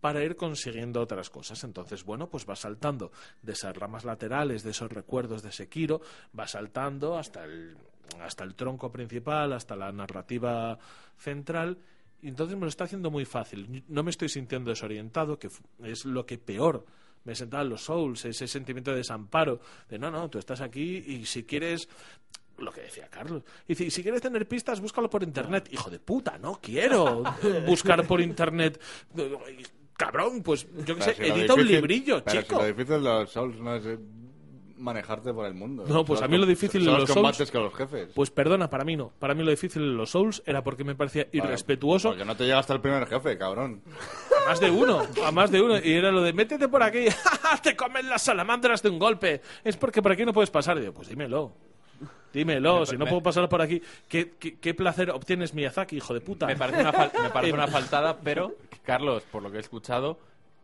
para ir consiguiendo otras cosas. Entonces, bueno, pues vas saltando de esas ramas laterales, de esos recuerdos de Sekiro, vas saltando hasta el, hasta el tronco principal, hasta la narrativa central. Y entonces me lo está haciendo muy fácil. No me estoy sintiendo desorientado, que es lo que peor me sentaba en los Souls, ese sentimiento de desamparo, de no, no, tú estás aquí y si quieres lo que decía Carlos. Y si quieres tener pistas, búscalo por internet. Hijo de puta, no quiero buscar por internet. Cabrón, pues yo qué sé, si edita un librillo, pero chico. Si lo difícil de los Souls no es eh, manejarte por el mundo. No, pues a mí lo difícil de los los combates Souls- con los jefes. Pues perdona, para mí no. Para mí lo difícil en los Souls era porque me parecía irrespetuoso Porque no te llega hasta el primer jefe, cabrón. a más de uno, a más de uno. Y era lo de métete por aquí, te comen las salamandras de un golpe. Es porque por aquí no puedes pasar. Y digo, pues dímelo. Dímelo, si no puedo pasar por aquí. ¿Qué, qué, qué placer obtienes, Miyazaki, hijo de puta? Me parece una, fal- me parece una faltada, pero, Carlos, por lo que he escuchado,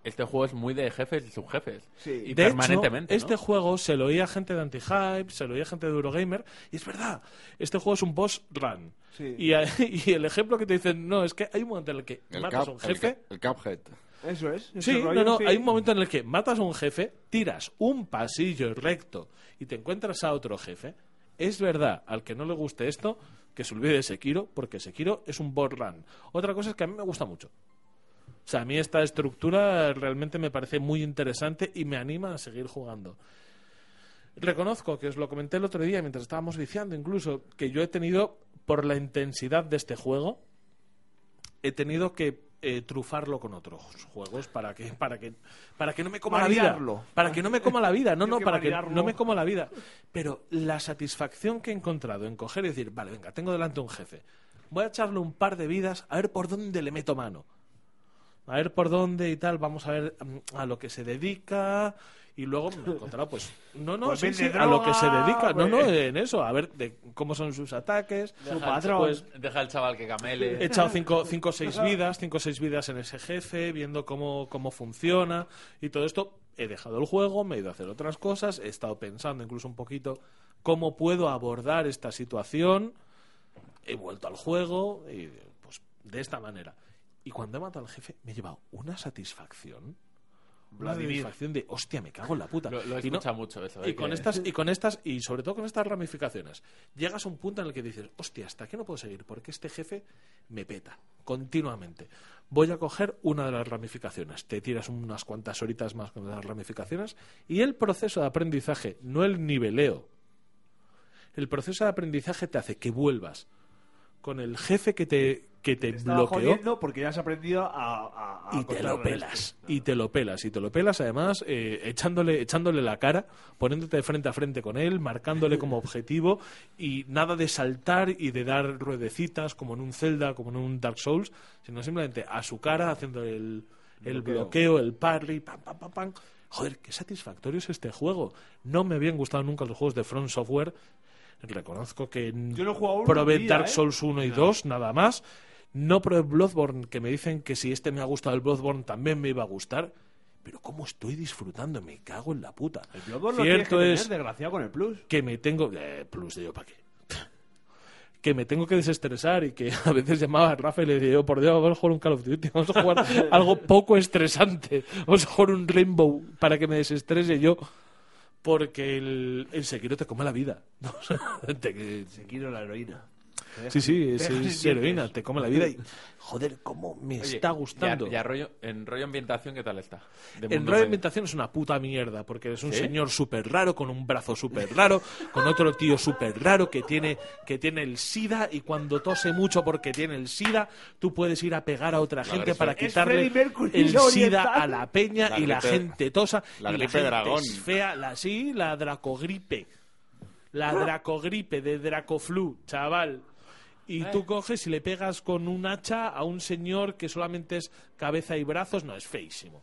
este juego es muy de jefes y subjefes. Sí. Y De permanentemente. hecho, ¿no? este juego se lo oía gente de Anti-Hype, se lo oía gente de Eurogamer, y es verdad, este juego es un boss run. Sí. Y, a- y el ejemplo que te dicen, no, es que hay un momento en el que El, matas cap, a un jefe. el Cuphead. Eso es. Sí, rollo, no, no, sí. hay un momento en el que matas a un jefe, tiras un pasillo recto y te encuentras a otro jefe. Es verdad, al que no le guste esto, que se olvide de Sekiro, porque Sekiro es un boss run. Otra cosa es que a mí me gusta mucho. O sea, a mí esta estructura realmente me parece muy interesante y me anima a seguir jugando. Reconozco que os lo comenté el otro día mientras estábamos viciando incluso, que yo he tenido, por la intensidad de este juego, he tenido que eh, trufarlo con otros juegos para que para que para que no me coma la vida. Para que no me coma la vida. No no para que no me coma la vida. Pero la satisfacción que he encontrado en coger y decir vale venga tengo delante un jefe. Voy a echarle un par de vidas a ver por dónde le meto mano. A ver por dónde y tal, vamos a ver mm, a lo que se dedica y luego me he encontrado pues no no Pues sí, a lo que se dedica no no pues. en eso a ver de cómo son sus ataques Su patrón. pues deja al chaval que camele. He echado cinco, cinco o seis vidas, cinco o seis vidas en ese jefe, viendo cómo, cómo funciona y todo esto. He dejado el juego, me he ido a hacer otras cosas, he estado pensando incluso un poquito cómo puedo abordar esta situación. He vuelto al juego y pues de esta manera. Y cuando he matado al jefe me he llevado una satisfacción. Una Vladimir. satisfacción de hostia, me cago en la puta. Lo, lo he Y no- escuchado mucho eso. y con que- estas y con estas y sobre todo con estas ramificaciones llegas a un punto en el que dices hostia hasta aquí no puedo seguir porque este jefe me peta continuamente voy a coger una de las ramificaciones te tiras unas cuantas horitas más con las ramificaciones y el proceso de aprendizaje no el niveleo el proceso de aprendizaje te hace que vuelvas con el jefe que te que te Estaba bloqueó porque ya has aprendido a, a- a y te lo pelas y te lo pelas y te lo pelas además eh, echándole echándole la cara poniéndote de frente a frente con él marcándole como objetivo y nada de saltar y de dar ruedecitas como en un Zelda como en un Dark Souls sino simplemente a su cara haciendo el, el bloqueo. el parry pam pam pam pam. Joder qué satisfactorio es este juego. No me habían gustado nunca los juegos de Front Software. Reconozco que Yo no probé vida, Dark ¿eh? Souls 1 y 2 nada más no probé Bloodborne, que me dicen que si este me ha gustado el Bloodborne también me iba a gustar. Pero cómo estoy disfrutando, me cago en la puta. El Bloodborne lo tienes que Cierto tener, es desgraciado con el plus. que me tengo... Eh, plus de yo para qué. que me tengo que desestresar y que a veces llamaba a Rafa y le decía yo, por Dios, vamos a jugar un Call of Duty, vamos a jugar algo poco estresante, vamos a jugar un Rainbow para que me desestrese yo. Porque el, el Sekiro te come la vida. Te- Sekiro la heroína. Sí, sí, es, es heroína, te come la vida y joder, cómo me Oye, está gustando. Ya rollo, en rollo ambientación, ¿qué tal está? De En medio. Ambientación es una puta mierda, porque eres un ¿Sí? señor súper raro, con un brazo súper raro, con otro tío súper raro que tiene, que tiene el SIDA, y cuando tose mucho porque tiene el SIDA, tú puedes ir a pegar a otra gente para Es quitarle el SIDA a la peña La y la gente tosa. la y la gripe gente dragón. es fea, la, sí, la dracogripe. La dracogripe de Dracoflu, chaval. Y tú coges y le pegas con un hacha a un señor que solamente es cabeza y brazos. No, es feísimo.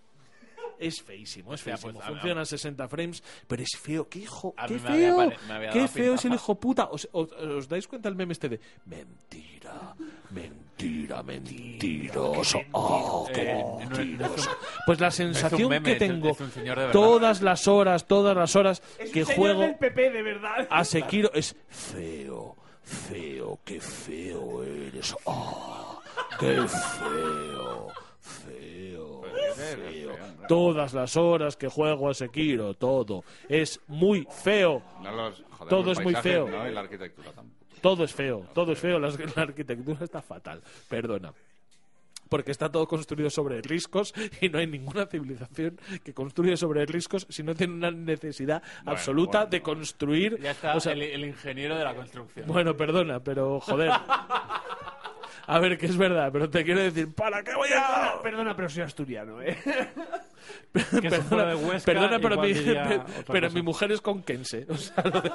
Es feísimo, es sea, feísimo. pues, Funciona a 60 frames, pero es feo. ¡Qué hijo! A ¡Qué mí me había feo! pare- me había ¡Qué feo es el hijo puta! ¿Os, os- os dais cuenta el meme este de mentira, mentira, mentiroso? ¡Oh, qué Eh, no es- no es un- mentiroso! Pues la sensación meme, que es un- tengo es un señor de verdad. todas las horas, todas las horas que juego del PP, de verdad. a Sekiro es feo, feo, qué feo eres. ¡Ah! ¡Qué feo! Feo, feo. Todas las horas que juego a Sekiro, todo es muy feo. No los- joder, Todo los es muy paisajes, feo. ¿no? Y la arquitectura tampoco. Todo es feo, todo es feo. La, la arquitectura está fatal. Perdona. Porque está todo construido sobre riscos y no hay ninguna civilización que construye sobre riscos si no tiene una necesidad absoluta bueno. de construir. Ya está o sea, el, el ingeniero de la construcción. Bueno, perdona, pero joder. A ver, que es verdad, pero te quiero decir, ¿para qué voy a...? Perdona, pero soy asturiano, ¿eh? Huesca, perdona, pero, mi, pero mi mujer es conquense. O sea, lo de,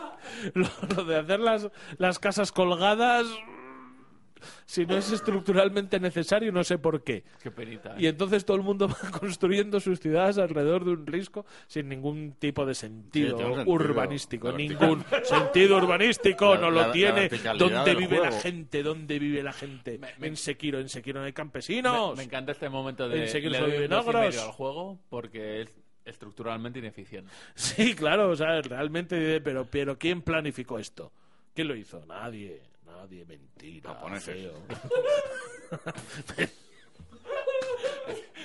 lo- lo de hacer las, las casas colgadas, si no es estructuralmente necesario, no sé por qué. Qué penita. Y entonces todo el mundo va construyendo sus ciudades alrededor de un risco sin ningún tipo de sentido Sí, urbanístico. Ningún sentido urbanístico La- no la- lo la tiene. ¿Dónde vive la gente? ¿Dónde vive la gente? Me- me- en Sekiro, en Sekiro no hay campesinos. me encanta este momento En de Sekiro le solo doy un viven ogros. al juego porque es estructuralmente ineficiente. Sí, claro, o sea, realmente, pero, pero ¿quién planificó esto? ¿Quién lo hizo? Nadie, nadie, mentira, Japoneses. feo.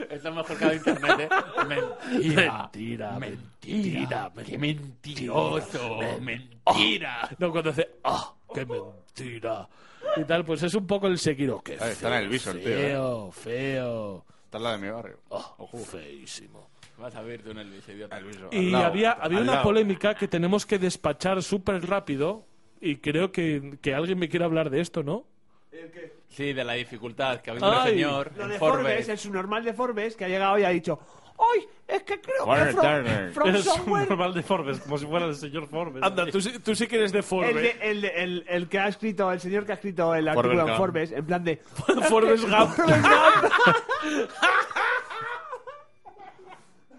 Es lo mejor que ha internet, ¿eh? Mentira. Mentira, mentira, Qué mentiroso. Mentira. No, cuando hace, ¡ah! ¡Qué mentira! Y tal, pues es un poco el Sekiro. ¡Qué Ahí está en el visor, tío, ¿eh? feo, feo! Está en la de mi barrio. ¡Oh, feísimo! Vas a ver tú en el idiota. Visor, Y había, había una lado. polémica que tenemos que despachar súper rápido y creo que, que alguien me quiere hablar de esto, ¿no? Sí, de la dificultad que ha habido el señor Lo en de Forbes. Forbes, el subnormal de Forbes, que ha llegado y ha dicho ¡Ay! Es que creo que Warner From, Turner. From Es un Software... normal de Forbes, como si fuera el señor Forbes. Anda, tú, sí- tú sí que eres de El, Forbes. de- el, de- el, el que ha escrito, el señor que ha escrito el artículo en Gump. Forbes, en plan de... Forbes Gump. Forbes Gump.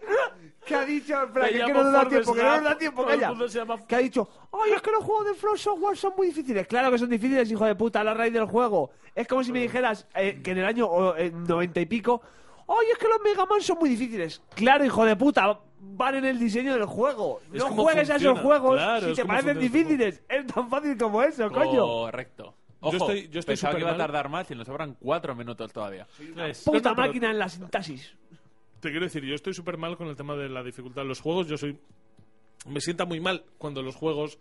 que ha dicho, espera, que, que no nos da tiempo, que no nos da tiempo, calla. llama- Que ha dicho, ay, es que los juegos de From Software son muy difíciles. Claro que son difíciles, hijo de puta, a la raíz del juego. Es como si me dijeras eh, que en el año oh, eh, 90 y pico, ay, es que los Mega Man son muy difíciles. Claro, hijo de puta, van en el diseño del juego. Es no juegues a esos juegos claro, si es te parecen funciona difíciles. Es tan fácil como eso, coño. Correcto. Ojo, estoy- yo estoy pensaba que iba a tardar más y nos sobran cuatro minutos todavía. Puta No, no, pero- máquina en la sintaxis. Te quiero decir, yo estoy súper mal con el tema de la dificultad de los juegos. Yo soy. Me sienta muy mal cuando los juegos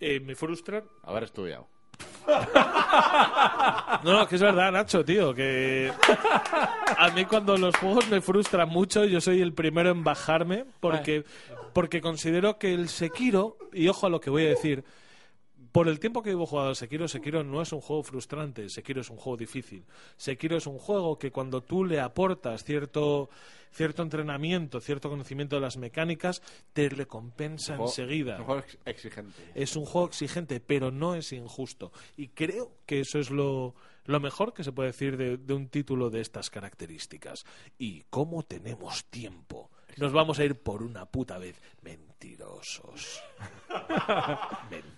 eh, me frustran. Haber estudiado. No, no, que es verdad, Nacho, tío. Que a mí cuando los juegos me frustran mucho, yo soy el primero en bajarme porque, porque considero que el Sekiro, y ojo a lo que voy a decir, por el tiempo que llevo jugado al Sekiro, Sekiro no es un juego frustrante, Sekiro es un juego difícil. Sekiro es un juego que cuando tú le aportas cierto, cierto entrenamiento, cierto conocimiento de las mecánicas, te recompensa Juego- enseguida. Es un juego ex- exigente. Es un juego exigente, pero no es injusto. Y creo que eso es lo, lo mejor que se puede decir de, de un título de estas características. Y cómo tenemos tiempo. Nos vamos a ir por una puta vez. Mentirosos. Mentira.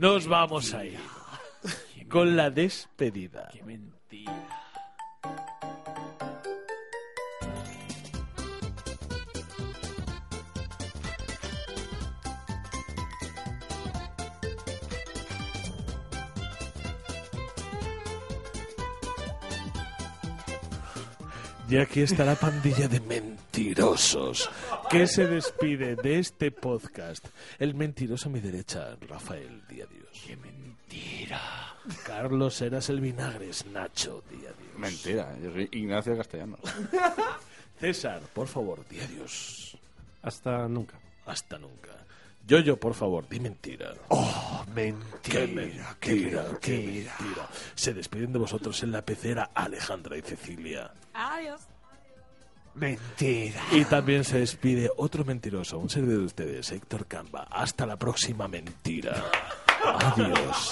Nos vamos a ir con la despedida. Qué mentira. Y aquí está la pandilla de mentirosos que se despide de este podcast. El mentiroso a mi derecha, Rafael Díaz Dios. ¡Qué mentira! Carlos Eras el Vinagres, Nacho Díaz Dios. Mentira, yo soy Ignacio Castellanos. César, por favor, di adiós. Hasta nunca. Hasta nunca. Yoyo, por favor, di mentira. Oh, ¡Qué mentira. mentira! ¡Qué mentira! Se despiden de vosotros en la pecera Alejandra y Cecilia. Adiós. Mentira. Y también se despide otro mentiroso, un servidor de ustedes, Héctor Camba. Hasta la próxima mentira. Adiós.